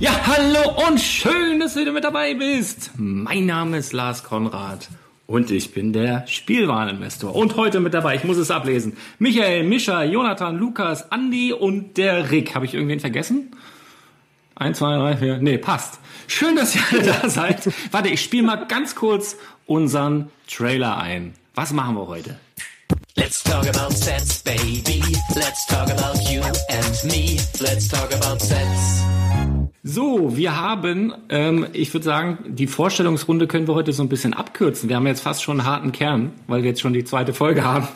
Ja, hallo und schön, dass du wieder mit dabei bist. Mein Name ist Lars Konrad und ich bin der Spielwareninvestor. Und heute mit dabei, ich muss es ablesen, Michael, Mischa, Jonathan, Lukas, Andi und der Rick. Habe ich irgendwen vergessen? Eins, zwei, drei, vier. Nee, passt. Schön, dass ihr alle da seid. Warte, ich spiele mal ganz kurz unseren Trailer ein. Was machen wir heute? Let's talk about sets, baby. Let's talk about you and me. Let's talk about sets. So, wir haben, ähm, ich würde sagen, die Vorstellungsrunde können wir heute so ein bisschen abkürzen. Wir haben jetzt fast schon einen harten Kern, weil wir jetzt schon die zweite Folge haben.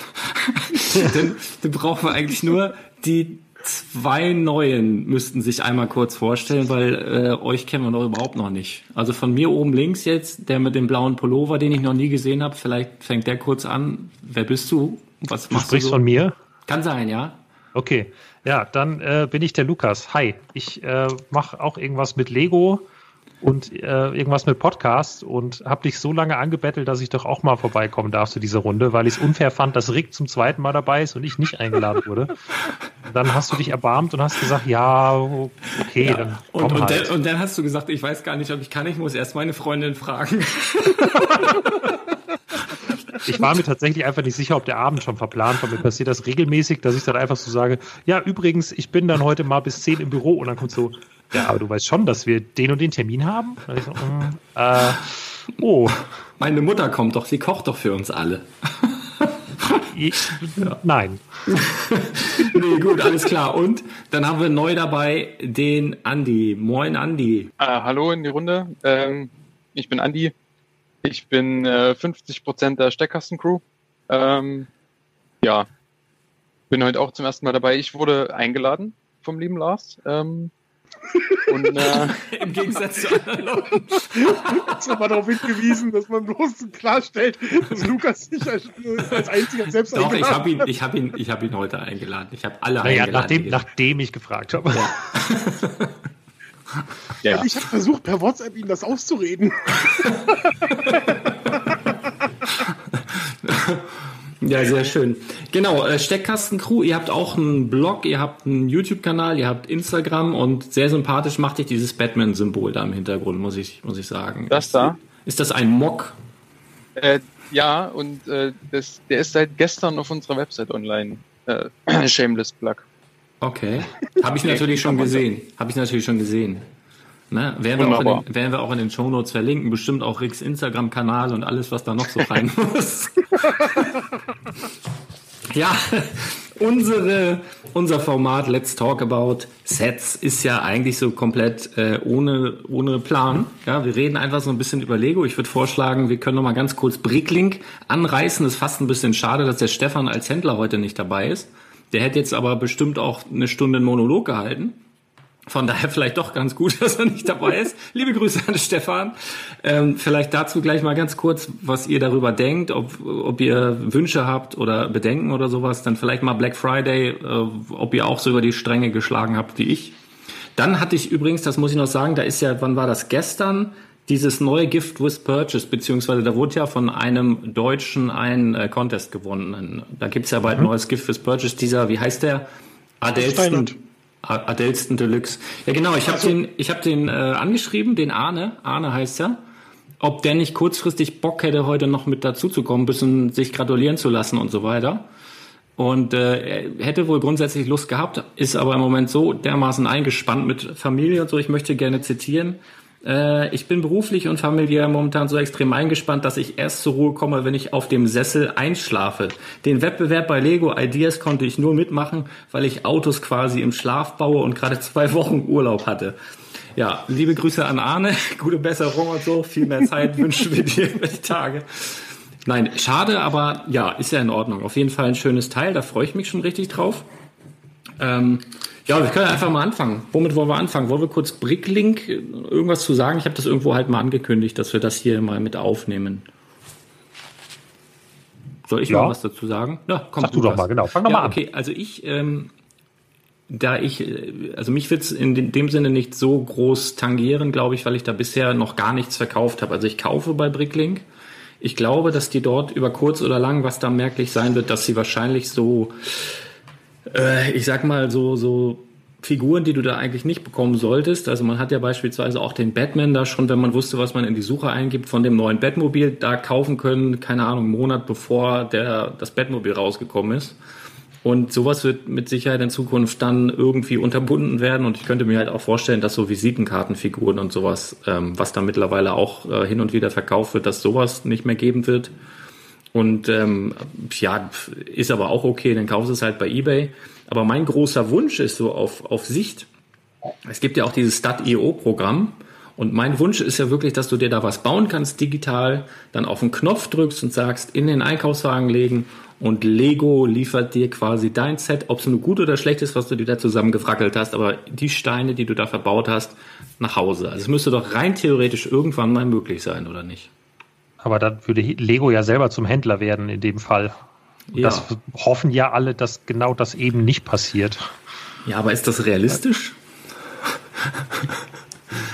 dann, dann brauchen wir eigentlich nur die zwei neuen müssten sich einmal kurz vorstellen, weil äh, euch kennen wir noch überhaupt noch nicht. Also von mir oben links jetzt, der mit dem blauen Pullover, den ich noch nie gesehen habe, vielleicht fängt der kurz an. Wer bist du? Was machst du? Sprichst du so? von mir? Kann sein, ja. Okay. Ja, dann äh, bin ich der Lukas. Hi. Ich äh, mache auch irgendwas mit Lego und äh, irgendwas mit Podcast und habe dich so lange angebettelt, dass ich doch auch mal vorbeikommen darf zu dieser Runde, weil ich es unfair fand, dass Rick zum zweiten Mal dabei ist und ich nicht eingeladen wurde. dann hast du dich erbarmt und hast gesagt, ja, okay, ja. dann komm und, und, halt. dann, und dann hast du gesagt, ich weiß gar nicht, ob ich kann, ich muss erst meine Freundin fragen. ich war mir tatsächlich einfach nicht sicher, ob der Abend schon verplant war. Mir passiert das regelmäßig, dass ich dann einfach so sage, ja, übrigens, ich bin dann heute mal bis 10 im Büro und dann kommt so, ja, aber du weißt schon, dass wir den und den Termin haben? Und ich so, mm, äh, oh. Meine Mutter kommt doch, sie kocht doch für uns alle. Ich, Nein. nee, gut, alles klar. Und dann haben wir neu dabei den Andi. Moin, Andi. Ah, hallo in die Runde. Ähm, ich bin Andi. Ich bin äh, 50% der Steckkasten-Crew. Ähm, ja, bin heute auch zum ersten Mal dabei. Ich wurde eingeladen vom lieben Lars. Ähm, und äh, Im Gegensatz zu anderen Leuten. Jetzt nochmal darauf hingewiesen, dass man bloß klarstellt, dass Lukas nicht als, als einziger selbst Doch, ich eingeladen habe ihn, ich hab ihn, ich hab ihn heute eingeladen. Ich habe alle Naja, eingeladen. nachdem, nachdem ich gefragt habe. ja, hat. Ich habe versucht, per WhatsApp ihm das auszureden. Ja, sehr schön. Genau, äh, Steckkasten-Crew, ihr habt auch einen Blog, ihr habt einen YouTube-Kanal, ihr habt Instagram und sehr sympathisch macht dich dieses Batman-Symbol da im Hintergrund, muss ich, muss ich sagen. Das da? Ist das ein Mock? äh, ja, und äh, das, der ist seit gestern auf unserer Website online. Äh, Shameless Plug. Okay. Habe ich natürlich schon gesehen. Habe ich natürlich schon gesehen. Ne? Werden, wir auch in den, werden wir auch in den Shownotes verlinken. Bestimmt auch Ricks Instagram-Kanal und alles, was da noch so rein muss. ja, unsere, unser Format Let's Talk About Sets ist ja eigentlich so komplett äh, ohne, ohne Plan. Ja, wir reden einfach so ein bisschen über Lego. Ich würde vorschlagen, wir können noch mal ganz kurz Bricklink anreißen. ist fast ein bisschen schade, dass der Stefan als Händler heute nicht dabei ist. Der hätte jetzt aber bestimmt auch eine Stunde einen Monolog gehalten. Von daher vielleicht doch ganz gut, dass er nicht dabei ist. Liebe Grüße an Stefan. Ähm, vielleicht dazu gleich mal ganz kurz, was ihr darüber denkt, ob, ob ihr Wünsche habt oder Bedenken oder sowas. Dann vielleicht mal Black Friday, äh, ob ihr auch so über die Stränge geschlagen habt wie ich. Dann hatte ich übrigens, das muss ich noch sagen, da ist ja, wann war das gestern, dieses neue Gift with Purchase, beziehungsweise da wurde ja von einem Deutschen ein äh, Contest gewonnen. Da gibt's ja bald ein neues Gift with Purchase, dieser, wie heißt der? Adelston, Steinert. A- Adelston Deluxe. Ja genau, ich habe den, ich hab den äh, angeschrieben, den Arne, Arne heißt er, ob der nicht kurzfristig Bock hätte, heute noch mit dazu zu kommen, ein bisschen sich gratulieren zu lassen und so weiter. Und äh, er hätte wohl grundsätzlich Lust gehabt, ist aber im Moment so dermaßen eingespannt mit Familie und so. Ich möchte gerne zitieren. Äh, ich bin beruflich und familiär momentan so extrem eingespannt, dass ich erst zur Ruhe komme, wenn ich auf dem Sessel einschlafe. Den Wettbewerb bei Lego Ideas konnte ich nur mitmachen, weil ich Autos quasi im Schlaf baue und gerade zwei Wochen Urlaub hatte. Ja, liebe Grüße an Arne, gute Besserung und so, viel mehr Zeit wünschen wir dir über die Tage. Nein, schade, aber ja, ist ja in Ordnung. Auf jeden Fall ein schönes Teil, da freue ich mich schon richtig drauf. Ähm, ja, wir können einfach mal anfangen. Womit wollen wir anfangen? Wollen wir kurz Bricklink äh, irgendwas zu sagen? Ich habe das irgendwo halt mal angekündigt, dass wir das hier mal mit aufnehmen. Soll ich Ja. mal was dazu sagen? Ja, komm, Sag du doch was. mal, genau. Fang doch ja, mal an. Okay, also ich, ähm, da ich, äh, also mich wird's in den- dem Sinne nicht so groß tangieren, glaube ich, weil ich da bisher noch gar nichts verkauft habe. Also ich kaufe bei Bricklink. Ich glaube, dass die dort über kurz oder lang, was da merklich sein wird, dass sie wahrscheinlich so, äh, ich sag mal, so, so Figuren, die du da eigentlich nicht bekommen solltest. Also man hat ja beispielsweise auch den Batman da schon, wenn man wusste, was man in die Suche eingibt, von dem neuen Batmobil da kaufen können, keine Ahnung, einen Monat bevor der, das Batmobil rausgekommen ist. Und sowas wird mit Sicherheit in Zukunft dann irgendwie unterbunden werden. Und ich könnte mir halt auch vorstellen, dass so Visitenkartenfiguren und sowas, ähm, was da mittlerweile auch äh, hin und wieder verkauft wird, dass sowas nicht mehr geben wird. Und ähm, ja, ist aber auch okay, dann kaufst du es halt bei eBay. Aber mein großer Wunsch ist so auf, auf Sicht, es gibt ja auch dieses Stat.io-Programm. Und mein Wunsch ist ja wirklich, dass du dir da was bauen kannst digital, dann auf den Knopf drückst und sagst, in den Einkaufswagen legen und Lego liefert dir quasi dein Set, ob es nur gut oder schlecht ist, was du dir da zusammengefrackelt hast, aber die Steine, die du da verbaut hast, nach Hause. Also es müsste doch rein theoretisch irgendwann mal möglich sein, oder nicht? Aber dann würde Lego ja selber zum Händler werden in dem Fall. Und Ja. Das hoffen ja alle, dass genau das eben nicht passiert. Ja, aber ist das realistisch?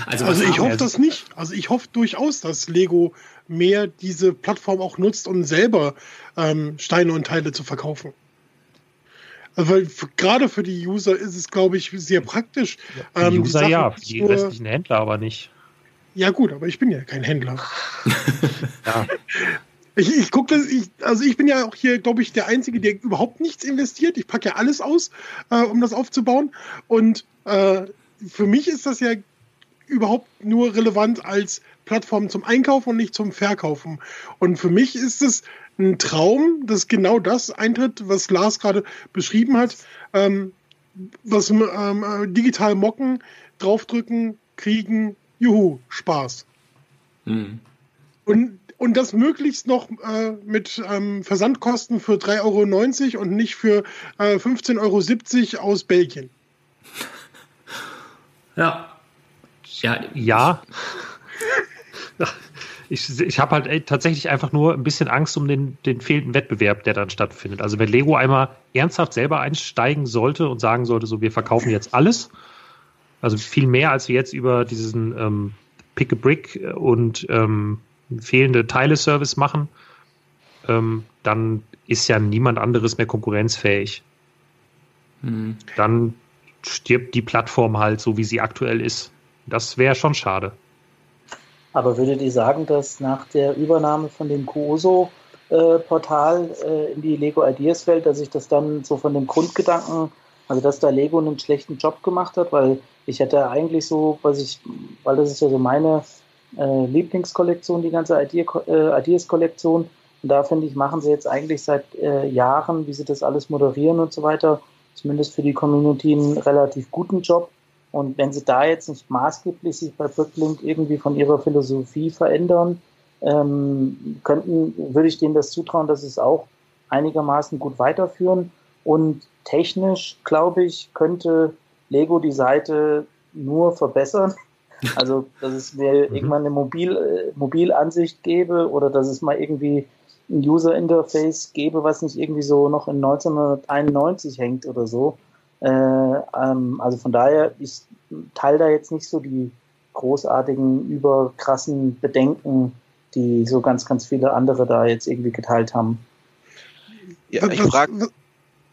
Also, Also ich hoffe das nicht. Also ich hoffe durchaus, dass Lego mehr diese Plattform auch nutzt, um selber ähm, Steine und Teile zu verkaufen. Also weil gerade für die User ist es, glaube ich, sehr praktisch. Die ähm, User Sachen ja, nicht die restlichen Händler aber nicht. Ja gut, aber ich bin ja kein Händler. Ja. Ich, ich gucke das, ich, also ich bin ja auch hier, glaube ich, der Einzige, der überhaupt nichts investiert. Ich packe ja alles aus, äh, um das aufzubauen. Und äh, für mich ist das ja überhaupt nur relevant als Plattform zum Einkaufen und nicht zum Verkaufen. Und für mich ist es ein Traum, dass genau das eintritt, was Lars gerade beschrieben hat. Ähm, was ähm, äh, digital mocken, draufdrücken, kriegen, juhu, Spaß. Hm. Und, und das möglichst noch äh, mit ähm, Versandkosten für 3,90 Euro und nicht für äh, 15,70 Euro aus Belgien. Ja. Ja, Ja. Ich, ich habe halt ey, tatsächlich einfach nur ein bisschen Angst um den, den fehlenden Wettbewerb, der dann stattfindet. Also wenn Lego einmal ernsthaft selber einsteigen sollte und sagen sollte, so wir verkaufen jetzt alles, also viel mehr, als wir jetzt über diesen ähm, Pick-a-Brick und ähm, fehlende Teile-Service machen, ähm, dann ist ja niemand anderes mehr konkurrenzfähig. hm. Dann stirbt die Plattform halt so, wie sie aktuell ist. Das wäre schon schade. Aber würdet ihr sagen, dass nach der Übernahme von dem Cuoso-Portal äh, in die Lego Ideas Welt, dass sich das dann so von dem Grundgedanken, also dass da Lego einen schlechten Job gemacht hat, weil ich hätte eigentlich so, was ich, weil das ist ja so meine äh, Lieblingskollektion, die ganze Idea, äh, Ideas-Kollektion. Und da finde ich, machen sie jetzt eigentlich seit äh, Jahren, wie sie das alles moderieren und so weiter, zumindest für die Community einen relativ guten Job. Und wenn sie da jetzt nicht maßgeblich sich bei Bricklink irgendwie von ihrer Philosophie verändern, ähm, könnten, würde ich denen das zutrauen, dass sie es auch einigermaßen gut weiterführen. Und technisch, glaube ich, könnte Lego die Seite nur verbessern. Also, dass es mir Mhm. irgendwann eine Mobil, äh, Mobilansicht gäbe oder dass es mal irgendwie ein User Interface gäbe, was nicht irgendwie so noch in 1991 hängt oder so. Äh, ähm, also von daher, ich teile da jetzt nicht so die großartigen, überkrassen Bedenken, die so ganz, ganz viele andere da jetzt irgendwie geteilt haben. Ja, ich frage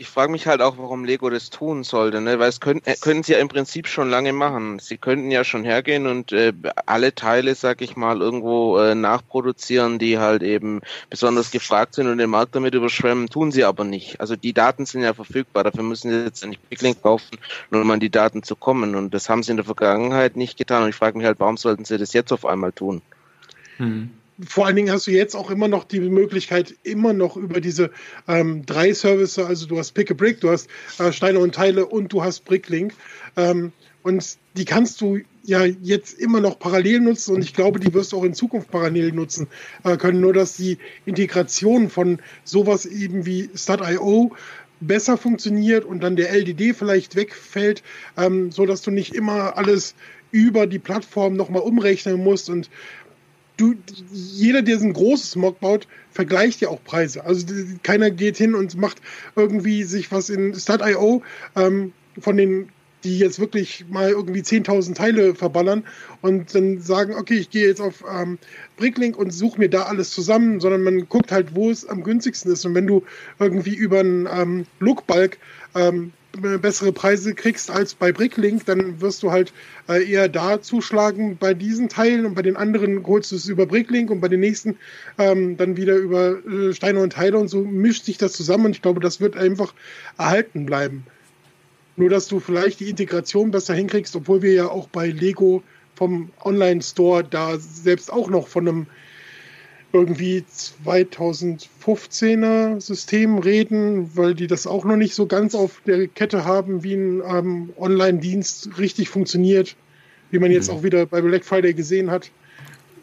ich frag mich halt auch, warum Lego das tun sollte, ne? Weil es können, äh, können sie ja im Prinzip schon lange machen. Sie könnten ja schon hergehen und äh, alle Teile, sag ich mal, irgendwo äh, nachproduzieren, die halt eben besonders gefragt sind und den Markt damit überschwemmen, tun sie aber nicht. Also die Daten sind ja verfügbar, dafür müssen sie jetzt nicht Bicklink kaufen, nur um an die Daten zu kommen. Und das haben sie in der Vergangenheit nicht getan. Und ich frage mich halt, warum sollten sie das jetzt auf einmal tun? Hm. Vor allen Dingen hast du jetzt auch immer noch die Möglichkeit, immer noch über diese ähm, drei Services, also du hast Pick a Brick, du hast äh, Steine und Teile und du hast Bricklink. Ähm, und die kannst du ja jetzt immer noch parallel nutzen und ich glaube, die wirst du auch in Zukunft parallel nutzen äh, können. Nur dass die Integration von sowas eben wie Stat.io besser funktioniert und dann der LDD vielleicht wegfällt, ähm, so dass du nicht immer alles über die Plattform nochmal umrechnen musst und du, jeder, der so ein großes Mock baut, vergleicht ja auch Preise. Also keiner geht hin und macht irgendwie sich was in Stat.io ähm, von den, die jetzt wirklich mal irgendwie 10.000 Teile verballern und dann sagen, okay, ich gehe jetzt auf ähm, Bricklink und suche mir da alles zusammen, sondern man guckt halt, wo es am günstigsten ist. Und wenn du irgendwie über einen ähm, Lookbulk ähm, bessere Preise kriegst als bei Bricklink, dann wirst du halt äh, eher da zuschlagen bei diesen Teilen und bei den anderen holst du es über Bricklink und bei den nächsten ähm, dann wieder über äh, Steine und Teile und so mischt sich das zusammen und ich glaube, das wird einfach erhalten bleiben. Nur, dass du vielleicht die Integration besser hinkriegst, obwohl wir ja auch bei Lego vom Online-Store da selbst auch noch von einem irgendwie 2015er System reden, weil die das auch noch nicht so ganz auf der Kette haben, wie ein ähm, Online-Dienst richtig funktioniert, wie man jetzt auch wieder bei Black Friday gesehen hat.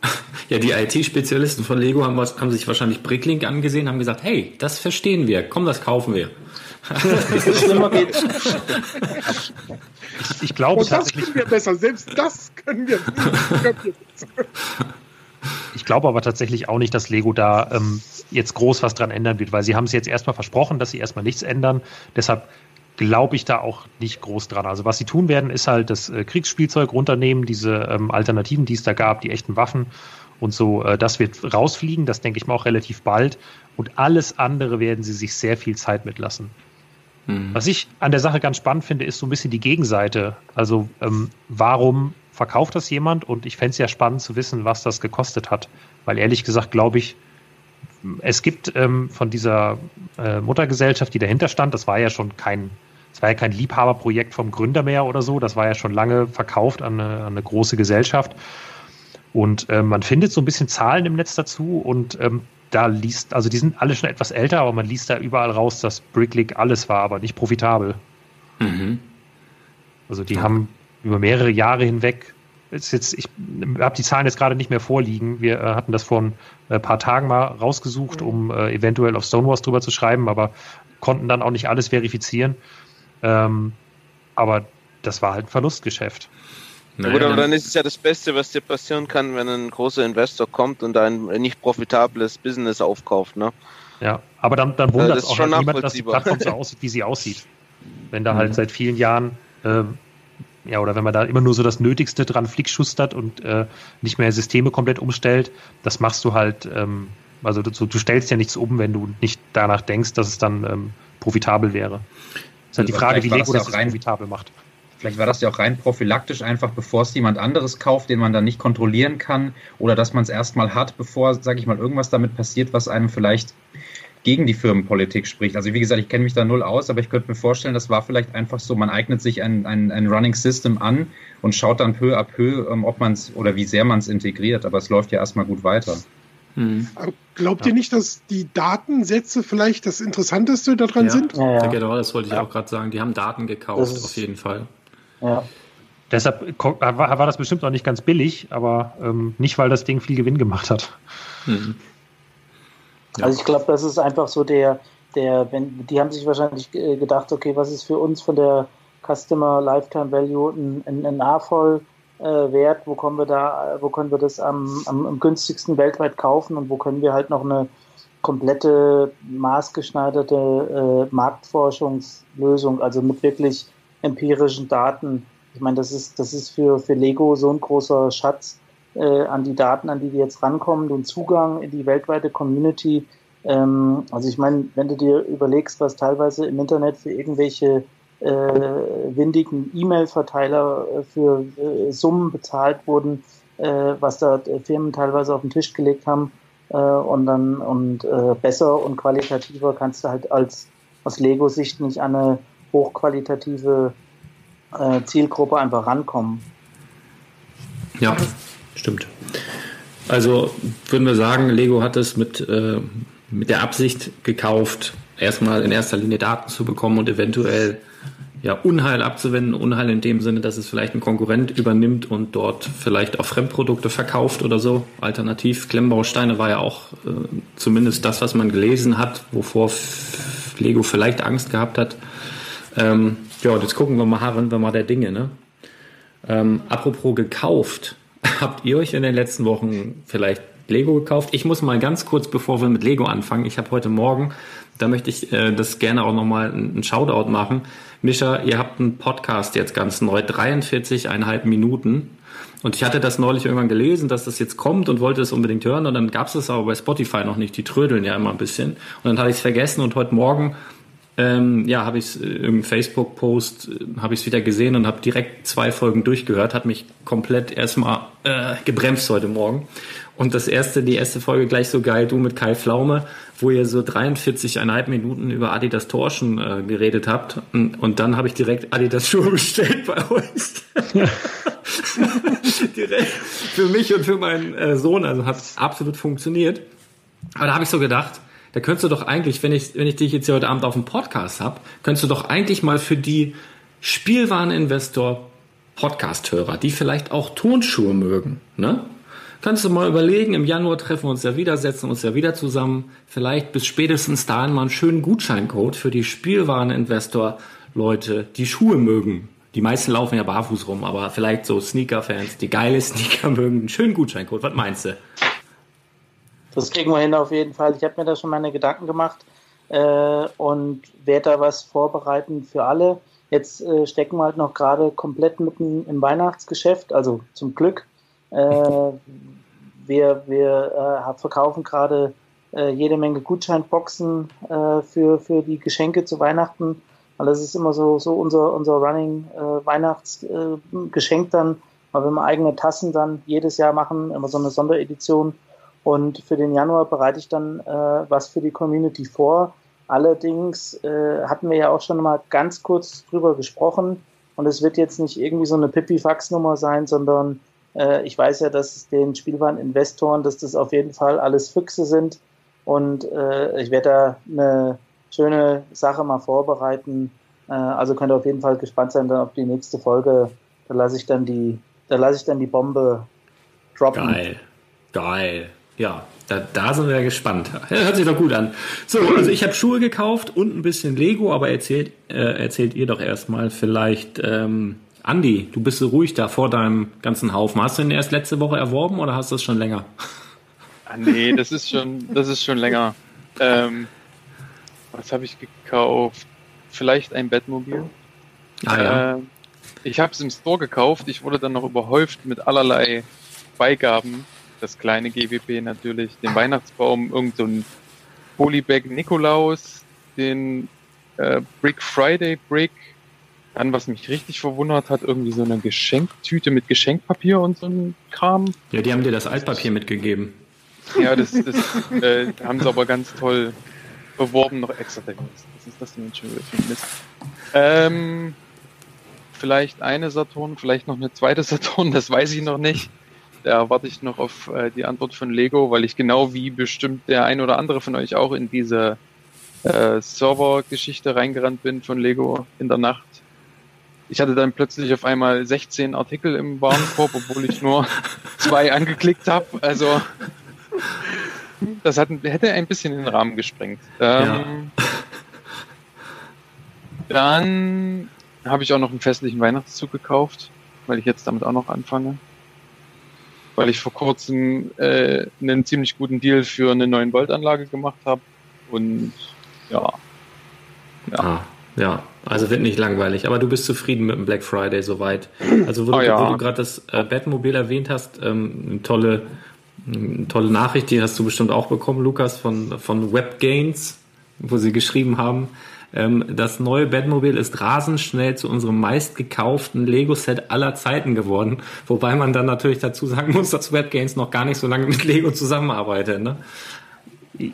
Ja, die IT-Spezialisten von Lego haben, was, haben sich wahrscheinlich Bricklink angesehen, haben gesagt, hey, das verstehen wir, komm, das kaufen wir. Geht's. Ich glaube Und das tatsächlich, können wir besser. Selbst das können wir. können wir besser. Ich glaube aber tatsächlich auch nicht, dass Lego da ähm, jetzt groß was dran ändern wird, weil sie haben es jetzt erstmal versprochen, dass sie erstmal nichts ändern. Deshalb glaube ich da auch nicht groß dran. Also was sie tun werden, ist halt das äh, Kriegsspielzeug runternehmen, diese ähm, Alternativen, die es da gab, die echten Waffen und so. Äh, das wird rausfliegen, das denke ich mal auch relativ bald. Und alles andere werden sie sich sehr viel Zeit mitlassen. Hm. Was ich an der Sache ganz spannend finde, ist so ein bisschen die Gegenseite. Also ähm, warum verkauft das jemand? Und ich fände es ja spannend zu wissen, was das gekostet hat. Weil ehrlich gesagt glaube ich, es gibt ähm, von dieser äh, Muttergesellschaft, die dahinter stand, das war ja schon kein, das war ja kein Liebhaberprojekt vom Gründer mehr oder so, das war ja schon lange verkauft an eine, an eine große Gesellschaft. Und ähm, man findet so ein bisschen Zahlen im Netz dazu und ähm, da liest, also die sind alle schon etwas älter, aber man liest da überall raus, dass Brickleague alles war, aber nicht profitabel. Mhm. Also die haben über mehrere Jahre hinweg, ist jetzt, ich habe die Zahlen jetzt gerade nicht mehr vorliegen. Wir äh, hatten das vor ein äh, paar Tagen mal rausgesucht, um äh, eventuell auf Stonewalls drüber zu schreiben, aber konnten dann auch nicht alles verifizieren. Ähm, aber das war halt ein Verlustgeschäft. Ja, gut, aber dann ist es ja das Beste, was dir passieren kann, wenn ein großer Investor kommt und ein nicht profitables Business aufkauft, ne? Ja, aber dann, dann wundert das es ist auch schon halt niemand, dass die. Plattform so aussieht, wie sie aussieht. Wenn da Mhm. halt seit vielen Jahren, äh, ja, oder wenn man da immer nur so das Nötigste dran flickschustert und äh, nicht mehr Systeme komplett umstellt, das machst du halt, ähm, also du, du stellst ja nichts um, wenn du nicht danach denkst, dass es dann ähm, profitabel wäre. Das ist halt die Aber Frage, wie Lego das das, rein- profitabel macht. Vielleicht war das ja auch rein prophylaktisch, einfach bevor es jemand anderes kauft, den man dann nicht kontrollieren kann, oder dass man es erstmal hat, bevor, sage ich mal, irgendwas damit passiert, was einem vielleicht gegen die Firmenpolitik spricht. Also wie gesagt, ich kenne mich da null aus, aber ich könnte mir vorstellen, das war vielleicht einfach so, man eignet sich ein, ein, ein Running System an und schaut dann peu à peu, ähm, ob man es oder wie sehr man es integriert, aber es läuft ja erstmal gut weiter. Aber Glaubt ihr nicht, dass die Datensätze vielleicht das Interessanteste daran Ja. sind? Ja, Ja, ja. genau, das wollte ich auch gerade sagen. Die haben Daten gekauft, ist- auf jeden Fall. ja. Deshalb war, war das bestimmt auch nicht ganz billig, aber ähm, nicht, weil das Ding viel Gewinn gemacht hat. Mhm. Also ich glaube, das ist einfach so der, der, wenn die haben sich wahrscheinlich äh, gedacht, okay, was ist für uns von der Customer Lifetime Value ein, ein, ein A-voll äh, Wert, wo kommen wir da, äh, wo können wir das am, am, am günstigsten weltweit kaufen? Und wo können wir halt noch eine komplette maßgeschneiderte äh, Marktforschungslösung, also mit wirklich empirischen Daten. Ich meine, das ist, das ist für, für Lego so ein großer Schatz äh, an die Daten, an die die jetzt rankommen, den Zugang in die weltweite Community. Ähm, also ich meine, wenn du dir überlegst, was teilweise im Internet für irgendwelche äh, windigen E-Mail-Verteiler äh, für äh, Summen bezahlt wurden, äh, was da äh, Firmen teilweise auf den Tisch gelegt haben, und dann und besser und qualitativer kannst du halt als aus Lego-Sicht nicht an eine hochqualitative Zielgruppe einfach rankommen. Ja, stimmt. Also würden wir sagen, Lego hat es mit, äh, mit der Absicht gekauft, erstmal in erster Linie Daten zu bekommen und eventuell ja, Unheil abzuwenden. Unheil in dem Sinne, dass es vielleicht ein Konkurrent übernimmt und dort vielleicht auch Fremdprodukte verkauft oder so. Alternativ, Klemmbausteine war ja auch äh, zumindest das, was man gelesen hat, wovor Lego vielleicht Angst gehabt hat. Ähm, ja, und jetzt gucken wir mal, harren wir mal der Dinge, ne? Ähm, apropos gekauft, habt ihr euch in den letzten Wochen vielleicht Lego gekauft? Ich muss mal ganz kurz, bevor wir mit Lego anfangen, ich habe heute Morgen, da möchte ich äh, das gerne auch nochmal einen Shoutout machen. Mischa, ihr habt einen Podcast jetzt ganz neu, 43,5 Minuten. Und ich hatte das neulich irgendwann gelesen, dass das jetzt kommt und wollte es unbedingt hören. Und dann gab es das aber bei Spotify noch nicht. Die trödeln ja immer ein bisschen. Und dann hatte ich es vergessen und heute Morgen ähm, ja, habe ich es im Facebook-Post, äh, habe ich es wieder gesehen und habe direkt zwei Folgen durchgehört, hat mich komplett erstmal äh, gebremst heute Morgen. Und das erste, die erste Folge gleich so geil, du mit Kai Pflaume, wo ihr so 43,5 Minuten über Adidas Torschen äh, geredet habt. Und, und dann habe ich direkt Adidas Schuhe bestellt bei euch. direkt für mich und für meinen äh, Sohn, also hat absolut funktioniert. Aber da habe ich so gedacht, da könntest du doch eigentlich, wenn ich, wenn ich dich jetzt hier heute Abend auf dem Podcast hab, könntest du doch eigentlich mal für die Spielwareninvestor Podcast-Hörer, die vielleicht auch Tonschuhe mögen, ne? Kannst du mal überlegen, im Januar treffen wir uns ja wieder, setzen uns ja wieder zusammen, vielleicht bis spätestens dahin mal einen schönen Gutscheincode für die Spielwareninvestor-Leute, die Schuhe mögen. Die meisten laufen ja barfuß rum, aber vielleicht so Sneaker-Fans, die geile Sneaker mögen, einen schönen Gutscheincode. Was meinst du? Das kriegen wir hin auf jeden Fall. Ich habe mir da schon meine Gedanken gemacht äh, und werde da was vorbereiten für alle. Jetzt äh, stecken wir halt noch gerade komplett mitten im Weihnachtsgeschäft, also zum Glück. Äh, wir wir äh, verkaufen gerade äh, jede Menge Gutscheinboxen äh, für, für die Geschenke zu Weihnachten. Weil das ist immer so, so unser, unser Running äh, Weihnachtsgeschenk dann, weil wir immer eigene Tassen dann jedes Jahr machen, immer so eine Sonderedition. Und für den Januar bereite ich dann äh, was für die Community vor. Allerdings äh, hatten wir ja auch schon mal ganz kurz drüber gesprochen. Und es wird jetzt nicht irgendwie so eine Pipifax-Nummer sein, sondern äh, ich weiß ja, dass es den Spielwareninvestoren, dass das auf jeden Fall alles Füchse sind, Und äh, ich werde da eine schöne Sache mal vorbereiten. Äh, also könnt ihr auf jeden Fall gespannt sein, dann auf die nächste Folge. Da lasse ich dann die, da lasse ich dann die Bombe droppen. Geil. Geil. Ja, da, da sind wir gespannt. Ja, hört sich doch gut an. So, also ich habe Schuhe gekauft und ein bisschen Lego, aber erzählt, äh, erzählt ihr doch erstmal vielleicht, ähm, Andi, du bist so ruhig da vor deinem ganzen Haufen. Hast du den erst letzte Woche erworben oder hast du es schon länger? Ah, nee, das ist schon, das ist schon länger. Ähm, was habe ich gekauft? Vielleicht ein Bettmobil. Ah, ja. Ähm, ich habe es im Store gekauft. Ich wurde dann noch überhäuft mit allerlei Beigaben. Das kleine GWP natürlich, den Weihnachtsbaum, irgend so ein Polybag Nikolaus, den äh, Brick Friday Brick. Dann, was mich richtig verwundert hat, irgendwie so eine Geschenktüte mit Geschenkpapier und so ein Kram. Ja, die haben dir das Altpapier mitgegeben. Ja, das, das äh, haben sie aber ganz toll beworben, noch extra. Was ist das denn schon Mist? Ähm, vielleicht eine Saturn, vielleicht noch eine zweite Saturn, das weiß ich noch nicht. Da warte ich noch auf äh, die Antwort von Lego, weil ich genau wie bestimmt der ein oder andere von euch auch in diese äh, Server-Geschichte reingerannt bin von Lego in der Nacht. Ich hatte dann plötzlich auf einmal 16 Artikel im Warenkorb, obwohl ich nur zwei angeklickt habe. Also das hat, hätte ein bisschen den Rahmen gesprengt. Ähm, Dann habe ich auch noch einen festlichen Weihnachtszug gekauft, weil ich jetzt damit auch noch anfange. Weil ich vor kurzem äh, einen ziemlich guten Deal für eine 9 Volt Anlage gemacht habe. Und ja. Ja. Ah, ja, also wird nicht langweilig, aber du bist zufrieden mit dem Black Friday soweit. Also wo Oh du, ja. du gerade das äh, Batmobil erwähnt hast, ähm, eine tolle, eine tolle Nachricht, die hast du bestimmt auch bekommen, Lukas, von, von WebGains, wo sie geschrieben haben, das neue Batmobil ist rasend schnell zu unserem meistgekauften Lego-Set aller Zeiten geworden. Wobei man dann natürlich dazu sagen muss, dass WebGains noch gar nicht so lange mit Lego zusammenarbeitet. Ne?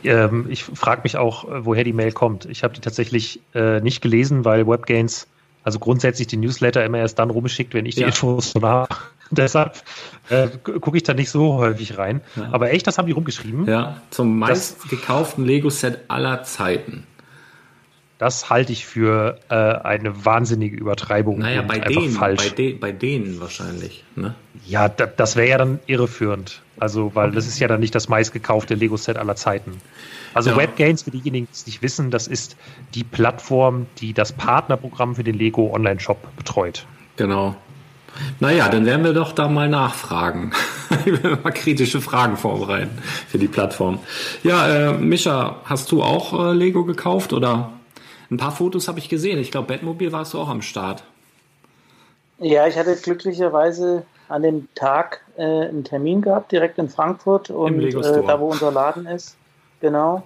Ähm, ich frage mich auch, äh, woher die Mail kommt. Ich habe die tatsächlich äh, nicht gelesen, weil WebGains also grundsätzlich die Newsletter immer erst dann rumschickt, wenn ich die Ja. Infos schon habe. Deshalb äh, gucke ich da nicht so häufig rein. Ja. Aber echt, das haben die rumgeschrieben. Ja, zum meistgekauften Lego-Set aller Zeiten. Das halte ich für äh, eine wahnsinnige Übertreibung. Naja, bei denen, falsch. bei, de, bei denen wahrscheinlich. Ne? Ja, da, das wäre ja dann irreführend. Also, weil das ist ja dann nicht das meistgekaufte Lego-Set aller Zeiten. Also Ja. WebGains, für diejenigen, die es nicht wissen, das ist die Plattform, die das Partnerprogramm für den Lego Online-Shop betreut. Genau. Naja, dann werden wir doch da mal nachfragen. Ich will mal kritische Fragen vorbereiten für die Plattform. Ja, äh, Mischa, hast du auch äh, Lego gekauft oder? Ein paar Fotos habe ich gesehen. Ich glaube, Batmobil warst du auch am Start. Ja, ich hatte glücklicherweise an dem Tag äh, einen Termin gehabt, direkt in Frankfurt und äh, da, wo unser Laden ist. Genau,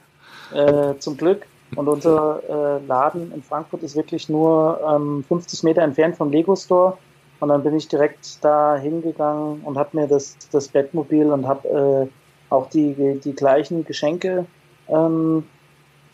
äh, zum Glück. Und unser äh, Laden in Frankfurt ist wirklich nur ähm, 50 Meter entfernt vom Lego Store. Und dann bin ich direkt da hingegangen und habe mir das, das Bettmobil und habe äh, auch die, die gleichen Geschenke ähm,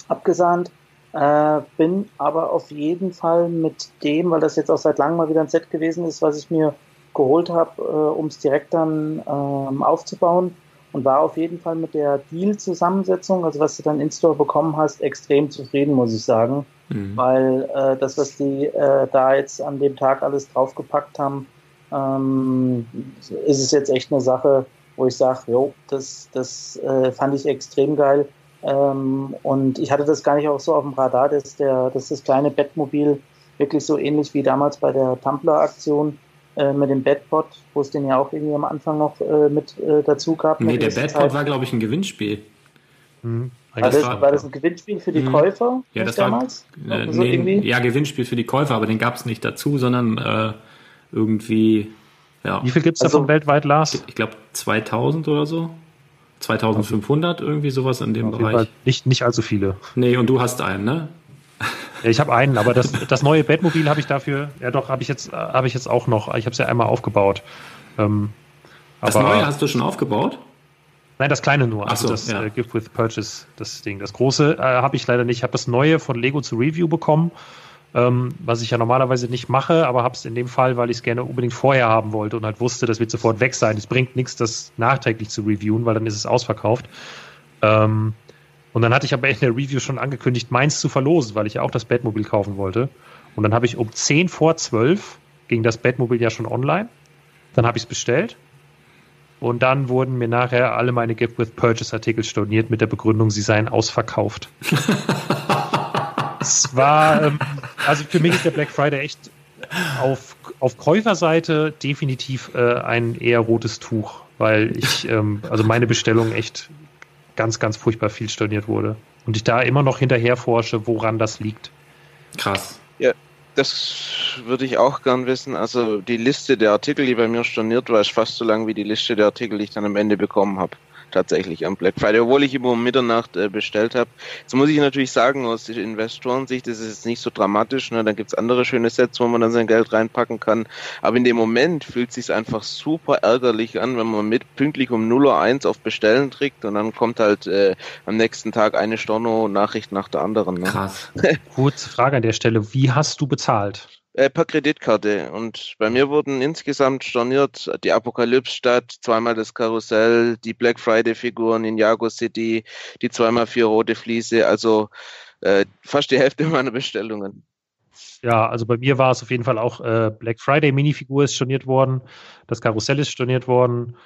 abgesahnt. Äh, bin aber auf jeden Fall mit dem, weil das jetzt auch seit langem mal wieder ein Set gewesen ist, was ich mir geholt habe, äh, um es direkt dann ähm, aufzubauen und war auf jeden Fall mit der Deal-Zusammensetzung, also was du dann in Store bekommen hast, extrem zufrieden, muss ich sagen, Mhm. weil äh, das, was die äh, da jetzt an dem Tag alles draufgepackt haben, ähm, ist es jetzt echt eine Sache, wo ich sage, jo, das, das äh, fand ich extrem geil. Ähm, und ich hatte das gar nicht auch so auf dem Radar, dass, der, dass das kleine Bettmobil wirklich so ähnlich wie damals bei der Tumblr-Aktion äh, mit dem Bedpot, wo es den ja auch irgendwie am Anfang noch äh, mit äh, dazu gab. Nee, der Zeit. war, glaube ich, ein Gewinnspiel. Hm. War das, war- war das ein Gewinnspiel für die Mhm. Käufer Ja, das war damals? äh, so nee, irgendwie? ja Gewinnspiel für die Käufer, aber den gab es nicht dazu, sondern äh, irgendwie, ja, Wie viel gibt es Also- davon weltweit, Lars? ich glaube 2000 oder so. 2500, irgendwie sowas in dem Bereich. Nicht, nicht allzu viele. Nee, und du hast einen, ne? Ja, ich habe einen, aber das, das neue Bettmobil habe ich dafür, ja doch, habe ich jetzt, habe ich jetzt auch noch. Ich habe es ja einmal aufgebaut. Ähm, Das aber- neue hast du schon aufgebaut? Nein, das kleine nur. Also so, das ja. äh, Gift with Purchase, das Ding. Das große äh, habe ich leider nicht. Ich habe das neue von Lego zu Review bekommen, ähm, was ich ja normalerweise nicht mache, aber habe es in dem Fall, weil ich es gerne unbedingt vorher haben wollte und halt wusste, das wird sofort weg sein. Es bringt nichts, das nachträglich zu reviewen, weil dann ist es ausverkauft. Ähm, Und dann hatte ich aber in der Review schon angekündigt, meins zu verlosen, weil ich ja auch das Batmobil kaufen wollte. Und dann habe ich um 10 vor 12 ging das Batmobil ja schon online. Dann habe ich es bestellt. Und dann wurden mir nachher alle meine Gift with Purchase Artikel storniert mit der Begründung, sie seien ausverkauft. es war, ähm, also für mich ist der Black Friday echt auf, auf Käuferseite definitiv äh, ein eher rotes Tuch, weil ich, ähm, also meine Bestellung echt ganz, ganz furchtbar viel storniert wurde. Und ich da immer noch hinterher forsche, woran das liegt. Krass. Ja, das würde ich auch gern wissen. Also die Liste der Artikel, die bei mir storniert war, ist fast so lang wie die Liste der Artikel, die ich dann am Ende bekommen habe. Tatsächlich am Black Friday, obwohl ich immer um Mitternacht äh, bestellt habe. Jetzt muss ich natürlich sagen, aus der Investorensicht ist es jetzt nicht so dramatisch. Ne? Da gibt's andere schöne Sets, wo man dann sein Geld reinpacken kann. Aber in dem Moment fühlt es sich einfach super ärgerlich an, wenn man mit pünktlich um 0.01 Uhr auf Bestellen trägt und dann kommt halt äh, am nächsten Tag eine Storno-Nachricht nach der anderen. Ne? Krass. Kurze Frage an der Stelle, wie hast du bezahlt? Äh, per Kreditkarte. Und bei mir wurden insgesamt storniert die Apokalypse-Stadt, zweimal das Karussell, die Black Friday-Figuren in Jago City, die zweimal vier rote Fliese, also äh, fast die Hälfte meiner Bestellungen. Ja, also bei mir war es auf jeden Fall auch äh, Black Friday Minifigur ist storniert worden, das Karussell ist storniert worden.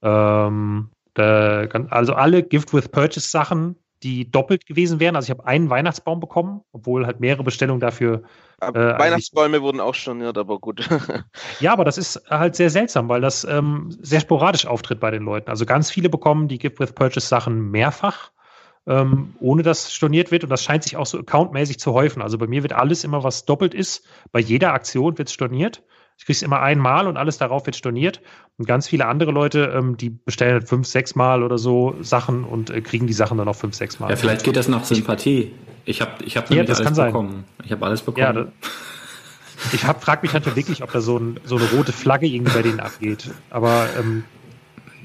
Ähm, der, also alle Gift with Purchase Sachen, die doppelt gewesen wären. Also ich habe einen Weihnachtsbaum bekommen, obwohl halt mehrere Bestellungen dafür. Äh, Weihnachtsbäume wurden auch storniert, aber gut. ja, aber das ist halt sehr seltsam, weil das ähm, sehr sporadisch auftritt bei den Leuten. Also ganz viele bekommen die Gift with Purchase Sachen mehrfach, ähm, ohne dass storniert wird. Und das scheint sich auch so accountmäßig zu häufen. Also bei mir wird alles immer, was doppelt ist. Bei jeder Aktion wird storniert. Ich kriege es immer einmal und alles darauf wird storniert. Und ganz viele andere Leute, ähm, die bestellen halt fünf, sechs Mal oder so Sachen und äh, kriegen die Sachen dann auch fünf, sechs Mal. Ja, vielleicht geht das nach Sympathie. Ich habe ich hab Ja, das alles kann sein. bekommen. Ich habe alles bekommen. Ja, ich hab, frag mich halt wirklich, ob da so, ein, so eine rote Flagge irgendwie bei denen abgeht. Aber ähm,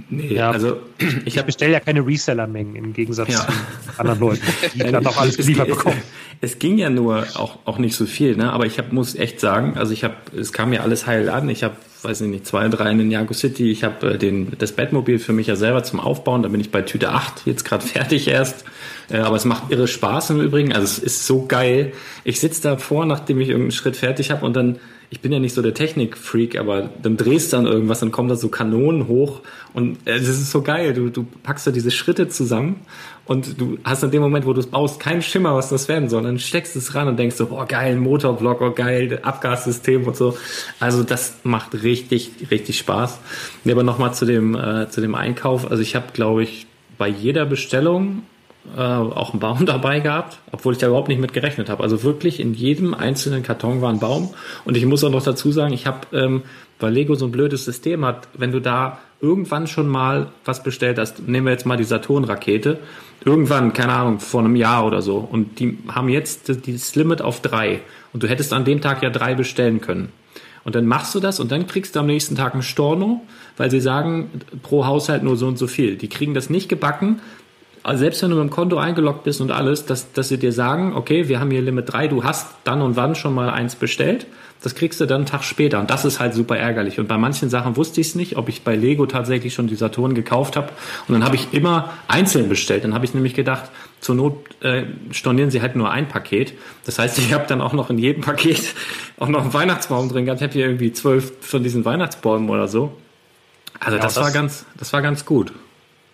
nee, ja, also ich, bestelle ja keine Reseller-Mengen im Gegensatz Ja. zu anderen Leuten, die dann auch alles Es- geliefert bekommen. Es ging ja nur auch, auch nicht so viel, ne? aber ich hab, muss echt sagen, also ich habe, es kam mir alles heil an. Ich habe, weiß ich nicht, zwei, drei in Jago City. Ich habe äh, den das Batmobil für mich ja selber zum Aufbauen. Da bin ich bei Tüte 8 jetzt gerade fertig erst. Äh, aber es macht irre Spaß im Übrigen. Also es ist so geil. Ich sitze davor, nachdem ich irgendeinen Schritt fertig habe und dann ich bin ja nicht so der Technikfreak, aber dann drehst du dann irgendwas, dann kommen da so Kanonen hoch und äh, das ist so geil. Du, du packst da diese Schritte zusammen und du hast in dem Moment, wo du es baust, keinen Schimmer, was das werden soll. Dann steckst du es ran und denkst so, boah, geil, Motorblock, oh geil, Abgassystem und so. Also das macht richtig, richtig Spaß. Nee, aber nochmal zu dem, äh, zu dem Einkauf. Also ich habe, glaube ich, bei jeder Bestellung äh, auch einen Baum dabei gehabt, obwohl ich da überhaupt nicht mit gerechnet habe. Also wirklich in jedem einzelnen Karton war ein Baum. Und ich muss auch noch dazu sagen, ich habe, ähm, weil Lego so ein blödes System hat, wenn du da irgendwann schon mal was bestellt hast, nehmen wir jetzt mal die Saturn-Rakete, irgendwann, keine Ahnung, vor einem Jahr oder so, und die haben jetzt das Limit auf drei. Und du hättest an dem Tag ja drei bestellen können. Und dann machst du das und dann kriegst du am nächsten Tag einen Storno, weil sie sagen, pro Haushalt nur so und so viel. Die kriegen das nicht gebacken, also selbst wenn du mit dem Konto eingeloggt bist und alles, dass, dass sie dir sagen, okay, wir haben hier Limit 3, du hast dann und wann schon mal eins bestellt, das kriegst du dann einen Tag später. Und das ist halt super ärgerlich. Und bei manchen Sachen wusste ich es nicht, ob ich bei Lego tatsächlich schon die Saturn gekauft habe. Und dann habe ich immer einzeln bestellt. Dann habe ich nämlich gedacht, zur Not äh, stornieren sie halt nur ein Paket. Das heißt, ich habe dann auch noch in jedem Paket auch noch einen Weihnachtsbaum drin gehabt. Ich habe hier irgendwie zwölf von diesen Weihnachtsbäumen oder so. Also Ja, das, das- war ganz, das war ganz gut.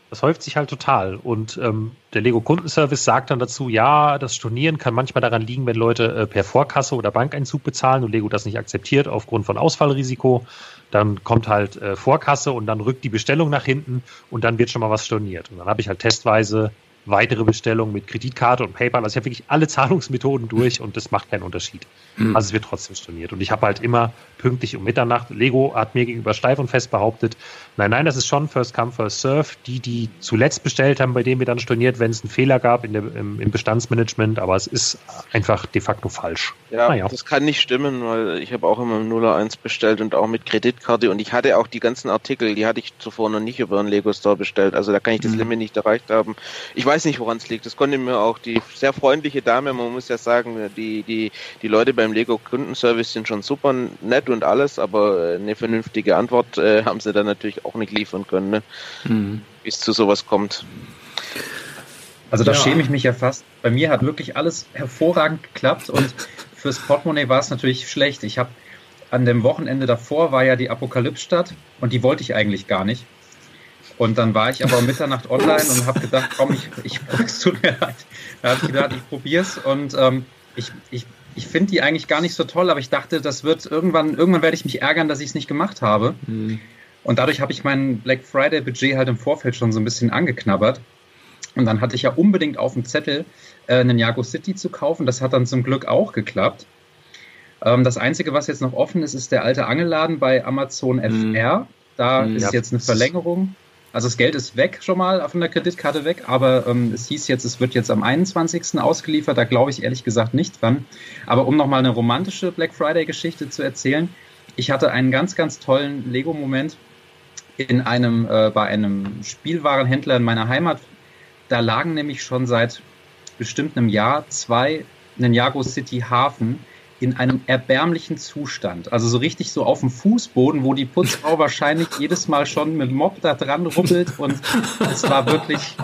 Das häuft sich halt total. Und ähm, der Lego Kundenservice sagt dann dazu, ja, das Stornieren kann manchmal daran liegen, wenn Leute äh, per Vorkasse oder Bankeinzug bezahlen und Lego das nicht akzeptiert aufgrund von Ausfallrisiko. Dann kommt halt äh, Vorkasse und dann rückt die Bestellung nach hinten und dann wird schon mal was storniert. Und dann habe ich halt testweise weitere Bestellungen mit Kreditkarte und PayPal. Also ich habe wirklich alle Zahlungsmethoden durch und das macht keinen Unterschied. Hm. Also es wird trotzdem storniert. Und ich habe halt immer pünktlich um Mitternacht, Lego hat mir gegenüber steif und fest behauptet, nein, nein, das ist schon First Come, First Serve. Die, die zuletzt bestellt haben, bei denen wir dann storniert, wenn es einen Fehler gab in der, im, im Bestandsmanagement, aber es ist einfach de facto falsch. Ja, Naja. das kann nicht stimmen, weil ich habe auch immer im 01 bestellt und auch mit Kreditkarte und ich hatte auch die ganzen Artikel, die hatte ich zuvor noch nicht über einen Lego Store bestellt, also da kann ich das Mhm. Limit nicht erreicht haben. Ich weiß nicht, woran es liegt. Das konnte mir auch die sehr freundliche Dame, man muss ja sagen, die, die, die Leute beim Lego Kundenservice sind schon super nett und alles, aber eine vernünftige Antwort äh, haben sie dann natürlich auch nicht liefern können, ne? Mhm. es zu sowas kommt. Also da Ja. schäme ich mich ja fast. Bei mir hat wirklich alles hervorragend geklappt und fürs Portemonnaie war es natürlich schlecht. Ich habe an dem Wochenende davor war ja die Apokalypse-Stadt und die wollte ich eigentlich gar nicht. Und dann war ich aber um Mitternacht online und habe gedacht, komm, ich, ich es tut mir leid. Da habe ich gedacht, ich probier's und ähm, ich, ich, ich finde die eigentlich gar nicht so toll, aber ich dachte, das wird irgendwann, irgendwann werde ich mich ärgern, dass ich es nicht gemacht habe. Und dadurch habe ich mein Black Friday Budget halt im Vorfeld schon so ein bisschen angeknabbert. Und dann hatte ich ja unbedingt auf dem Zettel, äh, Ninjago City zu kaufen. Das hat dann zum Glück auch geklappt. Ähm, das Einzige, was jetzt noch offen ist, ist der alte Angelladen bei Amazon FR. Da Mhm. ist Ja. jetzt eine Verlängerung. Also das Geld ist weg schon mal von der Kreditkarte weg, aber ähm, es hieß jetzt, es wird jetzt am 21. ausgeliefert. Da glaube ich ehrlich gesagt nicht dran. Aber um nochmal eine romantische Black Friday-Geschichte zu erzählen, ich hatte einen ganz, ganz tollen Lego-Moment in einem, äh, bei einem Spielwarenhändler in meiner Heimat. Da lagen nämlich schon seit bestimmt einem Jahr zwei Ninjago City Hafen in einem erbärmlichen Zustand. Also so richtig so auf dem Fußboden, wo die Putzfrau wahrscheinlich jedes Mal schon mit Mob da dran rubbelt und es war wirklich.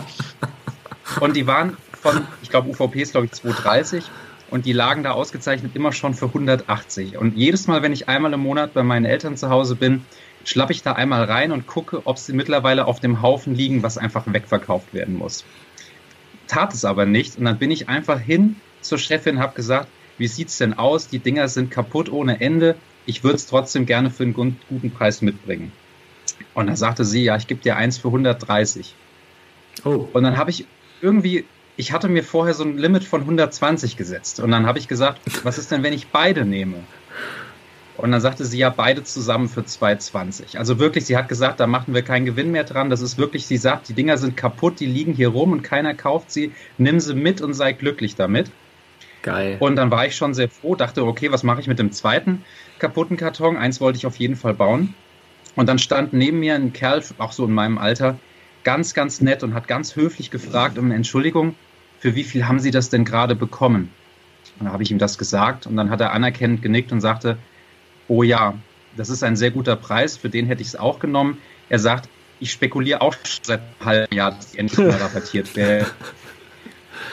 Und die waren von, ich glaube, UVP ist glaube ich 230 und die lagen da ausgezeichnet immer schon für 180. Und jedes Mal, wenn ich einmal im Monat bei meinen Eltern zu Hause bin, schlappe ich da einmal rein und gucke, ob sie mittlerweile auf dem Haufen liegen, was einfach wegverkauft werden muss. Tat es aber nicht und dann bin ich einfach hin zur Chefin, habe gesagt, wie sieht's denn aus? Die Dinger sind kaputt ohne Ende. Ich würde es trotzdem gerne für einen guten Preis mitbringen. Und dann sagte sie, ja, ich gebe dir eins für 130. Oh. Und dann habe ich irgendwie, ich hatte mir vorher so ein Limit von 120 gesetzt. Und dann habe ich gesagt, was ist denn, wenn ich beide nehme? Und dann sagte sie ja beide zusammen für 2,20. Also wirklich, sie hat gesagt, da machen wir keinen Gewinn mehr dran. Das ist wirklich, sie sagt, die Dinger sind kaputt, die liegen hier rum und keiner kauft sie. Nimm sie mit und sei glücklich damit. Geil. Und dann war ich schon sehr froh, dachte, okay, was mache ich mit dem zweiten kaputten Karton? Eins wollte ich auf jeden Fall bauen. Und dann stand neben mir ein Kerl, auch so in meinem Alter, ganz, ganz nett und hat ganz höflich gefragt um Entschuldigung, für wie viel haben Sie das denn gerade bekommen? Und dann habe ich ihm das gesagt und dann hat er anerkennend genickt und sagte, oh ja, das ist ein sehr guter Preis, für den hätte ich es auch genommen. Er sagt, ich spekuliere auch schon seit einem halben Jahr, dass die endlich mal rabattiert wäre.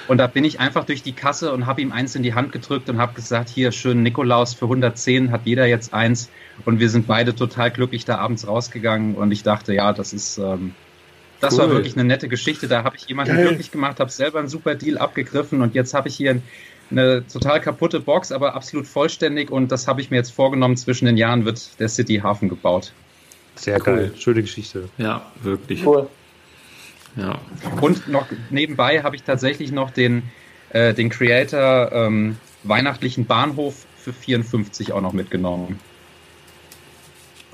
Und da bin ich einfach durch die Kasse und habe ihm eins in die Hand gedrückt und habe gesagt, hier schön Nikolaus für 110 hat jeder jetzt eins. Und wir sind beide total glücklich da abends rausgegangen. Und ich dachte, ja, das ist, ähm, das war Cool. wirklich eine nette Geschichte. Da habe ich jemanden Geil. glücklich gemacht, habe selber einen super Deal abgegriffen und jetzt habe ich hier eine total kaputte Box, aber absolut vollständig. Und das habe ich mir jetzt vorgenommen. Zwischen den Jahren wird der City Hafen gebaut. Sehr geil. Schöne Geschichte. Ja, wirklich. Cool. Ja. Und noch nebenbei habe ich tatsächlich noch den, äh, den Creator ähm, weihnachtlichen Bahnhof für 54 auch noch mitgenommen.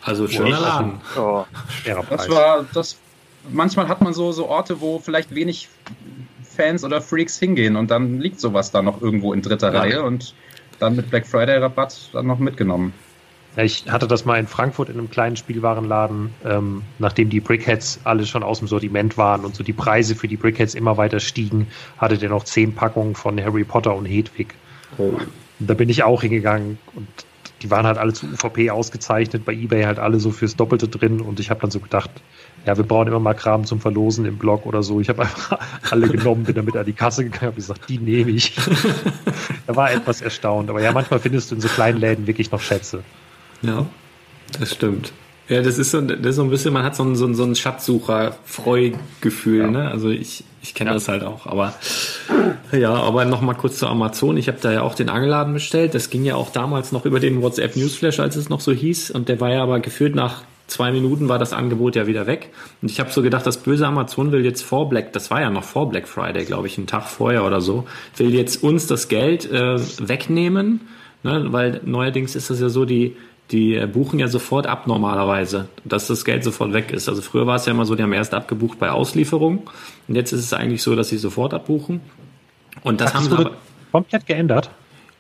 Also schöner Laden. Oh. Das war das. Manchmal hat man so, so Orte, wo vielleicht wenig Fans oder Freaks hingehen und dann liegt sowas da noch irgendwo in dritter Ja. Reihe und dann mit Black Friday Rabatt dann noch mitgenommen. Ich hatte das mal in Frankfurt in einem kleinen Spielwarenladen, ähm, nachdem die Brickheads alle schon aus dem Sortiment waren und so die Preise für die Brickheads immer weiter stiegen, hatte der noch zehn Packungen von Harry Potter und Hedwig. Und da bin ich auch hingegangen und die waren halt alle zu UVP ausgezeichnet, bei Ebay halt alle so fürs Doppelte drin und ich habe dann so gedacht, ja, wir brauchen immer mal Kram zum Verlosen im Blog oder so. Ich habe einfach alle genommen, bin damit an die Kasse gegangen, habe gesagt, die nehme ich. da war etwas erstaunt, aber ja, manchmal findest du in so kleinen Läden wirklich noch Schätze. Ja, das stimmt. Ja, das ist so, das ist so ein bisschen, man hat so ein, so ein, so ein Schatzsucher-Freugefühl, ne? Also ich, ich kenne das halt auch, aber ja, aber nochmal kurz zu Amazon. Ich habe da ja auch den Angelladen bestellt. Das ging ja auch damals noch über den WhatsApp Newsflash, als es noch so hieß. Und der war ja aber gefühlt nach zwei Minuten war das Angebot ja wieder weg. Und ich habe so gedacht, das böse Amazon will jetzt vor Black, das war ja noch vor Black Friday, glaube ich, einen Tag vorher oder so, will jetzt uns das Geld äh, wegnehmen, ne? weil neuerdings ist das ja so, die die äh, buchen ja sofort ab normalerweise, dass das Geld sofort weg ist. Also früher war es ja immer so, die haben erst abgebucht bei Auslieferung und jetzt ist es eigentlich so, dass sie sofort abbuchen. Und das Ach, haben das sie aber, komplett geändert.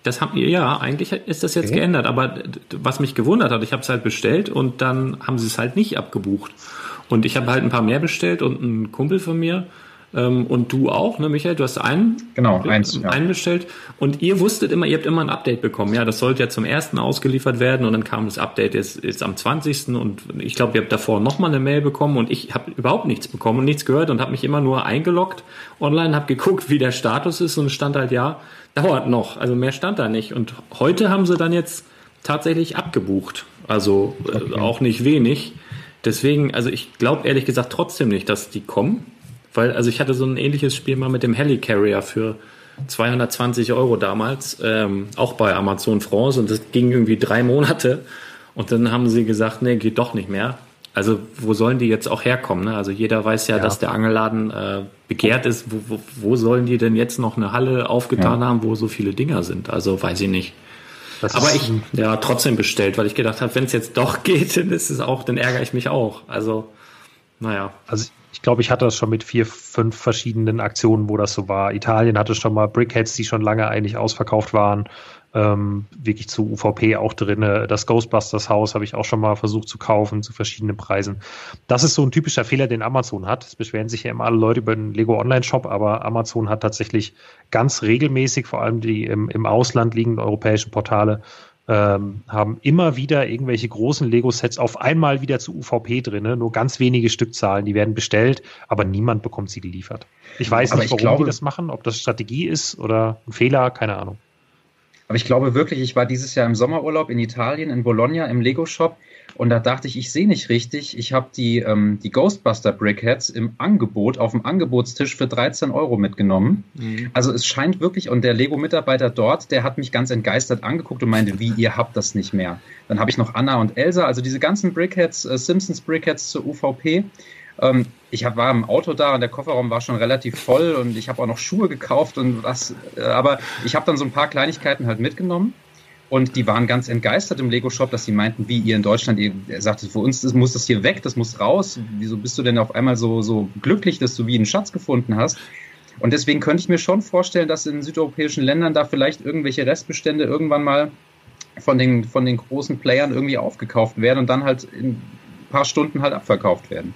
das haben ja eigentlich ist das jetzt Okay. geändert, aber was mich gewundert hat, ich habe es halt bestellt und dann haben sie es halt nicht abgebucht. Und ich habe halt ein paar mehr bestellt und ein Kumpel von mir Ähm, und du auch, ne, Michael? Du hast einen, Genau, eins, äh, ja. einen bestellt. Und ihr wusstet immer, ihr habt immer ein Update bekommen. Ja, das sollte ja zum ersten ausgeliefert werden und dann kam das Update jetzt, jetzt am 20. Und ich glaube, ihr habt davor nochmal eine Mail bekommen und ich habe überhaupt nichts bekommen und nichts gehört und habe mich immer nur eingeloggt online, habe geguckt, wie der Status ist und es stand halt, ja, dauert noch. Also mehr stand da nicht. Und heute haben sie dann jetzt tatsächlich abgebucht. Also äh, auch nicht wenig. Deswegen, also ich glaube ehrlich gesagt trotzdem nicht, dass die kommen. Weil, also ich hatte so ein ähnliches Spiel mal mit dem Helicarrier für 220 Euro damals, ähm, auch bei Amazon France und das ging irgendwie drei Monate. Und dann haben sie gesagt, nee, geht doch nicht mehr. Also wo sollen die jetzt auch herkommen? Ne? Also jeder weiß ja, Ja. dass der Angelladen äh, begehrt ist. Wo, wo, wo sollen die denn jetzt noch eine Halle aufgetan haben, wo so viele Dinger sind? Also weiß ich nicht. Das Aber ich, ja, trotzdem bestellt, weil ich gedacht habe, wenn es jetzt doch geht, dann ist es auch, dann ärgere ich mich auch. Also, naja. Also ich glaube, ich hatte das schon mit vier, fünf verschiedenen Aktionen, wo das so war. Italien hatte schon mal Brickheads, die schon lange eigentlich ausverkauft waren. Ähm, wirklich zu UVP auch drinne. Das Ghostbusters Haus habe ich auch schon mal versucht zu kaufen zu verschiedenen Preisen. Das ist so ein typischer Fehler, den Amazon hat. Es beschweren sich ja immer alle Leute über den Lego Online Shop, aber Amazon hat tatsächlich ganz regelmäßig, vor allem die im, im Ausland liegenden europäischen Portale, ähm, haben immer wieder irgendwelche großen Lego-Sets auf einmal wieder zu UVP drinne, nur ganz wenige Stückzahlen, die werden bestellt, aber niemand bekommt sie geliefert. Ich weiß Aber nicht, ich warum glaube- die das machen, ob das Strategie ist oder ein Fehler, keine Ahnung. Aber ich glaube wirklich, ich war dieses Jahr im Sommerurlaub in Italien, in Bologna, im Lego-Shop. Und da dachte ich, ich sehe nicht richtig. Ich habe die, ähm, die Ghostbuster Brickheads im Angebot, auf dem Angebotstisch für 13 Euro mitgenommen. Also es scheint wirklich, und der Lego-Mitarbeiter dort, der hat mich ganz entgeistert angeguckt und meinte, wie, ihr habt das nicht mehr. Dann habe ich noch Anna und Elsa, also diese ganzen Brickheads, äh, Simpsons Brickheads zur UVP. Ähm, ich hab, war im Auto da und der Kofferraum war schon relativ voll und ich habe auch noch Schuhe gekauft und was. Äh, aber ich habe dann so ein paar Kleinigkeiten halt mitgenommen. Und die waren ganz entgeistert im Lego-Shop, dass sie meinten, wie ihr in Deutschland, ihr er sagte, für uns das muss das hier weg, das muss raus. Wieso bist du denn auf einmal so, so glücklich, dass du wie einen Schatz gefunden hast? Und deswegen könnte ich mir schon vorstellen, dass in südeuropäischen Ländern da vielleicht irgendwelche Restbestände irgendwann mal von den, von den großen Playern irgendwie aufgekauft werden und dann halt in ein paar Stunden halt abverkauft werden.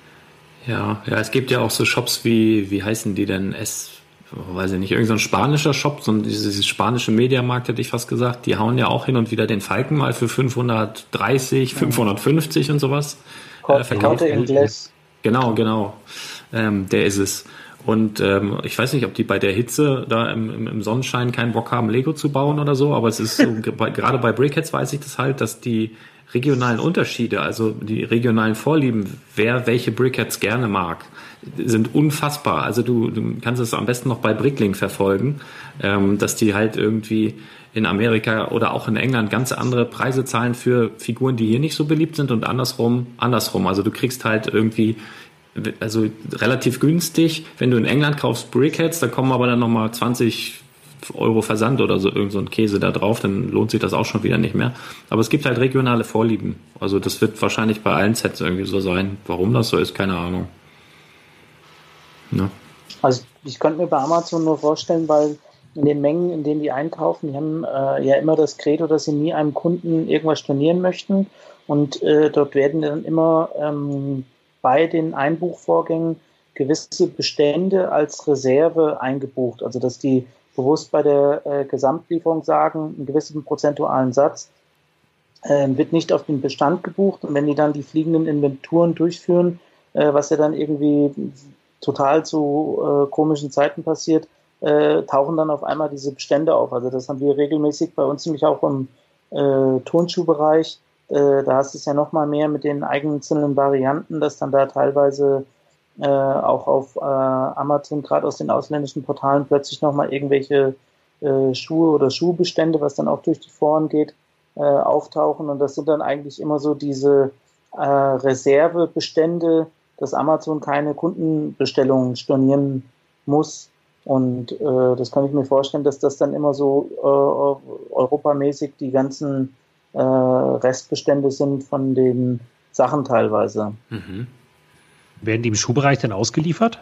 Ja, ja, es gibt ja auch so Shops wie, wie heißen die denn? S, oh, weiß ich nicht, irgendein so ein spanischer Shop, so ein, dieses, spanische Mediamarkt hätte ich fast gesagt, die hauen ja auch hin und wieder den Falken mal für 530, 550 und sowas. Corte verkauft. Genau, genau. Ähm, der ist es. Und ähm, ich weiß nicht, ob die bei der Hitze da im, im, Sonnenschein keinen Bock haben, Lego zu bauen oder so, aber es ist so, gerade bei Brickheads weiß ich das halt, dass die regionalen Unterschiede, also die regionalen Vorlieben, wer welche Brickheads gerne mag, sind unfassbar. Also du, du kannst es am besten noch bei Bricklink verfolgen, ähm, dass die halt irgendwie in Amerika oder auch in England ganz andere Preise zahlen für Figuren, die hier nicht so beliebt sind und andersrum, andersrum. Also du kriegst halt irgendwie also relativ günstig. Wenn du in England kaufst Brickheads, da kommen aber dann nochmal 20 Euro Versand oder so, irgend so ein Käse da drauf, dann lohnt sich das auch schon wieder nicht mehr. Aber es gibt halt regionale Vorlieben. Also das wird wahrscheinlich bei allen Sets irgendwie so sein. Warum das so ist, keine Ahnung. Ne? Also ich könnte mir bei Amazon nur vorstellen, weil in den Mengen, in denen die einkaufen, die haben äh, ja immer das Credo, dass sie nie einem Kunden irgendwas stornieren möchten. Und äh, dort werden dann immer ähm, bei den Einbuchvorgängen gewisse Bestände als Reserve eingebucht. Also dass die bewusst bei der äh, Gesamtlieferung sagen, einen gewissen prozentualen Satz äh, wird nicht auf den Bestand gebucht. Und wenn die dann die fliegenden Inventuren durchführen, äh, was ja dann irgendwie total zu äh, komischen Zeiten passiert, äh, tauchen dann auf einmal diese Bestände auf. Also das haben wir regelmäßig bei uns nämlich auch im äh, Turnschuhbereich. Da hast du es ja noch mal mehr mit den einzelnen Varianten, dass dann da teilweise äh, auch auf äh, Amazon, gerade aus den ausländischen Portalen, plötzlich noch mal irgendwelche äh, Schuhe oder Schuhbestände, was dann auch durch die Foren geht, äh, auftauchen. Und das sind dann eigentlich immer so diese äh, Reservebestände, dass Amazon keine Kundenbestellungen stornieren muss. Und äh, das kann ich mir vorstellen, dass das dann immer so äh, europamäßig die ganzen äh, Restbestände sind von den Sachen teilweise. Mhm. Werden die im Schuhbereich denn ausgeliefert?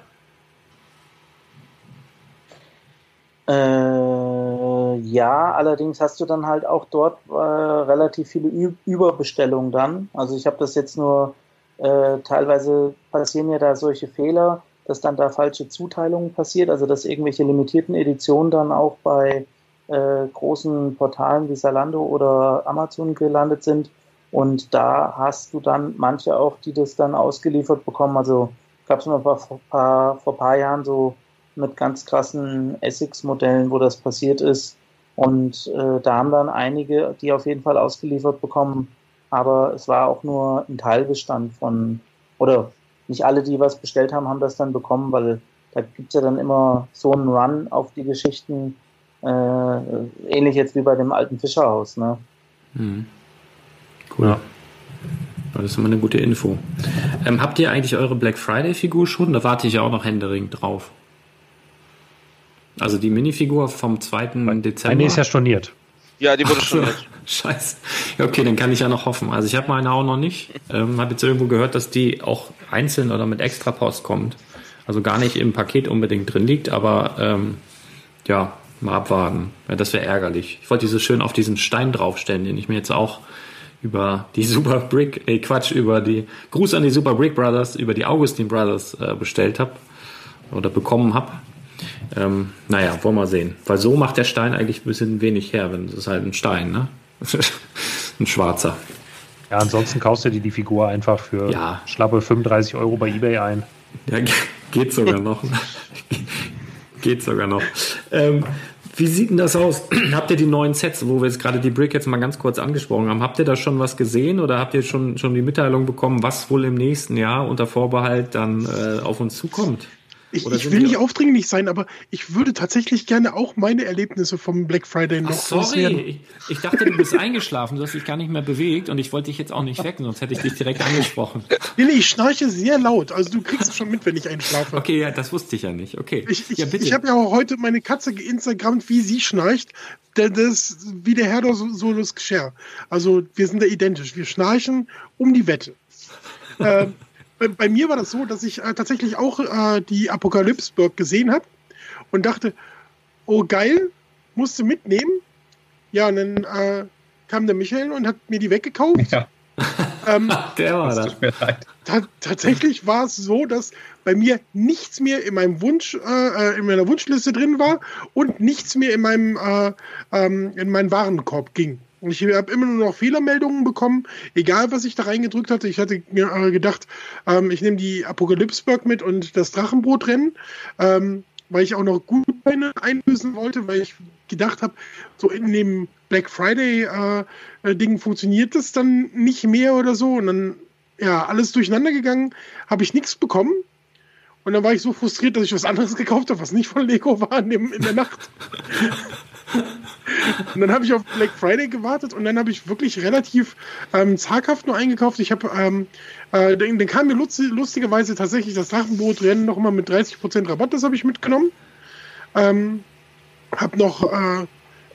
Äh, ja, allerdings hast du dann halt auch dort äh, relativ viele Ü Überbestellungen dann. Also ich habe das jetzt nur, äh, teilweise passieren ja da solche Fehler, dass dann da falsche Zuteilungen passiert, also dass irgendwelche limitierten Editionen dann auch bei äh, großen Portalen wie Zalando oder Amazon gelandet sind. Und da hast du dann manche auch, die das dann ausgeliefert bekommen. Also gab es mal vor paar, vor paar Jahren so mit ganz krassen Essex-Modellen, wo das passiert ist. Und äh, da haben dann einige, die auf jeden Fall ausgeliefert bekommen. Aber es war auch nur ein Teilbestand von, oder nicht alle, die was bestellt haben, haben das dann bekommen, weil da gibt's ja dann immer so einen Run auf die Geschichten, äh, ähnlich jetzt wie bei dem alten Fischerhaus. Ne? Hm. Cool. Ja. Das ist immer eine gute Info. Ähm, habt ihr eigentlich eure Black Friday-Figur schon? Da warte ich ja auch noch händeringend drauf. Also die Minifigur vom 2. Dezember. Eine ist ja storniert. Ja, die wurde schon. Scheiße. Ja, okay, dann kann ich ja noch hoffen. Also ich habe meine auch noch nicht. Ähm, habe jetzt irgendwo gehört, dass die auch einzeln oder mit Extrapost kommt. Also gar nicht im Paket unbedingt drin liegt, aber ähm, ja, mal abwarten. Ja, das wäre ärgerlich. Ich wollte die so schön auf diesen Stein draufstellen, den ich mir jetzt auch über die Super Brick, äh Quatsch, über die Gruß an die Super Brick Brothers, über die Augustin Brothers äh, bestellt habe oder bekommen habe. Ähm, naja, wollen wir sehen. Weil so macht der Stein eigentlich ein bisschen wenig her, wenn es halt ein Stein, ne? ein schwarzer. Ja, ansonsten kaufst du dir die Figur einfach für Ja. schlappe 35 Euro bei Ebay ein. Ja, ge- geht sogar noch. geht sogar noch. Ähm, wie sieht denn das aus? habt ihr die neuen Sets, wo wir jetzt gerade die Brick jetzt mal ganz kurz angesprochen haben, habt ihr da schon was gesehen oder habt ihr schon, schon die Mitteilung bekommen, was wohl im nächsten Jahr unter Vorbehalt dann äh, auf uns zukommt? Ich, ich will nicht aufdringlich sein, aber ich würde tatsächlich gerne auch meine Erlebnisse vom Black Friday noch Ach, sorry, ich, ich dachte, du bist eingeschlafen, du hast dich gar nicht mehr bewegt und ich wollte dich jetzt auch nicht wecken, sonst hätte ich dich direkt angesprochen. Nee, nee, ich schnarche sehr laut. Also du kriegst es schon mit, wenn ich einschlafe. Okay, ja, das wusste ich ja nicht. Okay. Ich, ich, ja, ich habe ja auch heute meine Katze geinstagrammt, wie sie schnarcht. Das ist wie der Herr Solus Gscher. Also wir sind da identisch. Wir schnarchen um die Wette. ähm, bei, bei mir war das so, dass ich äh, tatsächlich auch äh, die Apokalypseburg gesehen habe und dachte, oh geil, musste mitnehmen. Ja, und dann äh, kam der Michael und hat mir die weggekauft. Ja, Ähm, Der war das ta tatsächlich war es so, dass bei mir nichts mehr in meinem Wunsch, äh, in meiner Wunschliste drin war und nichts mehr in meinem äh, ähm, in meinen Warenkorb ging. Ich habe immer nur noch Fehlermeldungen bekommen, egal was ich da reingedrückt hatte. Ich hatte mir äh, gedacht, ähm, ich nehme die Apokalypseburg mit und das Drachenbrotrennen, ähm, weil ich auch noch Gutscheine einlösen wollte, weil ich gedacht habe, so in dem Black Friday äh, funktioniert das dann nicht mehr oder so. Und dann ja, alles durcheinander gegangen, habe ich nichts bekommen. Und dann war ich so frustriert, dass ich was anderes gekauft habe, was nicht von Lego war in, dem, in der Nacht. und dann habe ich auf Black Friday gewartet und dann habe ich wirklich relativ ähm, zaghaft nur eingekauft. Ich habe, ähm, äh, dann, kam mir lust, lustigerweise tatsächlich das Drachenbootrennen nochmal mit 30% Rabatt, das habe ich mitgenommen. Ähm, habe noch äh,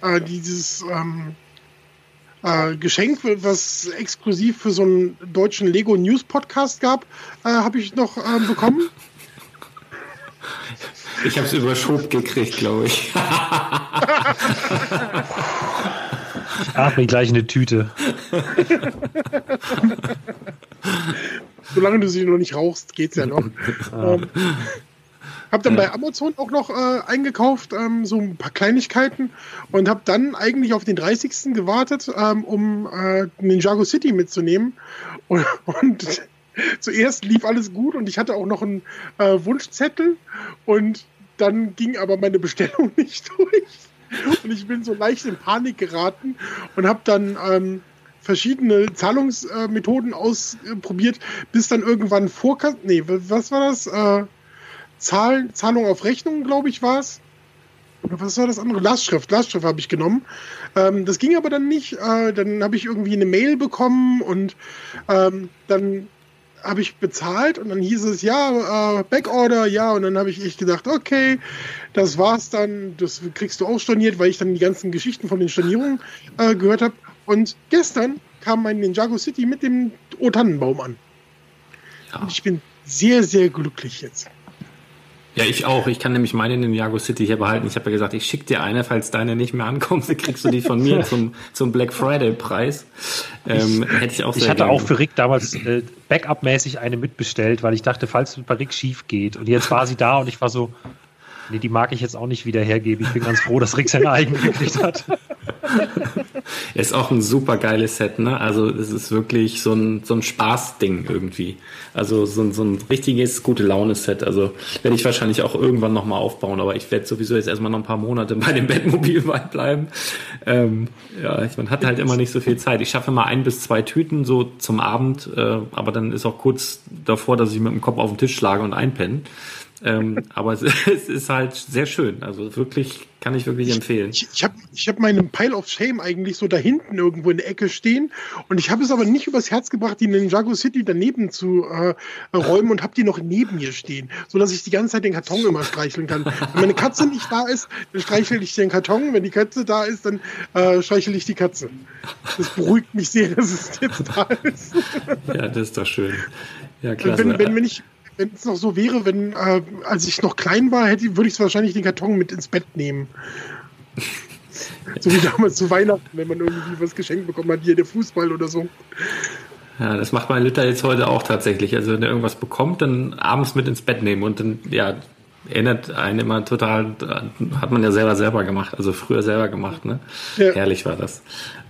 äh, dieses ähm, äh, Geschenk, was exklusiv für so einen deutschen Lego News Podcast gab, äh, habe ich noch äh, bekommen. Ich habe es überschoben gekriegt, glaube ich. Ach, mir gleich eine Tüte. Solange du sie noch nicht rauchst, geht's ja noch. ähm, hab dann bei Amazon auch noch äh, eingekauft, ähm, so ein paar Kleinigkeiten und habe dann eigentlich auf den 30. gewartet, ähm, um äh, Ninjago City mitzunehmen. Und, und zuerst lief alles gut und ich hatte auch noch einen äh, Wunschzettel und dann ging aber meine Bestellung nicht durch. Und ich bin so leicht in Panik geraten und habe dann ähm, verschiedene Zahlungsmethoden ausprobiert, bis dann irgendwann Vorkasse. Nee, was war das? Äh, Zahl, Zahlung auf Rechnung, glaube ich, war es. Was war das andere? Lastschrift. Lastschrift habe ich genommen. Ähm, das ging aber dann nicht. Äh, dann habe ich irgendwie eine Mail bekommen und ähm, dann habe ich bezahlt und dann hieß es ja, äh, Backorder, ja, und dann habe ich echt gedacht, okay, das war's dann, das kriegst du auch storniert, weil ich dann die ganzen Geschichten von den Stornierungen äh, gehört habe. Und gestern kam mein Ninjago City mit dem O-Tannenbaum an. Ja. Und ich bin sehr, sehr glücklich jetzt. Ja, ich auch. Ich kann nämlich meine in Ninjago City hier behalten. Ich habe ja gesagt, ich schicke dir eine, falls deine nicht mehr ankommt, dann kriegst du die von mir zum, zum Black Friday Preis. Ähm, hätte ich auch Ich sehr hatte gerne. auch für Rick damals äh, Backup-mäßig eine mitbestellt, weil ich dachte, falls es bei Rick schief geht. Und jetzt war sie da und ich war so, nee, die mag ich jetzt auch nicht wieder hergeben. Ich bin ganz froh, dass Rick seine eigene gekriegt hat. Ist auch ein super geiles Set, ne? Also es ist wirklich so ein, so ein Spaßding irgendwie. Also so ein, so ein richtiges gute Laune-Set. Also werde ich wahrscheinlich auch irgendwann nochmal aufbauen, aber ich werde sowieso jetzt erstmal noch ein paar Monate bei dem Bettmobil bleiben. Ähm, ja, ich, man hat halt immer nicht so viel Zeit. Ich schaffe mal ein bis zwei Tüten so zum Abend, äh, aber dann ist auch kurz davor, dass ich mit dem Kopf auf den Tisch schlage und einpenne. Ähm, aber es, es ist halt sehr schön. Also wirklich, kann ich wirklich empfehlen. Ich, ich habe ich hab meinen Pile of Shame eigentlich so da hinten irgendwo in der Ecke stehen und ich habe es aber nicht übers Herz gebracht, die Ninjago City daneben zu äh, räumen und habe die noch neben mir stehen, so dass ich die ganze Zeit den Karton immer streicheln kann. Wenn meine Katze nicht da ist, dann streichel ich den Karton. Wenn die Katze da ist, dann äh, streichel ich die Katze. Das beruhigt mich sehr, dass es jetzt da ist. Ja, das ist doch schön. Ja, klasse. Wenn, wenn, wenn ich wenn es noch so wäre, wenn äh, als ich noch klein war, hätte würde ich wahrscheinlich den Karton mit ins Bett nehmen. so wie damals zu Weihnachten, wenn man irgendwie was geschenkt bekommen hat, hier der Fußball oder so. Ja, das macht mein Lütter jetzt heute auch tatsächlich. Also wenn er irgendwas bekommt, dann abends mit ins Bett nehmen und dann, ja, erinnert einen immer total, hat man ja selber selber gemacht, also früher selber gemacht, ne? Ja. Herrlich war das.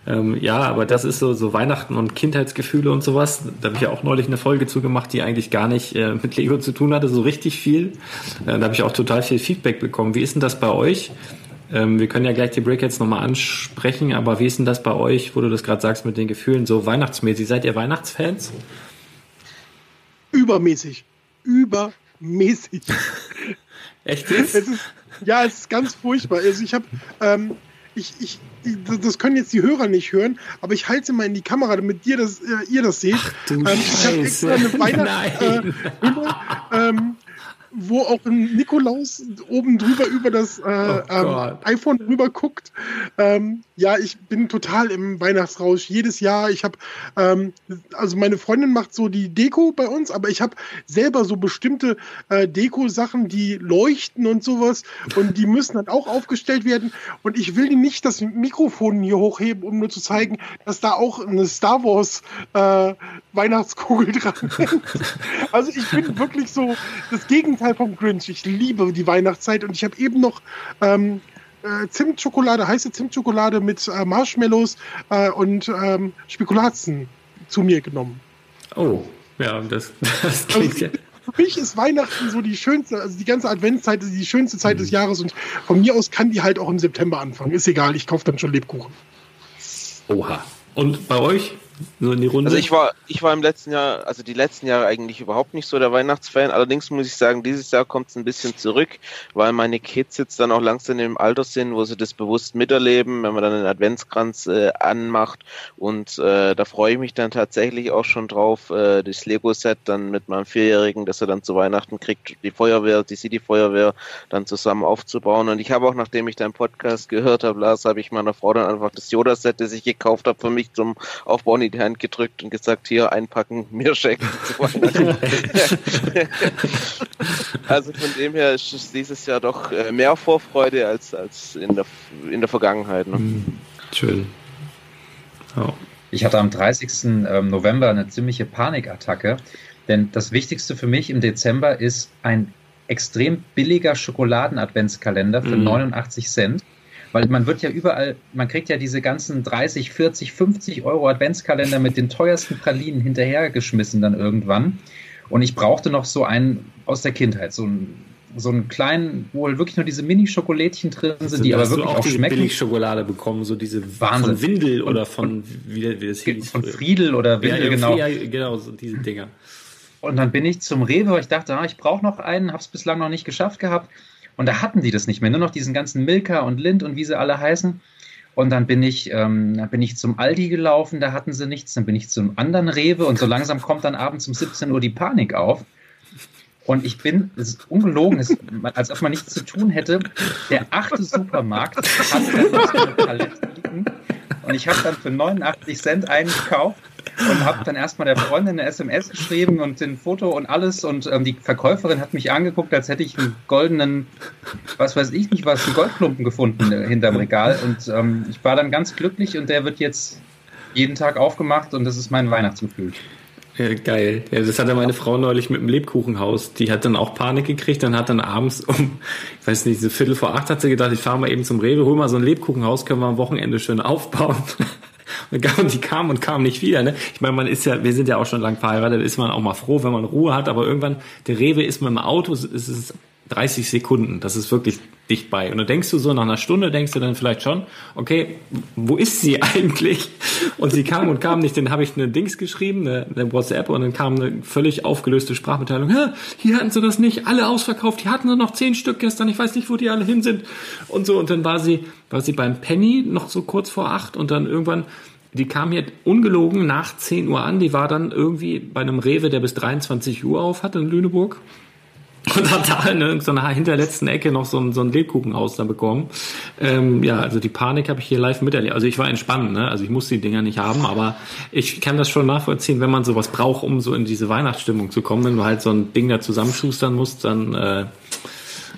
Ähm, ja, aber das ist so, so Weihnachten und Kindheitsgefühle und sowas. Da habe ich ja auch neulich eine Folge zugemacht, die eigentlich gar nicht äh, mit Lego zu tun hatte, so richtig viel. Äh, da habe ich auch total viel Feedback bekommen. Wie ist denn das bei euch? Ähm, wir können ja gleich die Breakheads nochmal ansprechen, aber wie ist denn das bei euch, wo du das gerade sagst mit den Gefühlen, so weihnachtsmäßig? Seid ihr Weihnachtsfans? Übermäßig. Übermäßig. Echt jetzt? Es ist, ja, es ist ganz furchtbar. Also ich habe, ähm, ich, ich, das können jetzt die Hörer nicht hören, aber ich halte mal in die Kamera, damit ihr das, äh, ihr das seht. du ähm, ich habe extra eine Weihnachtshülle, äh, wo auch ein Nikolaus oben drüber über das äh, ähm, Gott. iPhone rüber guckt. Ähm, ja, ich bin total im Weihnachtsrausch jedes Jahr. Ich habe, ähm, also meine Freundin macht so die Deko bei uns, aber ich habe selber so bestimmte äh, Deko-Sachen, die leuchten und sowas und die müssen dann auch aufgestellt werden. Und ich will nicht das Mikrofon hier hochheben, um nur zu zeigen, dass da auch eine Star Wars äh, Weihnachtskugel dran hängt. Also ich bin wirklich so das Gegenteil vom Grinch. Ich liebe die Weihnachtszeit und ich habe eben noch ähm, äh, Zimtschokolade, heiße Zimtschokolade mit äh, Marshmallows äh, und ähm, Spekulatius zu mir genommen. Oh, ja, das, das klingt Also, ja. für mich ist Weihnachten so die schönste, also die ganze Adventszeit ist die schönste Zeit Mhm. des Jahres und von mir aus kann die halt auch im September anfangen. Ist egal, ich kaufe dann schon Lebkuchen. Oha. Und bei euch? So in die Runde? Also ich war, ich war im letzten Jahr, also die letzten Jahre eigentlich überhaupt nicht so der Weihnachtsfan. Allerdings muss ich sagen, dieses Jahr kommt es ein bisschen zurück, weil meine Kids jetzt dann auch langsam im Alter sind, wo sie das bewusst miterleben, wenn man dann einen Adventskranz äh, anmacht. Und äh, da freue ich mich dann tatsächlich auch schon drauf, äh, das Lego-Set dann mit meinem Vierjährigen, das er dann zu Weihnachten kriegt, die Feuerwehr, die City-Feuerwehr dann zusammen aufzubauen. Und ich habe auch, nachdem ich deinen Podcast gehört habe, Lars, habe ich meiner Frau dann einfach das Yoda-Set, das ich gekauft habe, für mich zum Aufbauen in die Hand gedrückt und gesagt, hier einpacken, mir schenken. also von dem her ist es dieses Jahr doch äh, mehr Vorfreude als, als in, der, in der Vergangenheit. Ne? Hm, Schön. Ja. Ich hatte am 30. ähm, November eine ziemliche Panikattacke, denn das Wichtigste für mich im Dezember ist ein extrem billiger Schokoladen-Adventskalender für Mhm. 89 Cent. Weil man wird ja überall, man kriegt ja diese ganzen 30, 40, 50 Euro Adventskalender mit den teuersten Pralinen hinterhergeschmissen dann irgendwann. Und ich brauchte noch so einen aus der Kindheit, so einen, so einen kleinen, wo halt wirklich nur diese Mini-Schokolädchen drin sind, die aber wirklich auch auch schmecken. Billigschokolade bekommen, so diese Wahnsinn. von Windel Und- oder von, wie, wie das hieß. Von Friedel oder Windel, ja, genau. Ja, genau, so diese Dinger. Und dann bin ich zum Rewe, weil ich dachte, ah, ich brauche noch einen, habe es bislang noch nicht geschafft gehabt. Und da hatten die das nicht mehr, nur noch diesen ganzen Milka und Lind und wie sie alle heißen. Und dann bin ich, ähm, dann bin ich zum Aldi gelaufen, da hatten sie nichts. Dann bin ich zum anderen Rewe und so langsam kommt dann abends um 17 Uhr die Panik auf. Und ich bin, es ist ungelogen, es, als ob man nichts zu tun hätte. Der achte Supermarkt hat dann noch so eine Palette liegen. Und ich habe dann für 89 Cent einen gekauft und habe dann erstmal der Freundin eine SMS geschrieben und ein Foto und alles und ähm, die Verkäuferin hat mich angeguckt, als hätte ich einen goldenen, was weiß ich nicht was, einen Goldklumpen gefunden äh, hinterm Regal und ähm, ich war dann ganz glücklich und der wird jetzt jeden Tag aufgemacht und das ist mein Weihnachtsgefühl. Ja, geil. Ja, das hatte meine Frau neulich mit dem Lebkuchenhaus. Die hat dann auch Panik gekriegt und hat dann abends um, ich weiß nicht, so Viertel vor acht hat sie gedacht, ich fahre mal eben zum Rewe, hol mal so ein Lebkuchenhaus, können wir am Wochenende schön aufbauen. Und die kam und kam nicht wieder. Ne? Ich meine, man ist ja, wir sind ja auch schon lang verheiratet, ist man auch mal froh, wenn man Ruhe hat, aber irgendwann, der Rewe ist man im Auto, es ist 30 Sekunden, das ist wirklich dicht bei. Und dann denkst du so, nach einer Stunde denkst du dann vielleicht schon, okay, wo ist sie eigentlich? Und sie kam und kam nicht, dann habe ich eine Dings geschrieben, eine, eine, WhatsApp und dann kam eine völlig aufgelöste Sprachmitteilung, hier hatten sie das nicht, alle ausverkauft, die hatten nur noch zehn Stück gestern, ich weiß nicht, wo die alle hin sind und so. Und dann war sie, war sie beim Penny noch so kurz vor acht und dann irgendwann die kam hier ungelogen nach 10 Uhr an. Die war dann irgendwie bei einem Rewe, der bis 23 Uhr auf hat in Lüneburg. Und hat da in irgendeiner hinterletzten Ecke noch so ein, so ein Lebkuchenhaus da bekommen. Ähm, ja, also die Panik habe ich hier live miterlebt. Also ich war entspannt, ne? Also ich muss die Dinger nicht haben, aber ich kann das schon nachvollziehen, wenn man sowas braucht, um so in diese Weihnachtsstimmung zu kommen. Wenn du halt so ein Ding da zusammenschustern musst, dann äh,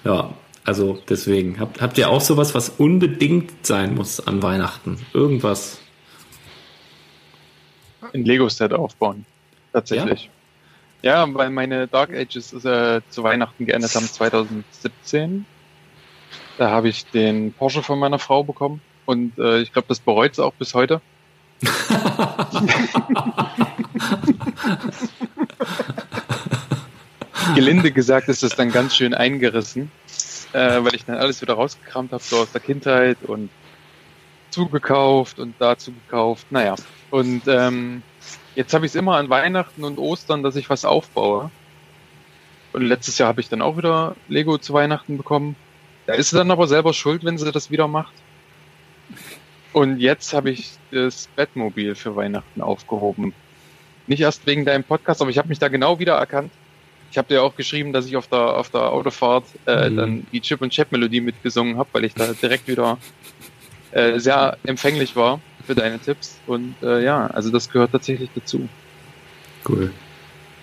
ja, also deswegen. Habt, habt ihr auch sowas, was unbedingt sein muss an Weihnachten? Irgendwas? Ein Lego-Set aufbauen. Tatsächlich. Ja? Weil meine Dark Ages äh, zu Weihnachten geändert haben 2017. Da habe ich den Porsche von meiner Frau bekommen und äh, ich glaube, das bereut sie auch bis heute. Gelinde gesagt ist das dann ganz schön eingerissen, äh, weil ich dann alles wieder rausgekramt habe, so aus der Kindheit und zugekauft und dazu gekauft. Naja, und ähm, Jetzt habe ich es immer an Weihnachten und Ostern, dass ich was aufbaue. Und letztes Jahr habe ich dann auch wieder Lego zu Weihnachten bekommen. Da ist sie dann aber selber schuld, wenn sie das wieder macht. Und jetzt habe ich das Bettmobil für Weihnachten aufgehoben. Nicht erst wegen deinem Podcast, aber ich habe mich da genau wieder erkannt. Ich habe dir auch geschrieben, dass ich auf der, auf der Autofahrt äh, mhm. dann die Chip und Chap Melodie mitgesungen habe, weil ich da direkt wieder äh, sehr empfänglich war für deine Tipps. Und äh, ja, also das gehört tatsächlich dazu. Cool.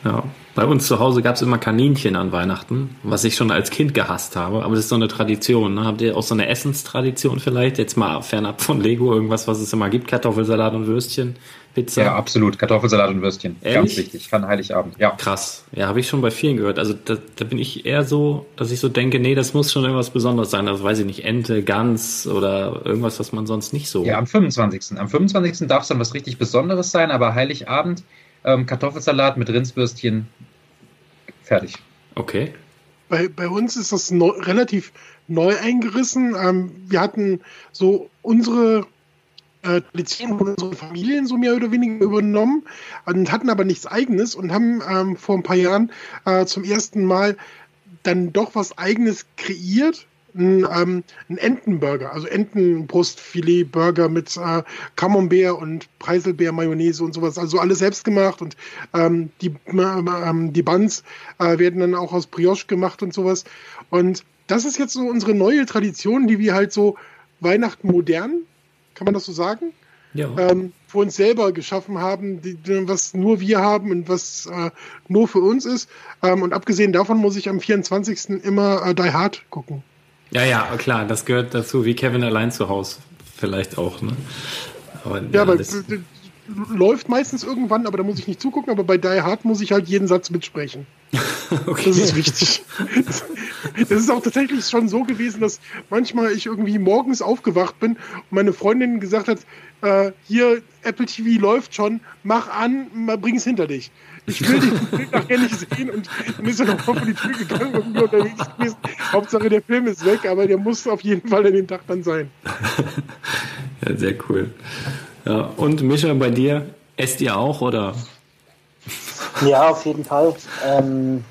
Ja. Bei uns zu Hause gab es immer Kaninchen an Weihnachten, was ich schon als Kind gehasst habe. Aber das ist so eine Tradition. Ne? Habt ihr auch so eine Essenstradition vielleicht? Jetzt mal fernab von Lego, irgendwas, was es immer gibt? Kartoffelsalat und Würstchen, Pizza? Ja, absolut. Kartoffelsalat und Würstchen. Ehrlich? Ganz wichtig. Kann Heiligabend. Ja. Krass. Ja, habe ich schon bei vielen gehört. Also da, da bin ich eher so, dass ich so denke, nee, das muss schon irgendwas Besonderes sein. Also weiß ich nicht, Ente, Gans oder irgendwas, was man sonst nicht so. Ja, am 25. Am 25. darf es dann was richtig Besonderes sein, aber Heiligabend ähm, Kartoffelsalat mit Rindsbürstchen. Fertig. Okay. Bei, bei uns ist das neu, relativ neu eingerissen. Ähm, wir hatten so unsere äh, Tradition von unseren Familien so mehr oder weniger übernommen und hatten aber nichts eigenes und haben ähm, vor ein paar Jahren äh, zum ersten Mal dann doch was eigenes kreiert ein, ähm, ein Entenburger, also Entenbrustfilet-Burger mit äh, Camembert und Preiselbeer-Mayonnaise und sowas. Also alles selbst gemacht und ähm, die, äh, die Buns äh, werden dann auch aus Brioche gemacht und sowas. Und das ist jetzt so unsere neue Tradition, die wir halt so Weihnachten modern, kann man das so sagen? Ja. Ähm, für uns selber geschaffen haben, die, was nur wir haben und was äh, nur für uns ist. Ähm, und abgesehen davon muss ich am 24. immer äh, Die Hard gucken. Ja, ja, klar, das gehört dazu, wie Kevin allein zu Hause vielleicht auch. Ne? Aber, ja, ja aber das läuft meistens irgendwann, aber da muss ich nicht zugucken, aber bei Die Hard muss ich halt jeden Satz mitsprechen. okay. Das ist wichtig. Das ist auch tatsächlich schon so gewesen, dass manchmal ich irgendwie morgens aufgewacht bin und meine Freundin gesagt hat, äh, hier Apple TV läuft schon, mach an, bring es hinter dich ich will den Film nachher nicht sehen und dann ist er noch vor die Tür gegangen und mir unterwegs gewesen. Hauptsache der Film ist weg, aber der muss auf jeden Fall an den Tag dann sein. ja, sehr cool. Ja, und Mischa, bei dir, esst ihr auch oder? Ja, auf jeden Fall. Ähm,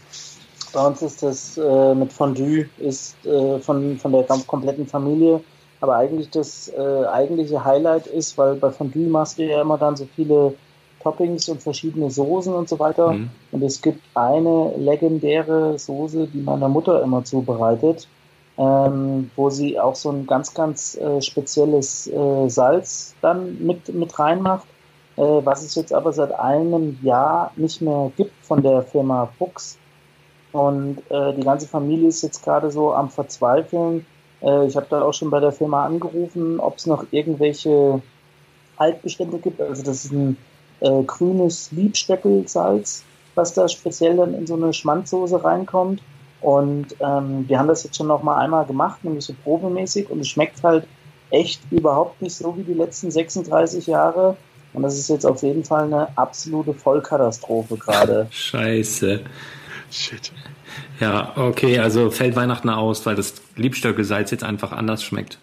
bei uns ist das äh, mit Fondue ist äh, von, von der kompletten Familie, aber eigentlich das äh, eigentliche Highlight ist, weil bei Fondue machst du ja immer dann so viele Toppings und verschiedene Soßen und so weiter. Mhm. Und es gibt eine legendäre Soße, die meine Mutter immer zubereitet, ähm, wo sie auch so ein ganz, ganz äh, spezielles äh, Salz dann mit, mit reinmacht. äh, was es jetzt aber seit einem Jahr nicht mehr gibt von der Firma Fuchs. Und äh, die ganze Familie ist jetzt gerade so am Verzweifeln. Äh, ich habe da auch schon bei der Firma angerufen, ob es noch irgendwelche Altbestände gibt. Also das ist ein äh, grünes Liebstöckelsalz, was da speziell dann in so eine Schmandsoße reinkommt. Und ähm, wir haben das jetzt schon noch mal einmal gemacht, nämlich so probemäßig. Und es schmeckt halt echt überhaupt nicht so wie die letzten 36 Jahre. Und das ist jetzt auf jeden Fall eine absolute Vollkatastrophe gerade. Scheiße. Shit. Ja, okay, also fällt Weihnachten aus, weil das Liebstöckelsalz jetzt einfach anders schmeckt.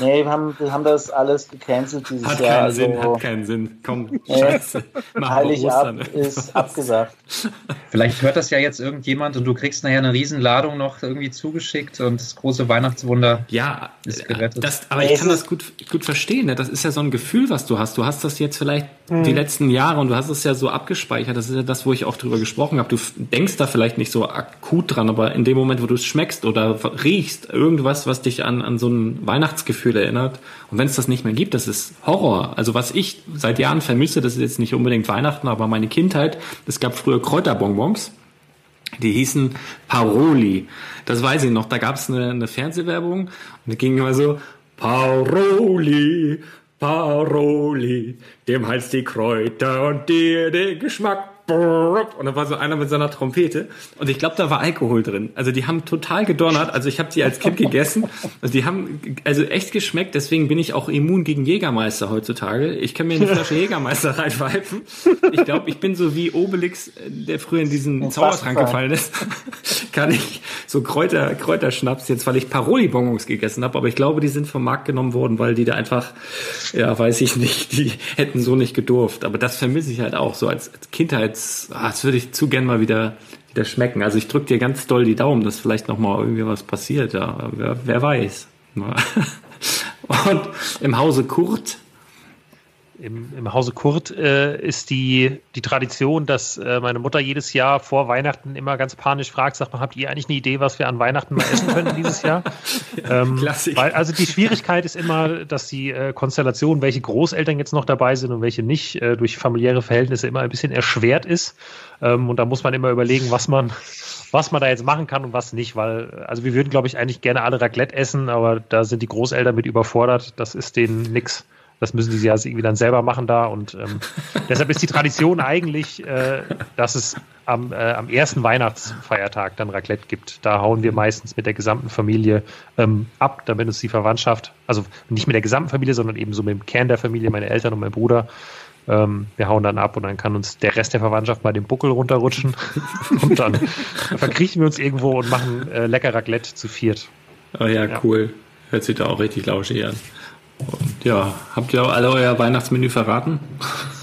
Nee, wir haben, wir haben das alles gecancelt dieses Hat Jahr. keinen also, Sinn, hat keinen Sinn. Komm, Nee. scheiße. Wir Heiligabend Ostern. ist abgesagt. Vielleicht hört das ja jetzt irgendjemand und du kriegst nachher eine Riesenladung noch irgendwie zugeschickt und das große Weihnachtswunder Ja, ist gerettet. das, aber ich kann das gut, gut verstehen. Ne? Das ist ja so ein Gefühl, was du hast. Du hast das jetzt vielleicht Mhm. die letzten Jahre und du hast es ja so abgespeichert. Das ist ja das, wo ich auch drüber gesprochen habe. Du denkst da vielleicht nicht so akut dran, aber in dem Moment, wo du es schmeckst oder riechst, irgendwas, was dich an, an so ein Weihnachtsgefühl erinnert. Und wenn es das nicht mehr gibt, das ist Horror. Also was ich seit Jahren vermisse, das ist jetzt nicht unbedingt Weihnachten, aber meine Kindheit, es gab früher Kräuterbonbons. Die hießen Paroli. Das weiß ich noch. Da gab es eine, eine Fernsehwerbung und die ging immer so, Paroli, Paroli, dem heißt die Kräuter und dir den Geschmack. Und da war so einer mit seiner Trompete und ich glaube, da war Alkohol drin. Also die haben total gedonnert. Also ich habe die als Kind gegessen. Also die haben also echt geschmeckt. Deswegen bin ich auch immun gegen Jägermeister heutzutage. Ich kann mir eine Flasche Jägermeister reinpfeifen. Ich glaube, ich bin so wie Obelix, der früher in diesen Zaubertrank gefallen ist. kann ich so Kräuter, Kräuterschnaps jetzt, weil ich Paroli-Bonbons gegessen habe. Aber ich glaube, die sind vom Markt genommen worden, weil die da einfach, ja, weiß ich nicht, die hätten so nicht gedurft. Aber das vermisse ich halt auch so als, als Ah, das würde ich zu gern mal wieder, wieder schmecken. Also ich drücke dir ganz doll die Daumen, dass vielleicht noch mal irgendwie was passiert. Ja, wer, wer weiß. Und im Hause Kurt, Im, Im Hause Kurt äh, ist die, die Tradition, dass äh, meine Mutter jedes Jahr vor Weihnachten immer ganz panisch fragt, sagt man, habt ihr eigentlich eine Idee, was wir an Weihnachten mal essen können dieses Jahr? ähm, Klassik. weil, also die Schwierigkeit ist immer, dass die äh, Konstellation, welche Großeltern jetzt noch dabei sind und welche nicht, äh, durch familiäre Verhältnisse immer ein bisschen erschwert ist. Ähm, und da muss man immer überlegen, was man, was man da jetzt machen kann und was nicht, weil, also wir würden, glaube ich, eigentlich gerne alle Raclette essen, aber da sind die Großeltern mit überfordert. Das ist denen nix. Das müssen die ja irgendwie dann selber machen da und ähm, deshalb ist die Tradition eigentlich, äh, dass es am, äh, am ersten Weihnachtsfeiertag dann Raclette gibt. Da hauen wir meistens mit der gesamten Familie ähm, ab, damit uns die Verwandtschaft, also nicht mit der gesamten Familie, sondern eben so mit dem Kern der Familie, meine Eltern und mein Bruder, ähm, wir hauen dann ab und dann kann uns der Rest der Verwandtschaft mal den Buckel runterrutschen und dann verkriechen wir uns irgendwo und machen äh, lecker Raclette zu viert. Oh ja, Ja. cool. Hört sich da auch richtig lauschig an. Und ja, habt ihr auch alle euer Weihnachtsmenü verraten?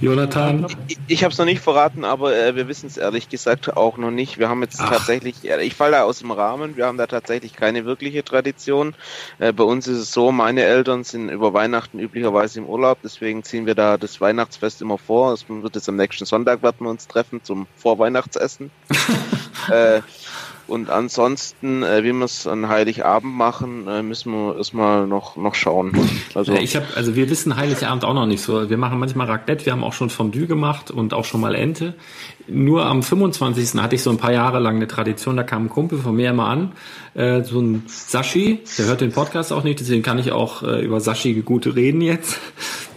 Jonathan? Ich, ich habe es noch nicht verraten, aber äh, wir wissen es ehrlich gesagt auch noch nicht. Wir haben jetzt Ach. tatsächlich, äh, ich falle da aus dem Rahmen, wir haben da tatsächlich keine wirkliche Tradition. Äh, bei uns ist es so, meine Eltern sind über Weihnachten üblicherweise im Urlaub, deswegen ziehen wir da das Weihnachtsfest immer vor. Es wird jetzt am nächsten Sonntag werden wir uns treffen zum Vorweihnachtsessen. äh, und ansonsten, äh, wie wir es an Heiligabend machen, äh, müssen wir erstmal noch, noch schauen. Also Ja, ich habe, also wir wissen Heiligabend auch noch nicht so. Wir machen manchmal Raclette, wir haben auch schon Fondue gemacht und auch schon mal Ente. Nur am 25. hatte ich so ein paar Jahre lang eine Tradition, da kam ein Kumpel von mir immer an, äh, so ein Sashi, der hört den Podcast auch nicht, deswegen kann ich auch äh, über Sashi gut reden jetzt.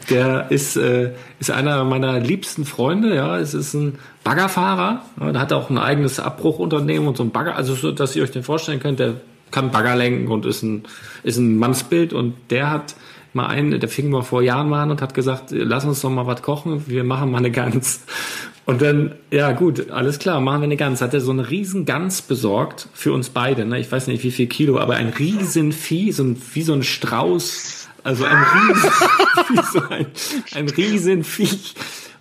Der ist, äh, ist einer meiner liebsten Freunde, ja. Es ist ein Baggerfahrer, ja, der hat auch ein eigenes Abbruchunternehmen und so ein Bagger, also so, dass ihr euch den vorstellen könnt, der kann Bagger lenken und ist ein, ist ein Mannsbild und der hat mal einen, der fing mal vor Jahren mal an und hat gesagt, lass uns doch mal was kochen, wir machen mal eine Gans. Und dann, ja gut, alles klar, machen wir eine Gans. Hat er so eine riesen Gans besorgt für uns beide, ne? Ich weiß nicht wie viel Kilo, aber ein riesen Vieh, so ein, wie so ein Strauß, also ein riesen, wie so ein, ein riesen.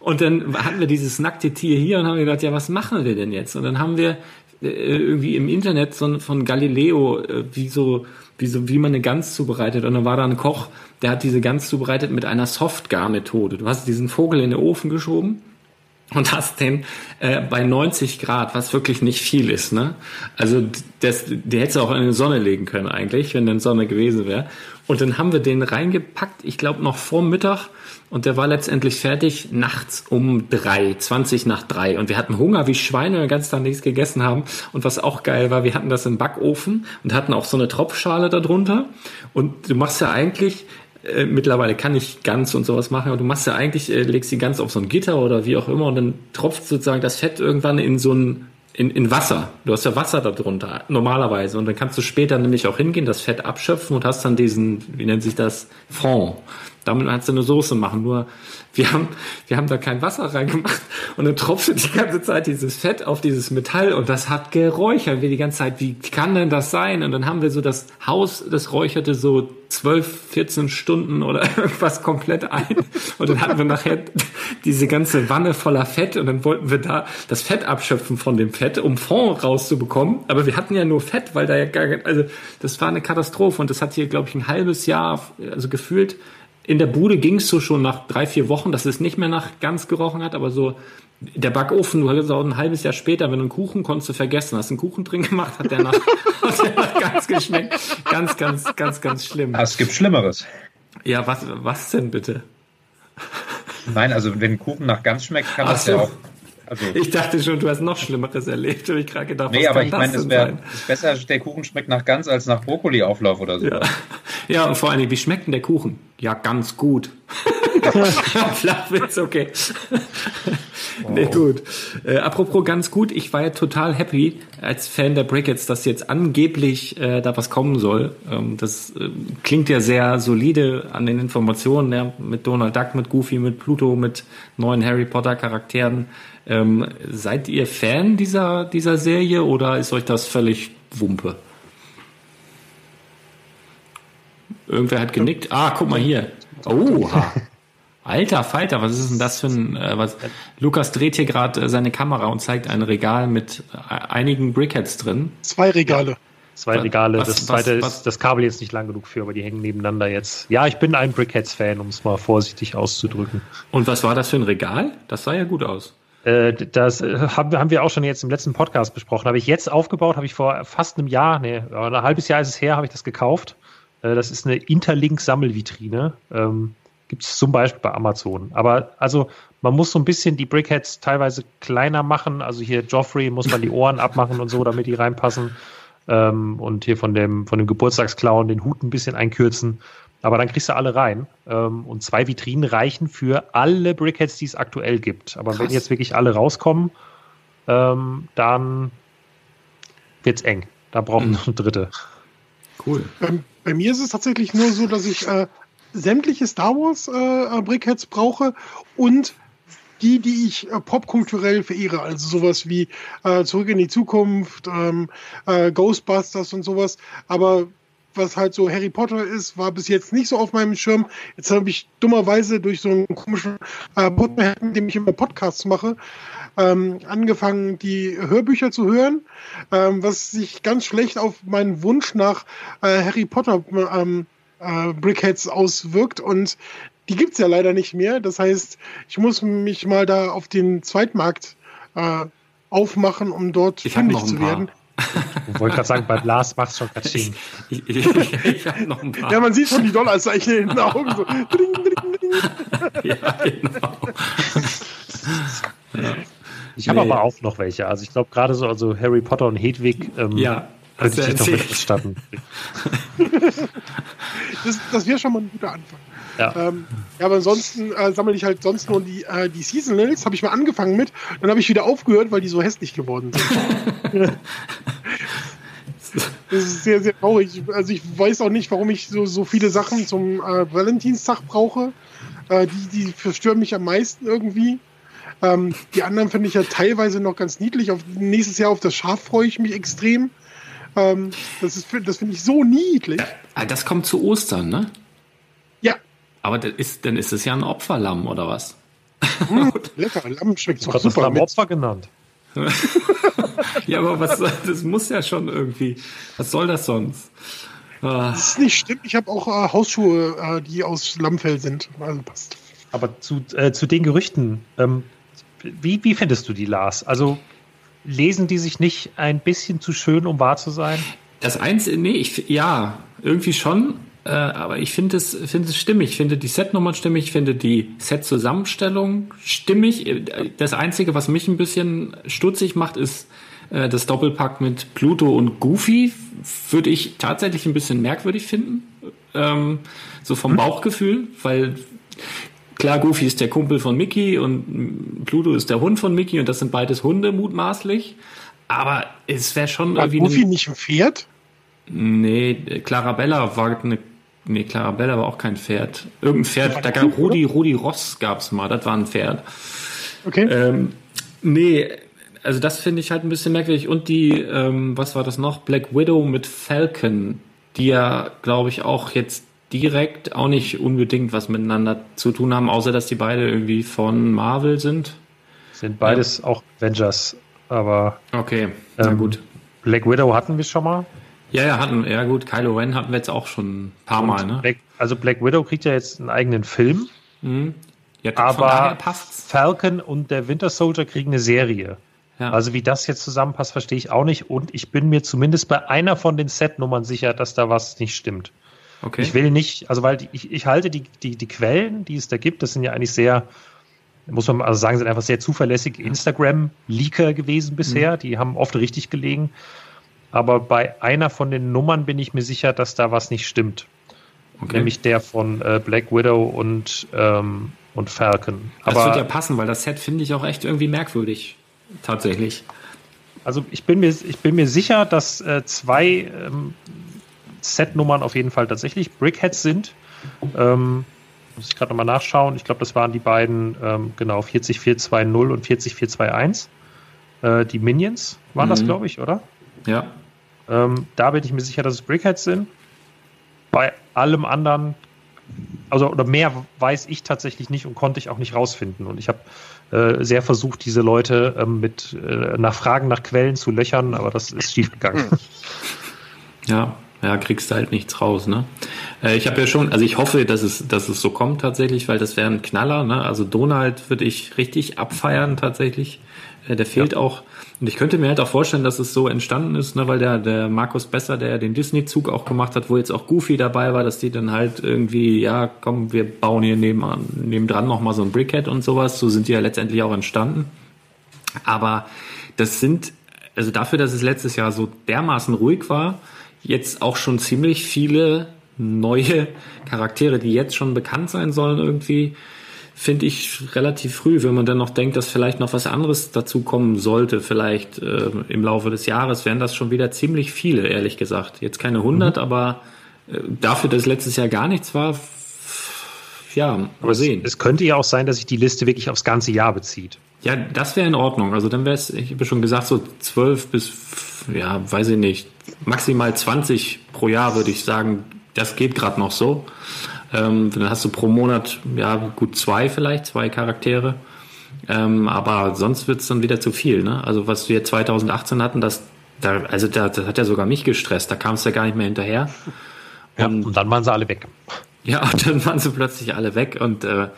Und dann hatten wir dieses nackte Tier hier und haben gedacht, ja, was machen wir denn jetzt? Und dann haben wir äh, irgendwie im Internet so von Galileo, äh, wie so, wie so, wie man eine Gans zubereitet. Und dann war da ein Koch, der hat diese Gans zubereitet mit einer Softgar-Methode. Du hast diesen Vogel in den Ofen geschoben, und hast den äh, bei 90 Grad, was wirklich nicht viel ist, ne? Also das, der hätte auch in die Sonne legen können eigentlich, wenn dann Sonne gewesen wäre. Und dann haben wir den reingepackt, ich glaube noch vor Mittag und der war letztendlich fertig nachts um drei, 20 nach drei. Und wir hatten Hunger wie Schweine, den ganzen Tag nichts gegessen haben. Und was auch geil war, wir hatten das im Backofen und hatten auch so eine Tropfschale darunter. Und du machst ja eigentlich, äh, mittlerweile kann ich ganz und sowas machen, aber du machst ja eigentlich, äh, legst die ganz auf so ein Gitter oder wie auch immer und dann tropft sozusagen das Fett irgendwann in so ein in, in Wasser. Du hast ja Wasser darunter, normalerweise. Und dann kannst du später nämlich auch hingehen, das Fett abschöpfen und hast dann diesen, wie nennt sich das, Fond. Damit kannst du eine Soße machen. Nur wir haben, wir haben da kein Wasser reingemacht und dann tropfte die ganze Zeit dieses Fett auf dieses Metall und das hat geräuchert. Wir die ganze Zeit, wie kann denn das sein? Und dann haben wir so das Haus, das räucherte so 12, 14 Stunden oder irgendwas komplett ein. Und dann hatten wir nachher diese ganze Wanne voller Fett und dann wollten wir da das Fett abschöpfen von dem Fett, um Fond rauszubekommen. Aber wir hatten ja nur Fett, weil da ja gar, also das war eine Katastrophe und das hat hier, glaube ich, ein halbes Jahr, also gefühlt in der Bude ging es so schon nach drei, vier Wochen, dass es nicht mehr nach ganz gerochen hat, aber so der Backofen, du hattest auch ein halbes Jahr später, wenn du einen Kuchen konntest du vergessen, hast einen Kuchen drin gemacht, hat der nach, hat der nach ganz geschmeckt. Ganz, ganz, ganz, ganz schlimm. Es gibt Schlimmeres. Ja, was, was denn bitte? Nein, also wenn Kuchen nach ganz schmeckt, kann Ach das so. ja auch. Also, Ich dachte schon, du hast noch Schlimmeres erlebt. Und ich gerade gedacht, nee, aber ich meine, es wäre besser, der Kuchen schmeckt nach ganz als nach Brokkoli-Auflauf oder so. Ja. ja, und vor allen Dingen, wie schmeckt denn der Kuchen? Ja, ganz gut. Flachwitz, okay. Nee, gut. Äh, apropos ganz gut, ich war ja total happy als Fan der Brickets, dass jetzt angeblich äh, da was kommen soll. Ähm, das äh, klingt ja sehr solide an den Informationen, ja, mit Donald Duck, mit Goofy, mit Pluto, mit neuen Harry Potter Charakteren. Ähm, seid ihr Fan dieser, dieser Serie oder ist euch das völlig Wumpe? Irgendwer hat genickt. Ah, guck mal hier. Oha. Alter Falter, was ist denn das für ein, äh, was, Lukas dreht hier gerade äh, seine Kamera und zeigt ein Regal mit äh, einigen Brickheads drin. Zwei Regale. Zwei Was- Regale. was- das zweite was- ist das Kabel jetzt nicht lang genug für, aber die hängen nebeneinander jetzt. Ja, ich bin ein Brickheads-Fan, um es mal vorsichtig auszudrücken. Und was war das für ein Regal? Das sah ja gut aus. Äh, Das äh, haben wir, auch schon jetzt im letzten Podcast besprochen. Habe ich jetzt aufgebaut, habe ich vor fast einem Jahr, nee, ein halbes Jahr ist es her, habe ich das gekauft. Äh, Das ist eine Interlink-Sammelvitrine. Ähm, Gibt es zum Beispiel bei Amazon. Aber also man muss so ein bisschen die Brickheads teilweise kleiner machen. Also hier Joffrey muss man die Ohren abmachen und so, damit die reinpassen. Ähm, und hier von dem, von dem Geburtstagsclown den Hut ein bisschen einkürzen. Aber dann kriegst du alle rein. Ähm, und zwei Vitrinen reichen für alle Brickheads, die es aktuell gibt. Aber wenn Krass. jetzt wirklich alle rauskommen, ähm, dann wird's eng. Da brauchen wir noch eine dritte. Cool. Ähm, bei mir ist es tatsächlich nur so, dass ich äh, sämtliche Star Wars äh, Brickheads brauche und die, die ich äh, popkulturell verehre, also sowas wie äh, Zurück in die Zukunft, ähm, äh, Ghostbusters und sowas. Aber was halt so Harry Potter ist, war bis jetzt nicht so auf meinem Schirm. Jetzt habe ich dummerweise durch so einen komischen äh, Potter, mit dem ich immer Podcasts mache, ähm, angefangen, die Hörbücher zu hören, ähm, was sich ganz schlecht auf meinen Wunsch nach äh, Harry Potter ähm, äh, Brickheads auswirkt und die gibt's ja leider nicht mehr. Das heißt, ich muss mich mal da auf den Zweitmarkt äh, aufmachen, um dort Ich fündig zu werden. Ich wollte gerade sagen, bei Lars macht's schon Katsching. Ich, ich, ich habe noch ein paar. Ja, man sieht schon die Dollarzeichen in den Augen. So. Dring, dring, dring. Ja, genau. Ich habe Nee. aber auch noch welche. Also ich glaube gerade so, also Harry Potter und Hedwig ähm, Ja, könnte ich dich noch mit ausstatten. Das, das wäre schon mal ein guter Anfang. Ja. Ähm, ja, aber ansonsten äh, sammle ich halt sonst nur die, äh, die Seasonals, habe ich mal angefangen mit, dann habe ich wieder aufgehört, weil die so hässlich geworden sind. das ist sehr, sehr traurig. Also ich weiß auch nicht, warum ich so, so viele Sachen zum äh, Valentinstag brauche. Äh, die, die verstören mich am meisten irgendwie. Ähm, die anderen finde ich ja teilweise noch ganz niedlich. Auf, nächstes Jahr auf das Schaf freue ich mich extrem. Ähm, das ist, das finde ich so niedlich. Ah, Das kommt zu Ostern, ne? Aber das ist, dann ist es ja ein Opferlamm oder was? Hm, lecker. Lamm schmeckt Du doch hast das. Lamm Opfer genannt. Ja, aber was soll- das muss ja schon irgendwie. Was soll das sonst? Ah, das ist nicht stimmt. Ich habe auch äh, Hausschuhe, äh, die aus Lammfell sind. Also passt. Aber zu, äh, zu den Gerüchten, ähm, wie, wie findest du die, Lars? Also lesen die sich nicht ein bisschen zu schön, um wahr zu sein? Das eins, nee, ich, ja, irgendwie schon. Äh, aber ich finde es, finde es stimmig. Ich finde die Setnummern stimmig. Ich finde die Set-Zusammenstellung stimmig. Das Einzige, was mich ein bisschen stutzig macht, ist äh, das Doppelpack mit Pluto und Goofy. Würde ich tatsächlich ein bisschen merkwürdig finden. Ähm, so vom Bauchgefühl, weil klar, Goofy ist der Kumpel von Mickey und Pluto ist der Hund von Mickey und das sind beides Hunde mutmaßlich. Aber es wäre schon War irgendwie. Goofy nicht ein Pferd? Nee, Clarabella war eine. Nee, Clarabella war auch kein Pferd. Irgendein Pferd, da gab Rudi, Rudi Ross gab's mal, das war ein Pferd. Okay. Ähm, nee, also das finde ich halt ein bisschen merkwürdig. Und die, ähm, was war das noch? Black Widow mit Falcon, die ja, glaube ich, auch jetzt direkt auch nicht unbedingt was miteinander zu tun haben, außer dass die beide irgendwie von Marvel sind. Sind beides auch Avengers, aber Okay, na Ähm, gut. Black Widow hatten wir schon mal. Ja, ja, hatten, ja gut, Kylo Ren hatten wir jetzt auch schon ein paar Mal, Und ne? Black, also Black Widow kriegt ja jetzt einen eigenen Film, Mhm. Ja, aber. Falcon und der Winter Soldier kriegen eine Serie. Ja. Also wie das jetzt zusammenpasst, verstehe ich auch nicht. Und ich bin mir zumindest bei einer von den Setnummern sicher, dass da was nicht stimmt. okay. Ich will nicht, also weil die, ich, ich halte die, die, die Quellen, die es da gibt, das sind ja eigentlich sehr, muss man also sagen, sind einfach sehr zuverlässige Instagram-Leaker gewesen bisher. Mhm. Die haben oft richtig gelegen. Aber bei einer von den Nummern bin ich mir sicher, dass da was nicht stimmt. okay. Nämlich der von äh, Black Widow und, ähm, und Falcon. das Aber wird ja passen, weil das Set finde ich auch echt irgendwie merkwürdig. Tatsächlich. Also ich bin mir, ich bin mir sicher, dass äh, zwei ähm, Setnummern auf jeden Fall tatsächlich Brickheads sind. Ähm, muss ich gerade nochmal nachschauen. Ich glaube, das waren die beiden, ähm, genau, 40420 und 40421. Äh, die Minions waren das, Mhm. glaube ich, oder? Ja. Ähm, da bin ich mir sicher, dass es Brickheads sind. Bei allem anderen, also oder mehr weiß ich tatsächlich nicht und konnte ich auch nicht rausfinden. Und ich habe äh, sehr versucht, diese Leute ähm, mit äh, nach Fragen nach Quellen zu löchern, aber das ist schiefgegangen. Ja, ja, kriegst du halt nichts raus, ne? Äh, ich habe ja schon, also ich hoffe, dass es, dass es so kommt tatsächlich, weil das wäre ein Knaller, ne? Also Donald würde ich richtig abfeiern tatsächlich. Äh, der fehlt auch. Und ich könnte mir halt auch vorstellen, dass es so entstanden ist, ne, weil der, der Markus Besser, der den Disney-Zug auch gemacht hat, wo jetzt auch Goofy dabei war, dass die dann halt irgendwie, ja, komm, wir bauen hier nebenan, nebendran nochmal so ein Brickhead und sowas. So sind die ja letztendlich auch entstanden. Aber das sind, also dafür, dass es letztes Jahr so dermaßen ruhig war, jetzt auch schon ziemlich viele neue Charaktere, die jetzt schon bekannt sein sollen irgendwie, finde ich relativ früh, wenn man dann noch denkt, dass vielleicht noch was anderes dazu kommen sollte, vielleicht äh, im Laufe des Jahres, wären das schon wieder ziemlich viele, ehrlich gesagt. Jetzt keine 100, aber äh, dafür, dass letztes Jahr gar nichts war, ja, mal sehen. Es könnte ja auch sein, dass sich die Liste wirklich aufs ganze Jahr bezieht. Ja, das wäre in Ordnung. Also dann wäre es, ich habe schon gesagt, so 12 bis, ja, weiß ich nicht, maximal 20 pro Jahr würde ich sagen, das geht gerade noch so. Ähm, dann hast du pro Monat, ja, gut zwei vielleicht, zwei Charaktere. Ähm, aber sonst wird's dann wieder zu viel. Ne? Also was wir 2018 hatten, das, da, also da, das hat ja sogar mich gestresst. Da kam es ja gar nicht mehr hinterher. Ja, und dann waren sie alle weg. Ja, und dann waren sie plötzlich alle weg und äh,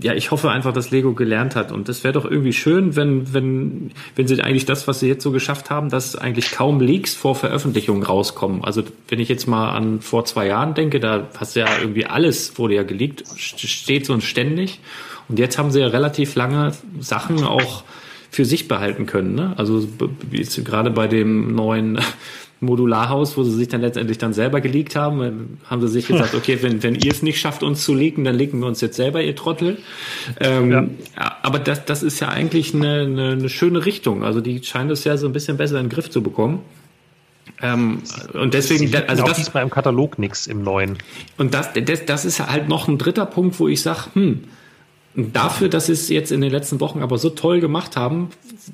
ja, ich hoffe einfach, dass Lego gelernt hat und das wäre doch irgendwie schön, wenn wenn wenn sie eigentlich das, was sie jetzt so geschafft haben, dass eigentlich kaum Leaks vor Veröffentlichung rauskommen. Also wenn ich jetzt mal an vor zwei Jahren denke, da hast du ja irgendwie alles wurde ja geleakt, st- steht so und ständig und jetzt haben sie ja relativ lange Sachen auch für sich behalten können. Ne? Also wie jetzt gerade bei dem neuen Modularhaus, wo sie sich dann letztendlich dann selber geleakt haben, äh, haben sie sich gesagt, okay, wenn, wenn ihr es nicht schafft, uns zu leaken, dann leaken wir uns jetzt selber, ihr Trottel. Ähm, ja. Aber das, das ist ja eigentlich eine, eine, eine schöne Richtung. Also die scheint es ja so ein bisschen besser in den Griff zu bekommen. Ähm, und deswegen, Sie also das, diesmal im Katalog nichts im neuen. und das, das, das ist halt noch ein dritter Punkt, wo ich sage, hm, dafür, dass sie es jetzt in den letzten Wochen aber so toll gemacht haben,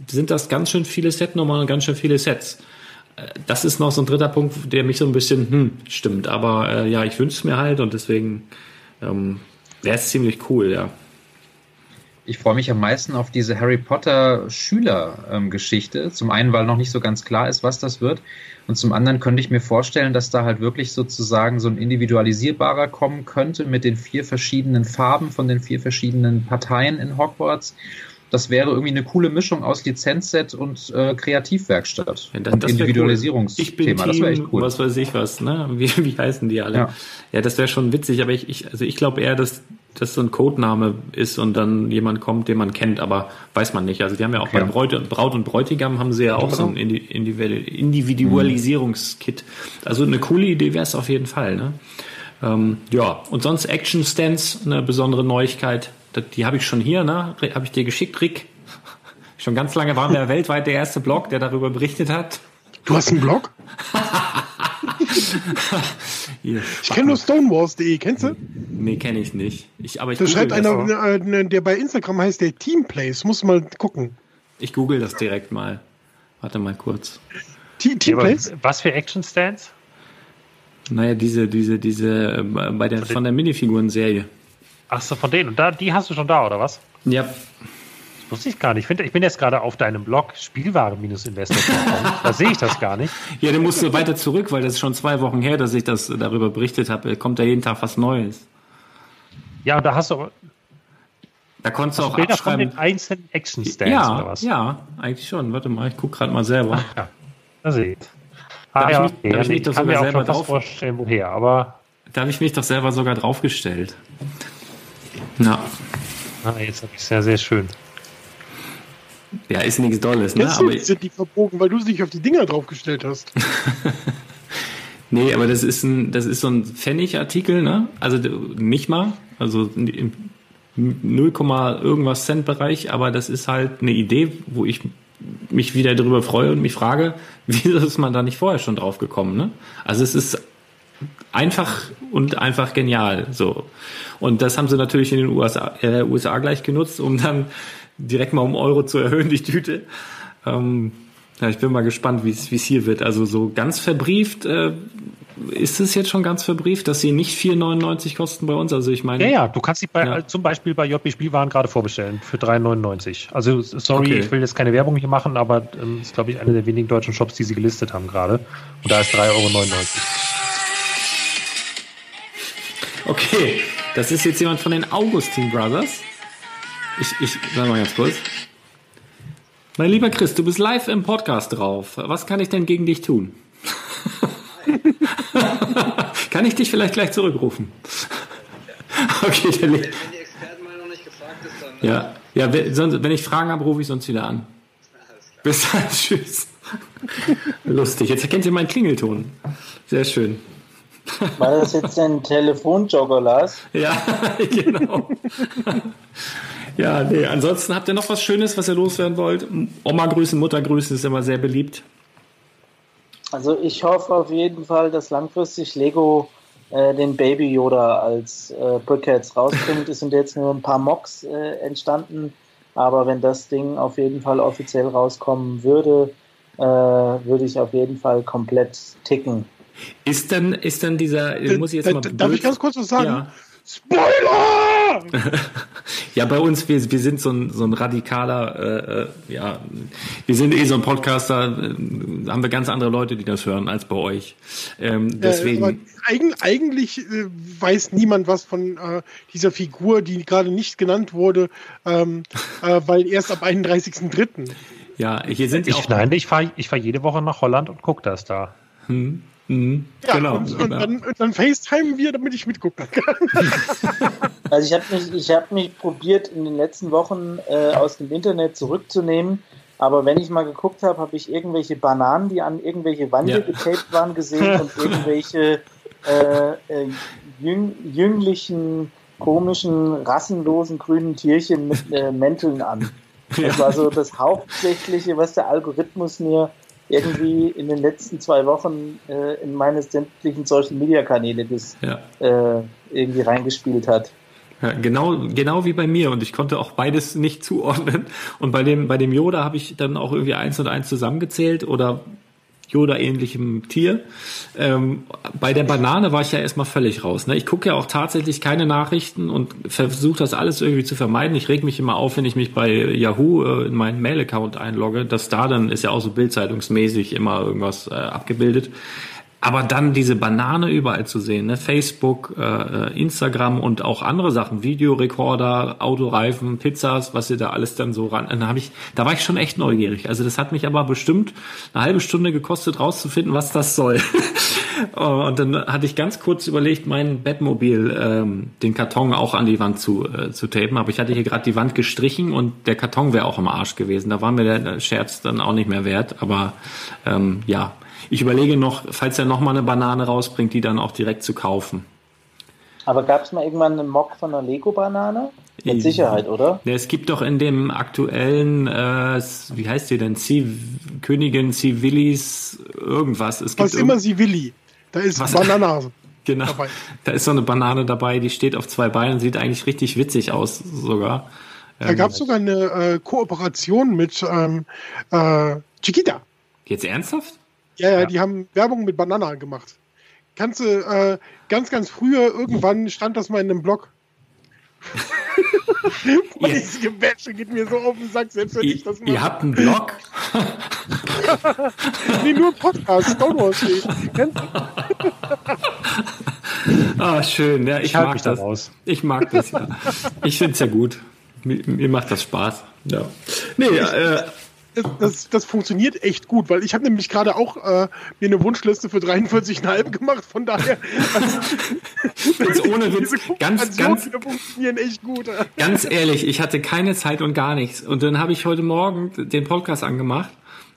sind das ganz schön viele Setnummern und ganz schön viele Sets. Das ist noch so ein dritter Punkt, der mich so ein bisschen, hm, stimmt. Aber äh, ja, ich wünsche es mir halt und deswegen ähm, wäre es ziemlich cool, ja. Ich freue mich am meisten auf diese Harry Potter Schüler-Geschichte. zum einen, weil noch nicht so ganz klar ist, was das wird. Und zum anderen könnte ich mir vorstellen, dass da halt wirklich sozusagen so ein individualisierbarer kommen könnte mit den vier verschiedenen Farben von den vier verschiedenen Parteien in Hogwarts. Das wäre irgendwie eine coole Mischung aus Lizenzset und äh, Kreativwerkstatt. Ja, das- und das cool. Individualisierungsthema. Ich bin das wäre Team, echt cool. was weiß ich was, ne? Wie, wie heißen die alle? Ja, Ja. das wäre schon witzig, aber ich, ich also ich glaube eher, dass das so ein Codename ist und dann jemand kommt, den man kennt, aber weiß man nicht. Also die haben ja auch bei Ja. Braut, Braut und Bräutigam haben sie ja auch so ein Indi- Individu- Individualisierungskit. Also eine coole Idee wäre es auf jeden Fall, ne? Ähm, ja, und sonst Action Stands, eine besondere Neuigkeit. Die habe ich schon hier, ne? Habe ich dir geschickt, Rick. Schon ganz lange waren wir weltweit der erste Blog, der darüber berichtet hat. Du hast einen Blog? Ich kenne nur stonewalls.de, kennst du? Nee, kenne ich nicht. Ich, aber ich Da schreibt einer, auch. äh, der bei Instagram heißt der Teamplays. Muss mal gucken. Ich google das direkt mal. Warte mal kurz. Teamplays? was für Action Stands? Naja, diese, diese, diese, äh, bei der, von der Minifiguren-Serie. Ach so, von denen. Und da, die hast du schon da, oder was? Ja. Das wusste ich gar nicht. Ich, find, ich bin jetzt gerade auf deinem Blog Spielwaren-Investor.com. da sehe ich das gar nicht. Ja, dann musst du weiter zurück, weil das ist schon zwei Wochen her, dass ich das darüber berichtet habe. Kommt da jeden Tag was Neues. Ja, und da hast du Da konntest du auch Bilder von abschreiben. den einzelnen Action Stands Ja, oder was? ja, eigentlich schon. Warte mal, ich guck gerade mal selber. Ja, da sehe ich. Darf Ah, ich ja, mich- ich ja, mich ich doch kann sogar mir auch selber schon drauf- vorstellen, woher, aber Da habe ich mich doch selber sogar draufgestellt. Na, ah, jetzt habe ich es ja sehr schön. ja, ist nichts Dolles, ne? Jetzt Aber, sind die verbogen, weil du dich auf die Dinger draufgestellt hast. nee, aber das ist ein, das ist so ein Pfennig-Artikel, ne? Also nicht mal, also im 0, irgendwas Cent Bereich, aber das ist halt eine Idee, wo ich mich wieder darüber freue und mich frage, wieso ist man da nicht vorher schon drauf gekommen, ne? Also es ist einfach und einfach genial, so. Und das haben sie natürlich in den USA, äh, USA gleich genutzt, um dann direkt mal um Euro zu erhöhen, die Tüte. Ähm, ja, ich bin mal gespannt, wie es hier wird. Also so ganz verbrieft, äh, ist es jetzt schon ganz verbrieft, dass sie nicht 4,99 kosten bei uns? Also ich meine, Ja, ja, du kannst sie bei, Ja. äh, zum Beispiel bei JB Spielwaren gerade vorbestellen für 3,99. Also sorry, Okay. ich will jetzt keine Werbung hier machen, aber ähm, ist, glaube ich, eine der wenigen deutschen Shops, die sie gelistet haben gerade. Und da ist 3,99 Euro. Okay, das ist jetzt jemand von den Augustin Brothers. Ich, ich, sag mal ganz kurz. Mein lieber Chris, du bist live im Podcast drauf. Was kann ich denn gegen dich tun? kann ich dich vielleicht gleich zurückrufen? okay, der Wenn die Expertenmeinung nicht gefragt ist, dann. ja, ja wenn ich Fragen habe, rufe ich sonst wieder an. Bis dann, tschüss. Lustig, jetzt erkennt ihr meinen Klingelton. Sehr schön. War das jetzt ein Telefonjogger, Lars? Ja, genau. ja, nee, ansonsten habt ihr noch was Schönes, was ihr loswerden wollt? Oma grüßen, Mutter grüßen ist immer sehr beliebt. Also ich hoffe auf jeden Fall, dass langfristig Lego äh, den Baby Yoda als äh, Brickheads rausbringt. Es sind jetzt nur ein paar Mocks äh, entstanden, aber wenn das Ding auf jeden Fall offiziell rauskommen würde, äh, würde ich auf jeden Fall komplett ticken. Ist dann, ist dann dieser, muss ich jetzt Äh, mal darf ich ganz kurz was sagen? Ja. Spoiler! Ja, bei uns, wir, wir sind so ein, so ein radikaler, äh, äh, ja, wir sind eh so ein Podcaster, äh, haben wir ganz andere Leute, die das hören, als bei euch. Ähm, deswegen. Äh, eigen, eigentlich äh, weiß niemand was von äh, dieser Figur, die gerade nicht genannt wurde, ähm, äh, weil erst ab 31.03. ja, hier sind ja auch. Ich, nein, ich fahre ich fahr jede Woche nach Holland und gucke das da. Hm, hm, Ja, genau. und, und, dann, und dann FaceTime wir, damit ich mitgucken kann. Also ich habe mich, ich habe mich probiert in den letzten Wochen äh, aus dem Internet zurückzunehmen, aber wenn ich mal geguckt habe, habe ich irgendwelche Bananen, die an irgendwelche Wände Ja. getaped waren, gesehen und irgendwelche äh, äh, jüng, jünglichen, komischen, rassenlosen grünen Tierchen mit äh, Mänteln an. Das war so das Hauptsächliche, was der Algorithmus mir irgendwie in den letzten zwei Wochen äh, in meine sämtlichen Social Media Kanäle ges, Ja. äh, irgendwie reingespielt hat. Ja, genau, genau wie bei mir und ich konnte auch beides nicht zuordnen. Und bei dem, bei dem Yoda habe ich dann auch irgendwie eins und eins zusammengezählt oder Yoda-ähnlichem Tier. Ähm, bei der Banane war ich ja erstmal völlig raus. Ne? Ich gucke ja auch tatsächlich keine Nachrichten und versuche das alles irgendwie zu vermeiden. Ich reg mich immer auf, wenn ich mich bei Yahoo äh, in meinen Mail-Account einlogge, dass da dann ist ja auch so bildzeitungsmäßig immer irgendwas äh, abgebildet. Aber dann diese Banane überall zu sehen, ne? Facebook, äh, Instagram und auch andere Sachen, Videorekorder, Autoreifen, Pizzas, was sie da alles dann so ran. Dann habe ich, da war ich schon echt neugierig. Also das hat mich aber bestimmt eine halbe Stunde gekostet, rauszufinden, was das soll. und dann hatte ich ganz kurz überlegt, mein Bettmobil, ähm, den Karton auch an die Wand zu, äh, zu tapen. Aber ich hatte hier gerade die Wand gestrichen und der Karton wäre auch im Arsch gewesen. Da war mir der Scherz dann auch nicht mehr wert. Aber ähm, ja, ich überlege noch, falls er noch mal eine Banane rausbringt, die dann auch direkt zu kaufen. Aber gab es mal irgendwann einen Mock von einer Lego-Banane? Mit Sicherheit, oder? Ja, es gibt doch in dem aktuellen, äh, wie heißt die denn? C Königin Civilis irgendwas. Es gibt Was immer sie willi. Da ist Was- Banana. Genau. dabei. Da ist so eine Banane dabei, die steht auf zwei Beinen, sieht eigentlich richtig witzig aus sogar. Da Ähm, gab es sogar eine äh, Kooperation mit ähm, äh, Chiquita. Jetzt ernsthaft? Ja, ja, die haben Werbung mit Banana gemacht. Kannst du, äh, ganz, ganz früher, irgendwann stand das mal in einem Blog. Boah, Diese Gebäsche geht mir so auf den Sack, selbst wenn ich das mache. Ihr habt einen Blog? nee, nur Podcast, du? Ah, schön. Ja, ich, Ich mag mich da das. raus. Ich mag das, ja. Ich finde es ja gut. Mir, mir macht das Spaß. Ja. Nee, äh, Das, das, funktioniert echt gut, weil ich habe nämlich gerade auch äh, mir eine Wunschliste für 43,5 gemacht, von daher. Also, ohne Witz, ganz, ganz- funktionieren echt gut. Ganz ehrlich, ich hatte keine Zeit und gar nichts. Und dann habe ich heute Morgen den Podcast angemacht.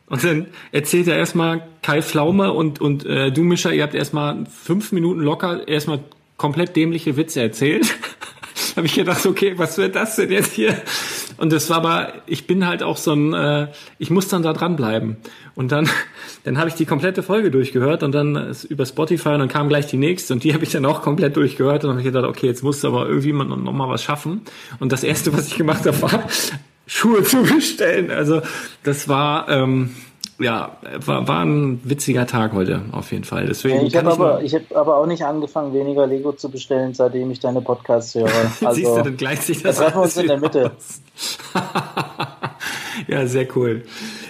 Und dann erzählt er erstmal Kai Pflaume und, und äh, du, Mischa, ihr habt erstmal fünf Minuten locker erstmal komplett dämliche Witze erzählt. habe ich gedacht, okay, was wird das denn jetzt hier? Und das war aber, ich bin halt auch so ein, äh, ich muss dann da dranbleiben. Und dann, dann habe ich die komplette Folge durchgehört und dann ist über Spotify und dann kam gleich die nächste und die habe ich dann auch komplett durchgehört und dann habe ich gedacht, okay, jetzt musst du aber irgendwie mal, noch mal was schaffen. Und das erste, was ich gemacht habe, war Schuhe zu bestellen. Also das war, ähm, ja, war, war ein witziger Tag heute auf jeden Fall. Deswegen Ja, ich habe ich aber, ich hab aber auch nicht angefangen, weniger Lego zu bestellen, seitdem ich deine Podcasts höre. Also, Siehst du, dann gleicht sich das da treffen wir uns in der Mitte. Ja, sehr cool.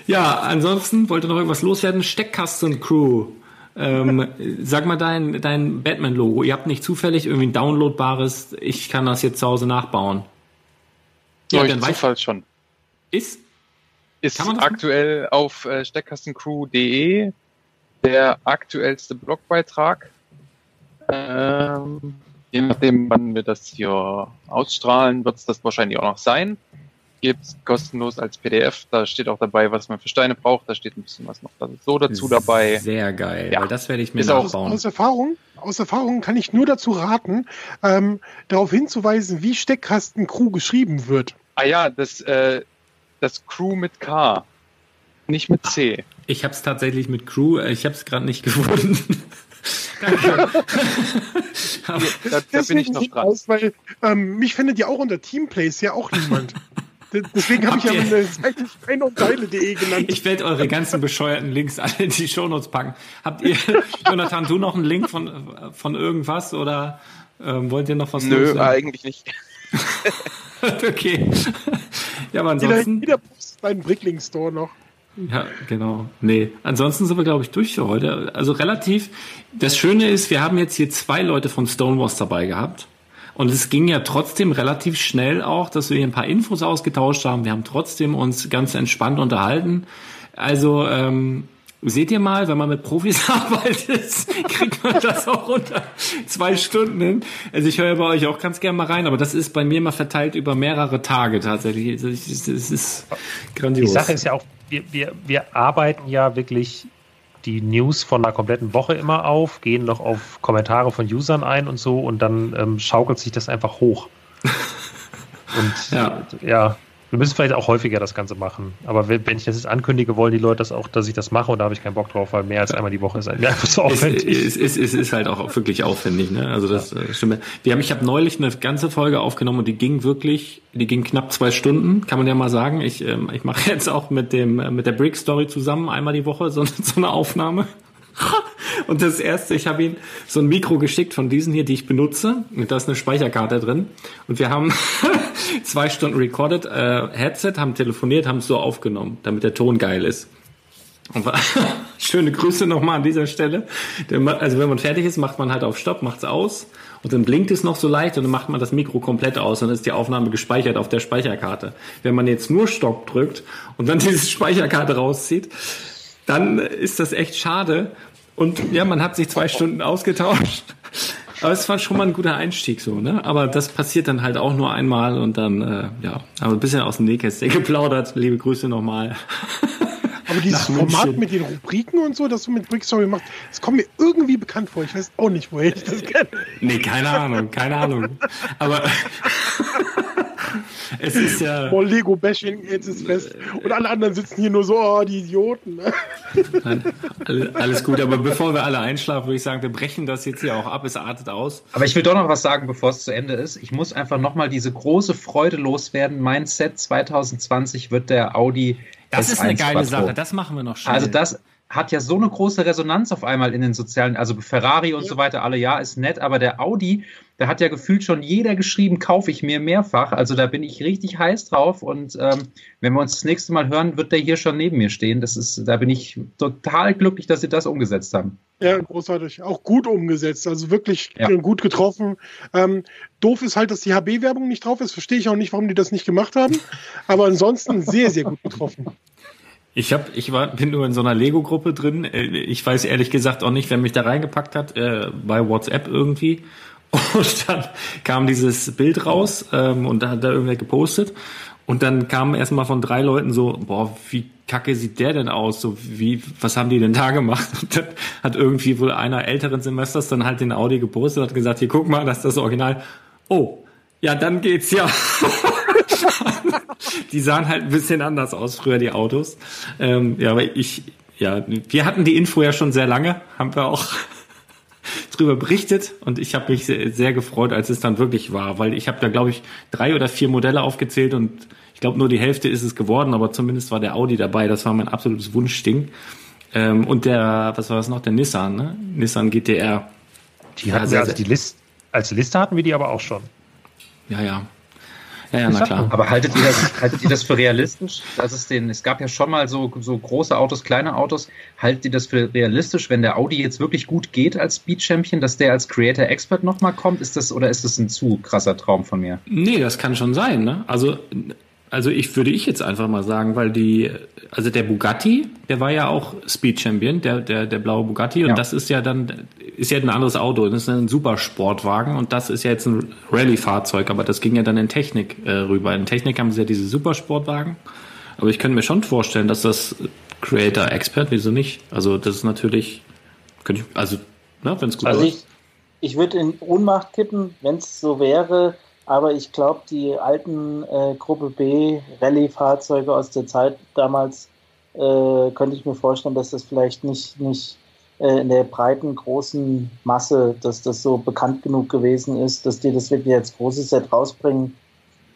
Ja, ansonsten wollte noch irgendwas loswerden. Steckkasten-Crew. Ähm, sag mal dein, dein Batman-Logo. Ihr habt nicht zufällig irgendwie ein downloadbares, ich kann das jetzt zu Hause nachbauen. Ja, dann weiß Zufall schon. ist. Ist aktuell auf äh, steckkastencrew.de der aktuellste Blogbeitrag. Ähm, je nachdem, wann wir das hier ausstrahlen, wird es das wahrscheinlich auch noch sein. Gibt's kostenlos als PDF. Da steht auch dabei, was man für Steine braucht. Da steht ein bisschen was noch so dazu dabei. Sehr geil, Ja. weil das werde ich mir nachbauen. Aus Erfahrung, aus Erfahrung kann ich nur dazu raten, ähm, darauf hinzuweisen, wie Steckkasten Crew geschrieben wird. Ah ja, das, äh, das Crew mit K, nicht mit C. Ich habe es tatsächlich mit Crew, äh, ich habe es gerade nicht gefunden. Danke. Aber- Da, da bin ich noch dran. Aus, weil ähm, mich findet ja auch unter Teamplays ja auch niemand. Deswegen habe ich ja meine Seite stein und Teile.de genannt. Ich werde eure ganzen bescheuerten Links alle in die Shownotes packen. Habt ihr, Jonathan, du noch einen Link von, von irgendwas oder ähm, wollt ihr noch was Nö, loswerden? eigentlich nicht. okay. Ja, aber Jeder, ansonsten. jeder postet einen Brickling Store noch. Ja, genau. Nee, ansonsten sind wir, glaube ich, durch für heute. Also relativ. Das Schöne ist, wir haben jetzt hier zwei Leute von Stonewalls dabei gehabt. Und es ging ja trotzdem relativ schnell auch, dass wir hier ein paar Infos ausgetauscht haben. Wir haben trotzdem uns ganz entspannt unterhalten. Also, ähm, seht ihr mal, wenn man mit Profis arbeitet, kriegt man das auch unter zwei Stunden hin. Also ich höre bei euch auch ganz gerne mal rein, aber das ist bei mir mal verteilt über mehrere Tage tatsächlich. Also ist, es ist grandios. Die Sache ist ja auch, wir, wir, wir arbeiten ja wirklich die News von einer kompletten Woche immer auf, gehen noch auf Kommentare von Usern ein und so und dann ähm, schaukelt sich das einfach hoch. Und Ja. ja. Wir müssen vielleicht auch häufiger das Ganze machen. Aber wenn, ich das jetzt ankündige, wollen die Leute das auch, dass ich das mache und da habe ich keinen Bock drauf, weil mehr als einmal die Woche ist mir einfach so Es, aufwendig. es, es, es ist halt auch wirklich aufwendig, ne? Also das äh, stimmt. Wir haben, ich habe neulich eine ganze Folge aufgenommen und die ging wirklich, die ging knapp zwei Stunden, kann man ja mal sagen. Ich, ähm, ich mache jetzt auch mit dem äh, mit der Brick Story zusammen einmal die Woche so, so eine Aufnahme. Und das erste, ich habe ihm so ein Mikro geschickt von diesen hier, die ich benutze. Und da ist eine Speicherkarte drin. Und wir haben zwei Stunden recorded, äh, Headset, haben telefoniert, haben es so aufgenommen, damit der Ton geil ist. Schöne Grüße nochmal an dieser Stelle. Also wenn man fertig ist, macht man halt auf Stopp, macht's aus und dann blinkt es noch so leicht und dann macht man das Mikro komplett aus und dann ist die Aufnahme gespeichert auf der Speicherkarte. Wenn man jetzt nur Stopp drückt und dann diese Speicherkarte rauszieht, dann ist das echt schade. Und ja, man hat sich zwei Stunden ausgetauscht. Aber es war schon mal ein guter Einstieg so, ne? Aber das passiert dann halt auch nur einmal und dann, äh, ja, aber ein bisschen aus dem Nähkästchen geplaudert. Liebe Grüße nochmal. Aber dieses Format mit den Rubriken und so, das du mit Brickstory machst, das kommt mir irgendwie bekannt vor. Ich weiß auch nicht, woher ich das kenne. Nee, keine Ahnung, keine Ahnung. Aber es ist ja. Boah, Lego Bashing, jetzt ist fest. Und alle anderen sitzen hier nur so, oh, die Idioten. Ne? Nein, alle- alles gut, aber bevor wir alle einschlafen, würde ich sagen, wir brechen das jetzt hier auch ab. Es artet aus. Aber ich will doch noch was sagen, bevor es zu Ende ist. Ich muss einfach nochmal diese große Freude loswerden. Mein Set 2020 wird der Audi Das S1 ist eine geile Quattro. Sache. Das machen wir noch schnell. Also das hat ja so eine große Resonanz auf einmal in den sozialen, also Ferrari und so weiter, alle ja, ist nett, aber der Audi, da hat ja gefühlt schon jeder geschrieben, kaufe ich mir mehrfach. Also da bin ich richtig heiß drauf und ähm, wenn wir uns das nächste Mal hören, wird der hier schon neben mir stehen. Das ist, da bin ich total glücklich, dass sie das umgesetzt haben. Ja, großartig. Auch gut umgesetzt. Also wirklich Ja. gut getroffen. Ähm, doof ist halt, dass die HB-Werbung nicht drauf ist. Verstehe ich auch nicht, warum die das nicht gemacht haben. Aber ansonsten sehr, sehr gut getroffen. Ich hab, ich war, bin nur in so einer Lego-Gruppe drin. Äh, Ich weiß ehrlich gesagt auch nicht, wer mich da reingepackt hat, äh, bei WhatsApp irgendwie. Und dann kam dieses Bild raus ähm, und da hat da irgendwer gepostet. Und dann kam erstmal von drei Leuten so, boah, wie kacke sieht der denn aus? So, wie, was haben die denn da gemacht? Und dann hat irgendwie wohl einer älteren Semesters dann halt den Audi gepostet und hat gesagt, hier guck mal, das ist das Original. Oh, ja, dann geht's ja. die sahen halt ein bisschen anders aus früher, die Autos. Ähm, ja, aber ich, ja, wir hatten die Info ja schon sehr lange, haben wir auch drüber berichtet und ich habe mich sehr, sehr gefreut, als es dann wirklich war, weil ich habe da, glaube ich, drei oder vier Modelle aufgezählt und ich glaube, nur die Hälfte ist es geworden, aber zumindest war der Audi dabei, das war mein absolutes Wunschding. Ähm, und der, was war das noch, der Nissan, ne? Nissan GTR. Die hatten Ja, wir, sehr, also sehr- die List, als Liste hatten wir die aber auch schon. Ja, ja. Ja, na klar. Aber haltet ihr das, haltet ihr das für realistisch? Dass es den, es gab ja schon mal so, so große Autos, kleine Autos. Haltet ihr das für realistisch, wenn der Audi jetzt wirklich gut geht als Speed Champion, dass der als Creator Expert nochmal kommt? Ist das, oder ist das ein zu krasser Traum von mir? Nee, das kann schon sein, ne? Also, also ich würde ich jetzt einfach mal sagen, weil die, also der Bugatti, der war ja auch Speed Champion, der, der, der blaue Bugatti, und Ja. das ist ja dann, ist ja ein anderes Auto, das ist ein Supersportwagen und das ist ja jetzt ein Rallye-Fahrzeug, aber das ging ja dann in Technik äh, rüber. In Technik haben sie ja diese Supersportwagen, aber ich könnte mir schon vorstellen, dass das Creator Expert, wieso nicht? Also das ist natürlich, könnte ich, also, ne, wenn es gut Also läuft. ich, ich würde in Ohnmacht kippen, wenn es so wäre, aber ich glaube, die alten äh, Gruppe B Rallye-Fahrzeuge aus der Zeit damals äh, könnte ich mir vorstellen, dass das vielleicht nicht, nicht äh, in der breiten, großen Masse, dass das so bekannt genug gewesen ist, dass die das wirklich als großes Set rausbringen.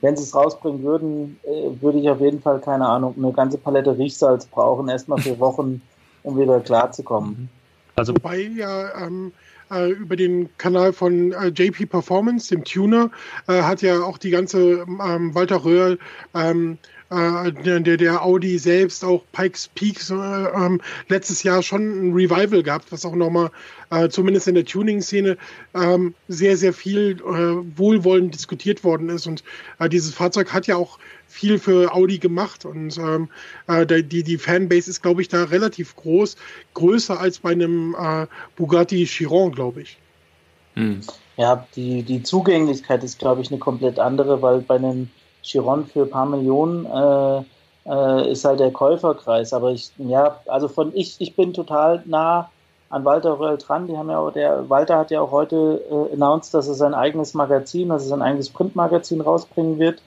Wenn sie es rausbringen würden, äh, würde ich auf jeden Fall, keine Ahnung, eine ganze Palette Riechsalz brauchen, erstmal für Wochen, um wieder klarzukommen. Also Wobei ja ähm, äh, über den Kanal von äh, JP Performance, dem Tuner, äh, hat ja auch die ganze ähm, Walter Röhrl, ähm, äh, der, der- Audi selbst, auch Pikes Peak, äh, ähm, letztes Jahr schon ein Revival gehabt, was auch nochmal, äh, zumindest in der Tuning-Szene, ähm, sehr, sehr viel äh, wohlwollend diskutiert worden ist. Und äh, dieses Fahrzeug hat ja auch viel für Audi gemacht und ähm, äh, die, die Fanbase ist, glaube ich, da relativ groß, größer als bei einem äh, Bugatti Chiron, glaube ich. Hm. Ja, die, die Zugänglichkeit ist, glaube ich, eine komplett andere, weil bei einem Chiron für ein paar Millionen äh, äh, ist halt der Käuferkreis. Aber ich, ja, also von ich, ich bin total nah an Walter Röll dran. Die haben ja auch, der Walter hat ja auch heute äh, announced, dass er sein eigenes Magazin, also sein eigenes Printmagazin rausbringen wird.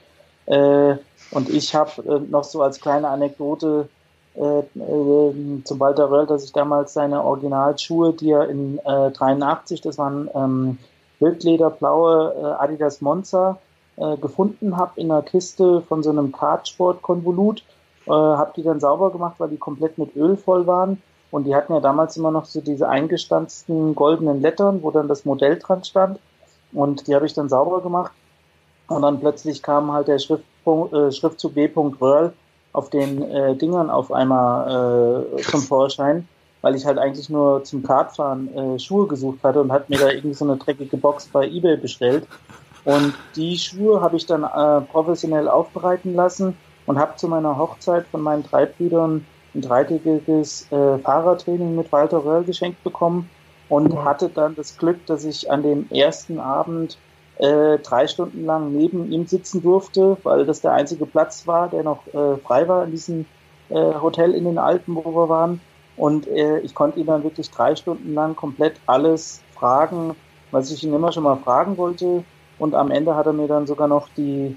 Äh, und ich habe äh, noch so als kleine Anekdote äh, äh, zum Walter Röll, dass ich damals seine Originalschuhe, die er in äh, 83, das waren ähm, wildlederblaue äh, Adidas Monza, äh, gefunden habe in einer Kiste von so einem Kartsport-Konvolut. Äh, habe die dann sauber gemacht, weil die komplett mit Öl voll waren. Und die hatten ja damals immer noch so diese eingestanzten goldenen Lettern, wo dann das Modell dran stand. Und die habe ich dann sauber gemacht. Und dann plötzlich kam halt der Schriftpunkt, äh, Schriftzug B. Röhrl auf den äh, Dingern auf einmal äh, zum Vorschein. weil ich halt eigentlich nur zum Kartfahren äh, Schuhe gesucht hatte und hat mir da irgendwie so eine dreckige Box bei eBay bestellt. Und die Schuhe habe ich dann äh, professionell aufbereiten lassen und habe zu meiner Hochzeit von meinen drei Brüdern ein dreitägiges äh, Fahrertraining mit Walter Röhrl geschenkt bekommen und Wow. hatte dann das Glück, dass ich an dem ersten Abend äh, drei Stunden lang neben ihm sitzen durfte, weil das der einzige Platz war, der noch äh, frei war in diesem äh, Hotel in den Alpen, wo wir waren. Und äh, ich konnte ihn dann wirklich drei Stunden lang komplett alles fragen, was ich ihn immer schon mal fragen wollte. Und am Ende hat er mir dann sogar noch die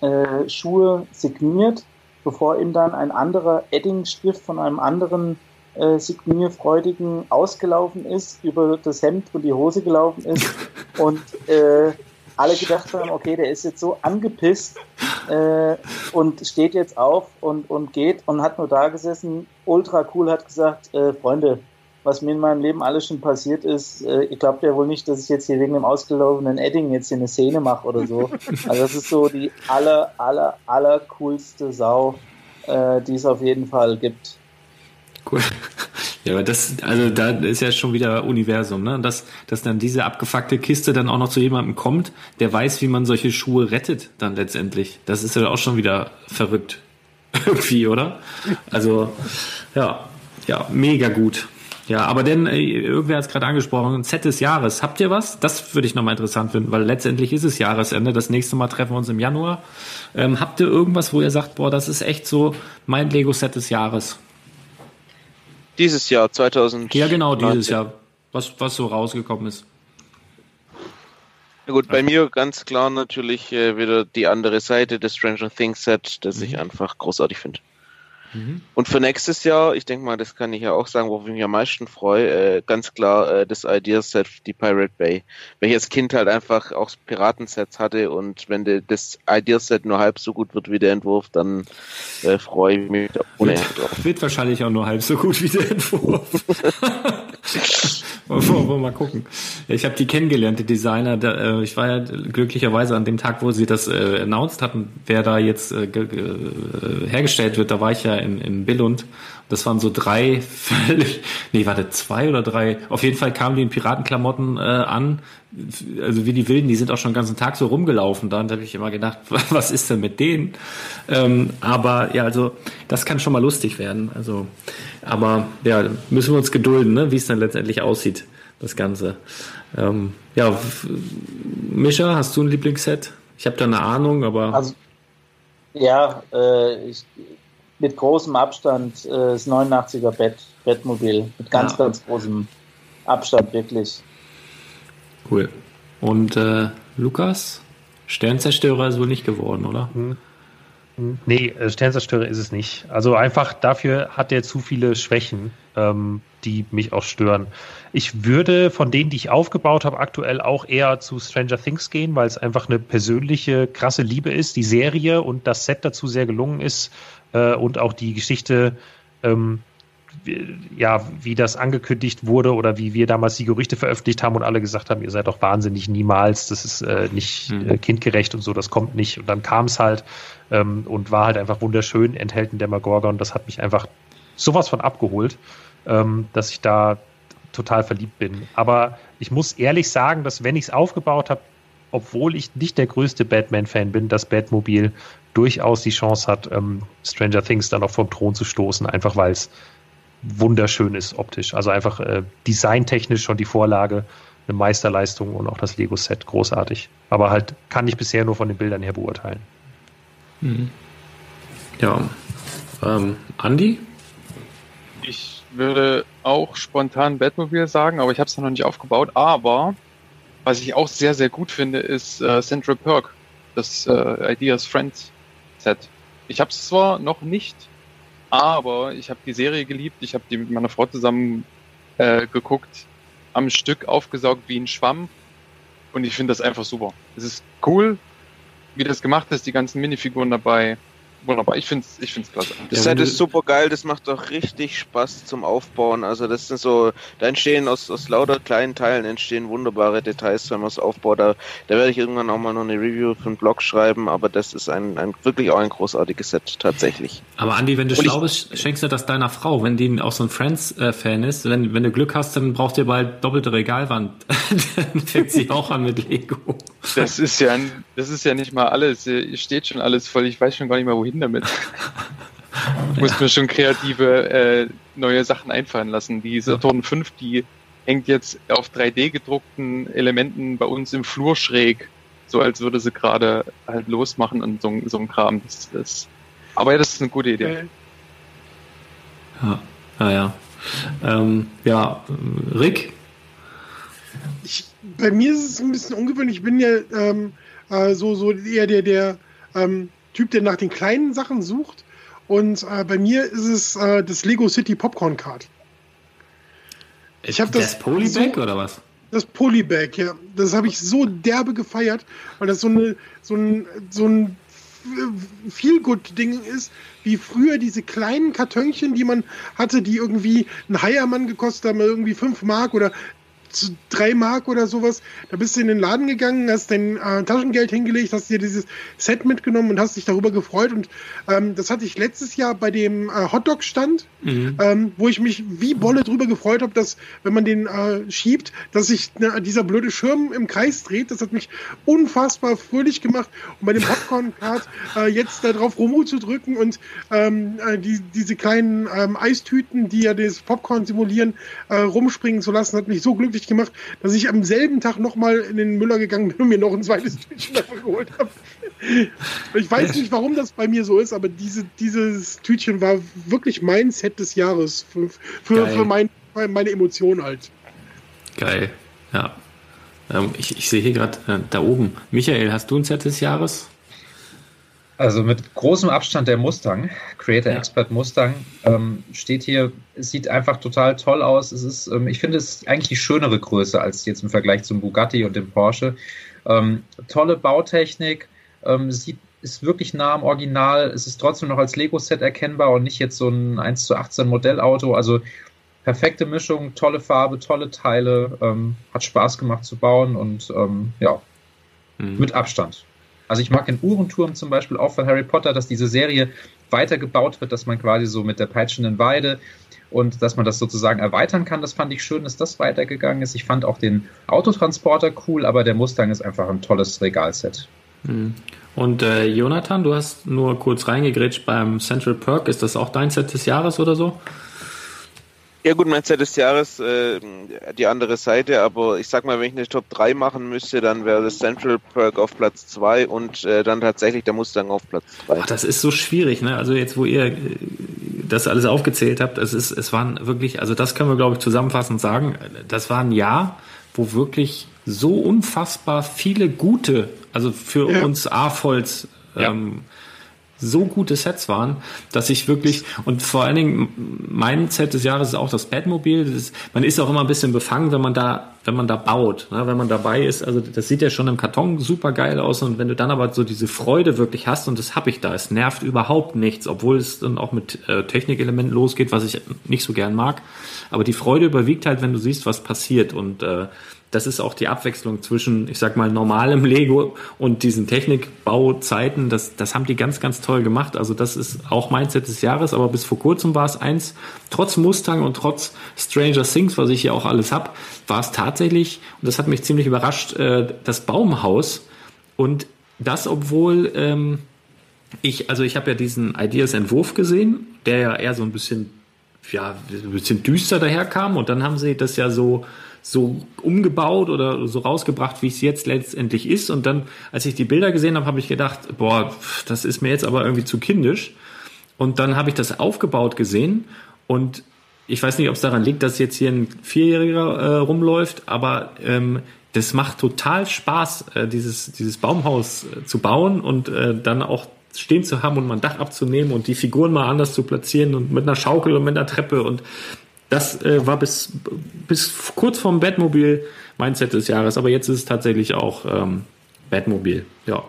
äh, Schuhe signiert, bevor ihm dann ein anderer Edding-Stift von einem anderen äh, Signierfreudigen ausgelaufen ist, über das Hemd und die Hose gelaufen ist und äh, alle gedacht haben, okay, der ist jetzt so angepisst äh, und steht jetzt auf und, und geht und hat nur da gesessen, ultra cool, hat gesagt, äh, Freunde, was mir in meinem Leben alles schon passiert ist, äh, ihr glaubt ja wohl nicht, dass ich jetzt hier wegen dem ausgelaufenen Edding jetzt hier eine Szene mache oder so. Also das ist so die aller, aller, aller coolste Sau, äh, die es auf jeden Fall gibt. Cool. Ja, aber das, also da ist ja schon wieder Universum, ne? Dass, dass dann diese abgefuckte Kiste dann auch noch zu jemandem kommt, der weiß, wie man solche Schuhe rettet, dann letztendlich. Das ist ja auch schon wieder verrückt. Irgendwie, oder? Also, ja, ja, mega gut. Ja, aber denn, äh, irgendwer hat es gerade angesprochen, Set des Jahres. Habt ihr was? Das würde ich nochmal interessant finden, weil letztendlich ist es Jahresende. Das nächste Mal treffen wir uns im Januar. Ähm, habt ihr irgendwas, wo ihr sagt, boah, das ist echt so mein Lego-Set des Jahres? Dieses Jahr, 2000. Ja, genau, dieses Jahr. Was, was so rausgekommen ist. Ja gut, bei mir ganz klar natürlich äh, wieder die andere Seite des Stranger Things Set, das Mhm. ich einfach großartig finde. Und für nächstes Jahr, ich denke mal, das kann ich ja auch sagen, worauf ich mich am meisten freue, äh, ganz klar äh, das Ideaset, die Pirate Bay. Weil ich als Kind halt einfach auch Piratensets hatte und wenn de, das Ideaset nur halb so gut wird wie der Entwurf, dann äh, freue ich mich ohne Ende drauf. Wird wahrscheinlich auch nur halb so gut wie der Entwurf. Wollen wir mal gucken. Ich habe die kennengelernt, die Designer. Da, äh, ich war ja glücklicherweise an dem Tag, wo sie das äh, announced hatten, wer da jetzt äh, hergestellt wird. Da war ich ja in, in Billund. Das waren so drei völlig, nee, warte, zwei oder drei. Auf jeden Fall kamen die in Piratenklamotten äh, an. Also wie die Wilden, die sind auch schon den ganzen Tag so rumgelaufen da. Habe ich immer gedacht, was ist denn mit denen? Ähm, aber ja, also das kann schon mal lustig werden. Also, aber ja, müssen wir uns gedulden, ne, wie es dann letztendlich aussieht, das Ganze. Ähm, ja, Mischa, hast du ein Lieblingsset? Ich habe da eine Ahnung, aber Also, ja, äh, ich, mit großem Abstand äh, das 89er Bett, Bettmobil. Mit ganz, Ja. ganz großem Abstand, wirklich. cool. Und äh, Lukas, Sternzerstörer ist wohl nicht geworden, oder? Nee, äh, Sternzerstörer ist es nicht. Also einfach dafür hat er zu viele Schwächen, ähm, die mich auch stören. Ich würde von denen, die ich aufgebaut habe, aktuell auch eher zu Stranger Things gehen, weil es einfach eine persönliche, krasse Liebe ist, die Serie und das Set dazu sehr gelungen ist äh, und auch die Geschichte, ähm, wie- ja, wie das angekündigt wurde oder wie wir damals die Gerüchte veröffentlicht haben und alle gesagt haben, ihr seid doch wahnsinnig, niemals, das ist äh, nicht äh, kindgerecht und so, das kommt nicht. Und dann kam es halt ähm, und war halt einfach wunderschön, enthält ein Demogorgon. Das hat mich einfach sowas von abgeholt, ähm, dass ich da total verliebt bin. Aber ich muss ehrlich sagen, dass wenn ich es aufgebaut habe, obwohl ich nicht der größte Batman-Fan bin, das Batmobil durchaus die Chance hat, ähm, Stranger Things dann auch vom Thron zu stoßen, einfach weil es wunderschön ist optisch. Also einfach äh, designtechnisch schon die Vorlage, eine Meisterleistung und auch das Lego-Set großartig. Aber halt kann ich bisher nur von den Bildern her beurteilen. Mhm. Ja. Ähm, Andi? Ich würde auch spontan Batmobile sagen, aber ich habe es noch nicht aufgebaut. Aber was ich auch sehr, sehr gut finde, ist äh, Central Perk, das äh, Ideas Friends Set. Ich habe es zwar noch nicht, aber ich habe die Serie geliebt. Ich habe die mit meiner Frau zusammen äh, geguckt, am Stück aufgesaugt wie ein Schwamm. Und ich finde das einfach super. Es ist cool, wie das gemacht ist, die ganzen Minifiguren dabei. Wunderbar. Ich finde es ich find's klasse. Das Set ist super geil, das macht doch richtig Spaß zum Aufbauen. Also das sind so, da entstehen aus, aus lauter kleinen Teilen entstehen wunderbare Details, wenn man es aufbaut. Da, da werde ich irgendwann auch mal noch eine Review für einen Blog schreiben, aber das ist ein, ein wirklich auch ein großartiges Set tatsächlich. Aber Andi, wenn du Und schlau bist, schenkst du das deiner Frau, wenn die auch so ein Friends-Fan ist. Wenn, wenn du Glück hast, dann braucht ihr bald doppelte Regalwand. dann fängt sie auch an mit Lego. Das ist ja, das ist ja nicht mal alles. Hier steht schon alles voll. Ich weiß schon gar nicht mehr, wohin damit. Ich muss mir schon kreative äh, neue Sachen einfallen lassen. Die Saturn 5, die hängt jetzt auf 3D gedruckten Elementen bei uns im Flur schräg. So als würde sie gerade halt losmachen und so, so ein Kram. Das, das, aber ja, das ist eine gute Idee. Ja, ja. Ja, ähm, ja Rick, ich, bei mir ist es ein bisschen ungewöhnlich. Ich bin ja ähm, äh, so, so eher der, der ähm, Typ, der nach den kleinen Sachen sucht. Und äh, bei mir ist es äh, das Lego City Popcorn Card. Ich habe das das Polybag so- oder was? Das Polybag, ja. Das habe ich so derbe gefeiert, weil das so, eine, so ein, so ein Feelgood-Ding ist, wie früher diese kleinen Kartönchen, die man hatte, die irgendwie ein Heiermann gekostet haben, irgendwie 5 Mark oder zu drei Mark oder sowas. Da bist du in den Laden gegangen, hast dein äh, Taschengeld hingelegt, hast dir dieses Set mitgenommen und hast dich darüber gefreut. Und ähm, das hatte ich letztes Jahr bei dem äh, Hotdog-Stand, ähm, wo ich mich wie Bolle drüber gefreut habe, dass, wenn man den äh, schiebt, dass sich ne, dieser blöde Schirm im Kreis dreht. Das hat mich unfassbar fröhlich gemacht. Und bei dem Popcorn-Card äh, jetzt da drauf Romu zu drücken und ähm, äh, die, diese kleinen ähm, Eistüten, die ja das Popcorn simulieren, äh, rumspringen zu lassen, hat mich so glücklich gemacht, dass ich am selben Tag nochmal in den Müller gegangen bin und mir noch ein zweites Tütchen davon geholt habe. Ich weiß nicht, warum das bei mir so ist, aber diese, dieses Tütchen war wirklich mein Set des Jahres für, für, für mein, meine Emotionen halt. Geil, ja. Ähm, ich, ich sehe hier gerade äh, da oben. Michael, hast du ein Set des Jahres? Also mit großem Abstand der Mustang, Creator Ja. Expert Mustang, ähm, steht hier, es sieht einfach total toll aus. Es ist, ähm, ich finde es eigentlich die schönere Größe als jetzt im Vergleich zum Bugatti und dem Porsche. Ähm, tolle Bautechnik, ähm, sieht, ist wirklich nah am Original. Es ist trotzdem noch als Lego-Set erkennbar und nicht jetzt so ein 1 zu 18 Modellauto. Also perfekte Mischung, tolle Farbe, tolle Teile, ähm, hat Spaß gemacht zu bauen und ähm, ja, mit Abstand. Also ich mag den Uhrenturm zum Beispiel auch von Harry Potter, dass diese Serie weitergebaut wird, dass man quasi so mit der peitschenden Weide und dass man das sozusagen erweitern kann. Das fand ich schön, dass das weitergegangen ist. Ich fand auch den Autotransporter cool, aber der Mustang ist einfach ein tolles Regalset. Mhm. Und äh, Jonathan, du hast nur kurz reingegrätscht beim Central Perk. Ist das auch dein Set des Jahres oder so? Ja gut, mein Set des Jahres, äh, die andere Seite, aber ich sag mal, wenn ich eine Top 3 machen müsste, dann wäre das Central Perk auf Platz 2 und äh, dann tatsächlich der Mustang auf Platz 3. Ach, das ist so schwierig, ne? Also jetzt, wo ihr äh, das alles aufgezählt habt, es ist, es waren wirklich, also das können wir, glaube ich, zusammenfassend sagen, das war ein Jahr, wo wirklich so unfassbar viele gute, also für Ja. uns A-Volz, ähm, so gute Sets waren, dass ich wirklich, und vor allen Dingen mein Set des Jahres ist auch das Batmobil. Das ist, man ist auch immer ein bisschen befangen, wenn man da, wenn man da baut, ne? wenn man dabei ist. Also das sieht ja schon im Karton super geil aus und wenn du dann aber so diese Freude wirklich hast und das habe ich da, es nervt überhaupt nichts, obwohl es dann auch mit äh, Technikelementen losgeht, was ich nicht so gern mag. Aber die Freude überwiegt halt, wenn du siehst, was passiert und äh, das ist auch die Abwechslung zwischen, ich sag mal, normalem Lego und diesen Technikbauzeiten. Das, das haben die ganz, ganz toll gemacht. Also das ist auch mein Set des Jahres, aber bis vor kurzem war es eins, trotz Mustang und trotz Stranger Things, was ich hier auch alles hab, war es tatsächlich, und das hat mich ziemlich überrascht, äh, das Baumhaus. Und das, obwohl ähm, ich, also ich habe ja diesen Ideas-Entwurf gesehen, der ja eher so ein bisschen, ja, ein bisschen düster daherkam und dann haben sie das ja so so umgebaut oder so rausgebracht, wie es jetzt letztendlich ist. Und dann, als ich die Bilder gesehen habe, habe ich gedacht, boah, das ist mir jetzt aber irgendwie zu kindisch. Und dann habe ich das aufgebaut gesehen und ich weiß nicht, ob es daran liegt, dass jetzt hier ein Vierjähriger äh, rumläuft, aber ähm, das macht total Spaß, äh, dieses, dieses Baumhaus äh, zu bauen und äh, dann auch stehen zu haben und mal ein Dach abzunehmen und die Figuren mal anders zu platzieren und mit einer Schaukel und mit einer Treppe und das äh, war bis, bis kurz vorm Batmobil mein Set des Jahres, aber jetzt ist es tatsächlich auch ähm, Batmobil, ja.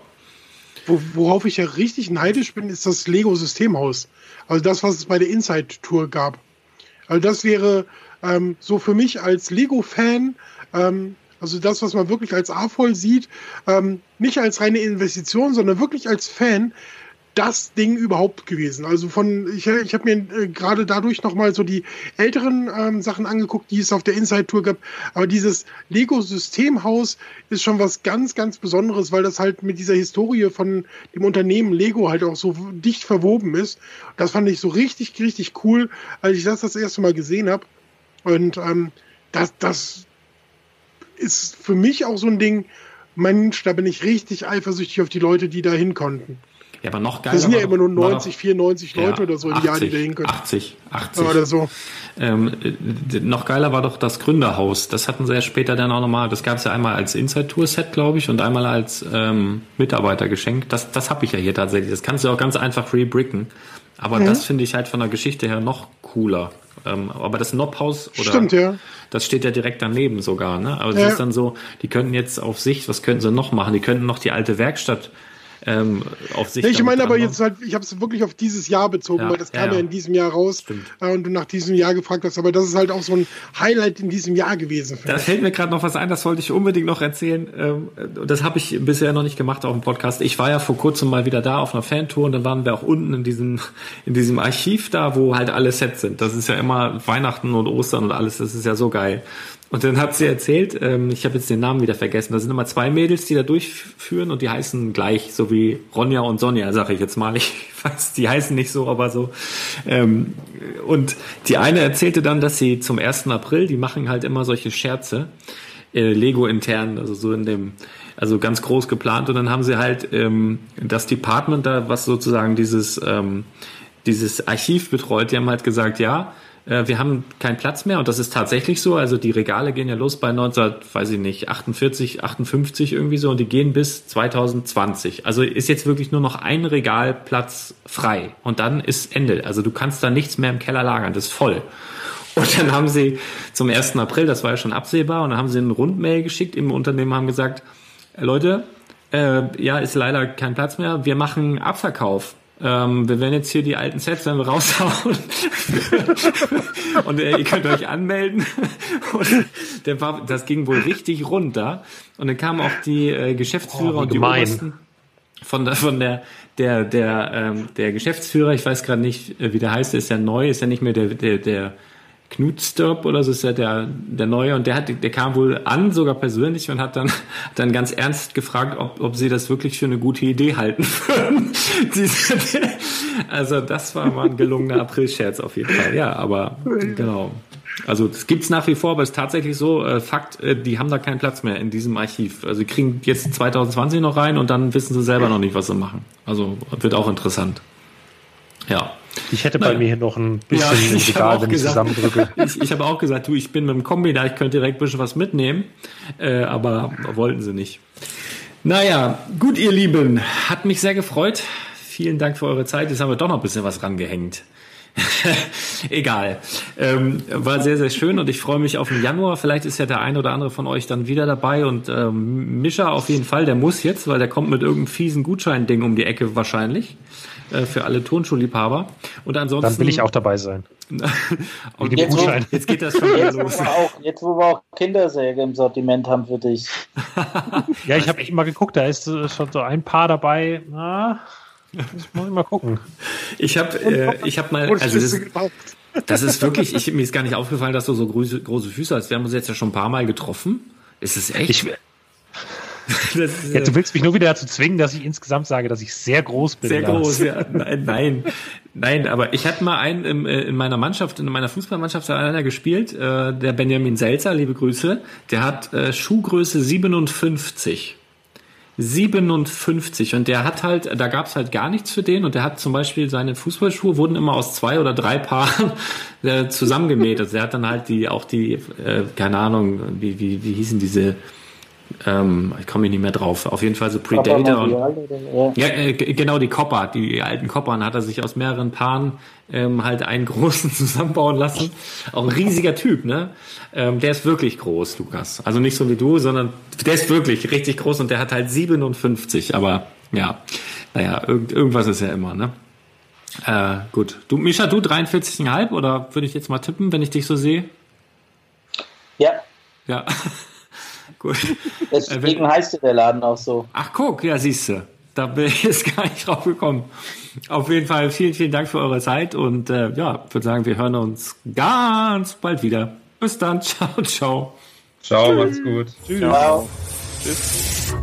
wo, worauf ich ja richtig neidisch bin, ist das Lego-Systemhaus. Also das, was es bei der Inside-Tour gab. Also das wäre ähm, so für mich als Lego-Fan, ähm, also das, was man wirklich als A-voll sieht, ähm, nicht als reine Investition, sondern wirklich als Fan, das Ding überhaupt gewesen. Also von, ich, ich habe mir äh, gerade dadurch nochmal so die älteren ähm, Sachen angeguckt, die es auf der Inside Tour gab. Aber dieses Lego-Systemhaus ist schon was ganz, ganz Besonderes, weil das halt mit dieser Historie von dem Unternehmen Lego halt auch so dicht verwoben ist. Das fand ich so richtig, richtig cool, als ich das das erste Mal gesehen habe. Und ähm, das, das ist für mich auch so ein Ding, Mensch, da bin ich richtig eifersüchtig auf die Leute, die da hin konnten. Ja, aber noch geiler. Das sind ja immer nur doch- war 90, doch- 94 Leute Ja, oder so im Jahr, die da hin können. 80, 80. Oder so. Ähm, äh, noch geiler war doch das Gründerhaus. Das hatten sie ja später dann auch nochmal. Das gab es ja einmal als Inside-Tour-Set, glaube ich, und einmal als ähm, Mitarbeitergeschenk. Das, das habe ich ja hier tatsächlich. Das kannst du auch ganz einfach rebricken. Aber Mhm. das finde ich halt von der Geschichte her noch cooler. Ähm, aber das Nobhaus oder Stimmt, ja. das steht ja direkt daneben sogar. Ne? Aber es Ja. ist dann so, die könnten jetzt auf Sicht, was könnten sie noch machen? Die könnten noch die alte Werkstatt ähm, auf Sicht. Nee, ich meine aber jetzt halt, ich habe es wirklich auf dieses Jahr bezogen, Ja, weil das kam ja, ja. in diesem Jahr raus äh, und du nach diesem Jahr gefragt hast, aber das ist halt auch so ein Highlight in diesem Jahr gewesen. Da fällt mir gerade noch was ein, das wollte ich unbedingt noch erzählen. Ähm, Das habe ich bisher noch nicht gemacht auf dem Podcast. Ich war ja vor kurzem mal wieder da auf einer Fantour und dann waren wir auch unten in diesem, in diesem Archiv da, wo halt alle Sets sind. Das ist ja immer Weihnachten und Ostern und alles, das ist ja so geil. Und dann hat sie erzählt, ähm, ich habe jetzt den Namen wieder vergessen, da sind immer zwei Mädels, die da durchführen und die heißen gleich, so wie Ronja und Sonja, sage ich jetzt mal. Ich weiß, die heißen nicht so, aber so. Ähm, und die eine erzählte dann, dass sie zum 1. April, die machen halt immer solche Scherze, äh, Lego intern, also so in dem, also ganz groß geplant und dann haben sie halt ähm, das Department da, was sozusagen dieses, ähm, dieses Archiv betreut, die haben halt gesagt, ja, äh, wir haben keinen Platz mehr und das ist tatsächlich so, also die Regale gehen ja los bei 19, weiß ich nicht, 48, 58 irgendwie so und die gehen bis 2020. Also ist jetzt wirklich nur noch ein Regalplatz frei und dann ist Ende. Also du kannst da nichts mehr im Keller lagern, das ist voll. Und dann haben sie zum 1. April, das war ja schon absehbar, und dann haben sie eine Rundmail geschickt im Unternehmen, haben gesagt, Leute, äh, ja, ist leider kein Platz mehr, wir machen Abverkauf. Ähm, wir werden jetzt hier die alten Sets dann raushauen und äh, ihr könnt euch anmelden. Und der war, das ging wohl richtig runter. Und dann kamen auch die äh, Geschäftsführer Oh, und die. Obersten von der, von der, der, der, ähm, der Geschäftsführer, ich weiß gerade nicht, äh, wie der heißt, der ist ja neu, ist ja nicht mehr der, der, der Knut Stirb oder so ist ja der, der Neue und der hat, der kam wohl an, sogar persönlich und hat dann, dann ganz ernst gefragt, ob, ob sie das wirklich für eine gute Idee halten würden. Also das war mal ein gelungener Aprilscherz auf jeden Fall, ja, aber genau. Also das gibt's nach wie vor, aber es ist tatsächlich so, äh, Fakt, äh, die haben da keinen Platz mehr in diesem Archiv. Also die kriegen jetzt 2020 noch rein und dann wissen sie selber noch nicht, was sie machen. Also wird auch interessant. Ja. Ich hätte bei Naja. mir hier noch ein bisschen Ja, ich Regal, wenn ich zusammendrücke. Ich, ich habe auch gesagt, du, ich bin mit dem Kombi da, ich könnte direkt ein bisschen was mitnehmen, äh, aber wollten sie nicht. Naja, gut, ihr Lieben, hat mich sehr gefreut. Vielen Dank für eure Zeit. Jetzt haben wir doch noch ein bisschen was rangehängt. Egal. Ähm, war sehr, sehr schön und ich freue mich auf den Januar. Vielleicht ist ja der ein oder andere von euch dann wieder dabei und ähm, Mischa auf jeden Fall, der muss jetzt, weil der kommt mit irgendeinem fiesen Gutscheinding um die Ecke wahrscheinlich. Äh, für alle Turnschuhliebhaber. Und ansonsten. Dann will ich auch dabei sein. Und dem jetzt, Gutschein. jetzt geht das schon wieder Jetzt wo, los. wir auch, jetzt, wo wir auch Kindersäge im Sortiment haben für dich. Ja, ich habe echt mal geguckt, da ist äh, schon so ein Paar dabei. Na, das muss ich mal gucken. Ich habe äh, ich hab mal, Und also das, das ist wirklich, ich, mir ist gar nicht aufgefallen, dass du so große, große Füße hast. Wir haben uns jetzt ja schon ein paar Mal getroffen. Ist es echt? Ich, ist, ja, du willst mich nur wieder dazu zwingen, dass ich insgesamt sage, dass ich sehr groß bin. Sehr Lars. groß, ja. Nein, nein, nein, aber ich hatte mal einen im, äh, in meiner Mannschaft, in meiner Fußballmannschaft hat einer gespielt, äh, der Benjamin Selzer, liebe Grüße, der hat äh, Schuhgröße 57. 57 und der hat halt, da gab's halt gar nichts für den und der hat zum Beispiel seine Fußballschuhe wurden immer aus zwei oder drei Paaren äh, zusammengemäht. Also er hat dann halt die auch die, äh, keine Ahnung, wie, wie, wie hießen diese, ähm, ich komme nicht mehr drauf. Auf jeden Fall so Predator und ja. äh, genau, die Copper, die alten Coppern hat er sich aus mehreren Paaren ähm, halt einen großen zusammenbauen lassen. Auch ein riesiger Typ, ne? Ähm, der ist wirklich groß, Lukas. Also nicht so wie du, sondern der ist wirklich richtig groß und der hat halt 57, aber ja. Naja, irgend, irgendwas ist ja immer, ne? Äh, gut. Du, Mischa, du 43,5 oder würde ich jetzt mal tippen, wenn ich dich so sehe? Ja, Ja. gut. deswegen heißt ja der Laden auch so. Ach, guck, ja, siehst du. Da bin ich jetzt gar nicht drauf gekommen. Auf jeden Fall vielen, vielen Dank für eure Zeit und äh, ja, würde sagen, wir hören uns ganz bald wieder. Bis dann. Ciao, ciao. Ciao, macht's gut. Ciao. Tschüss.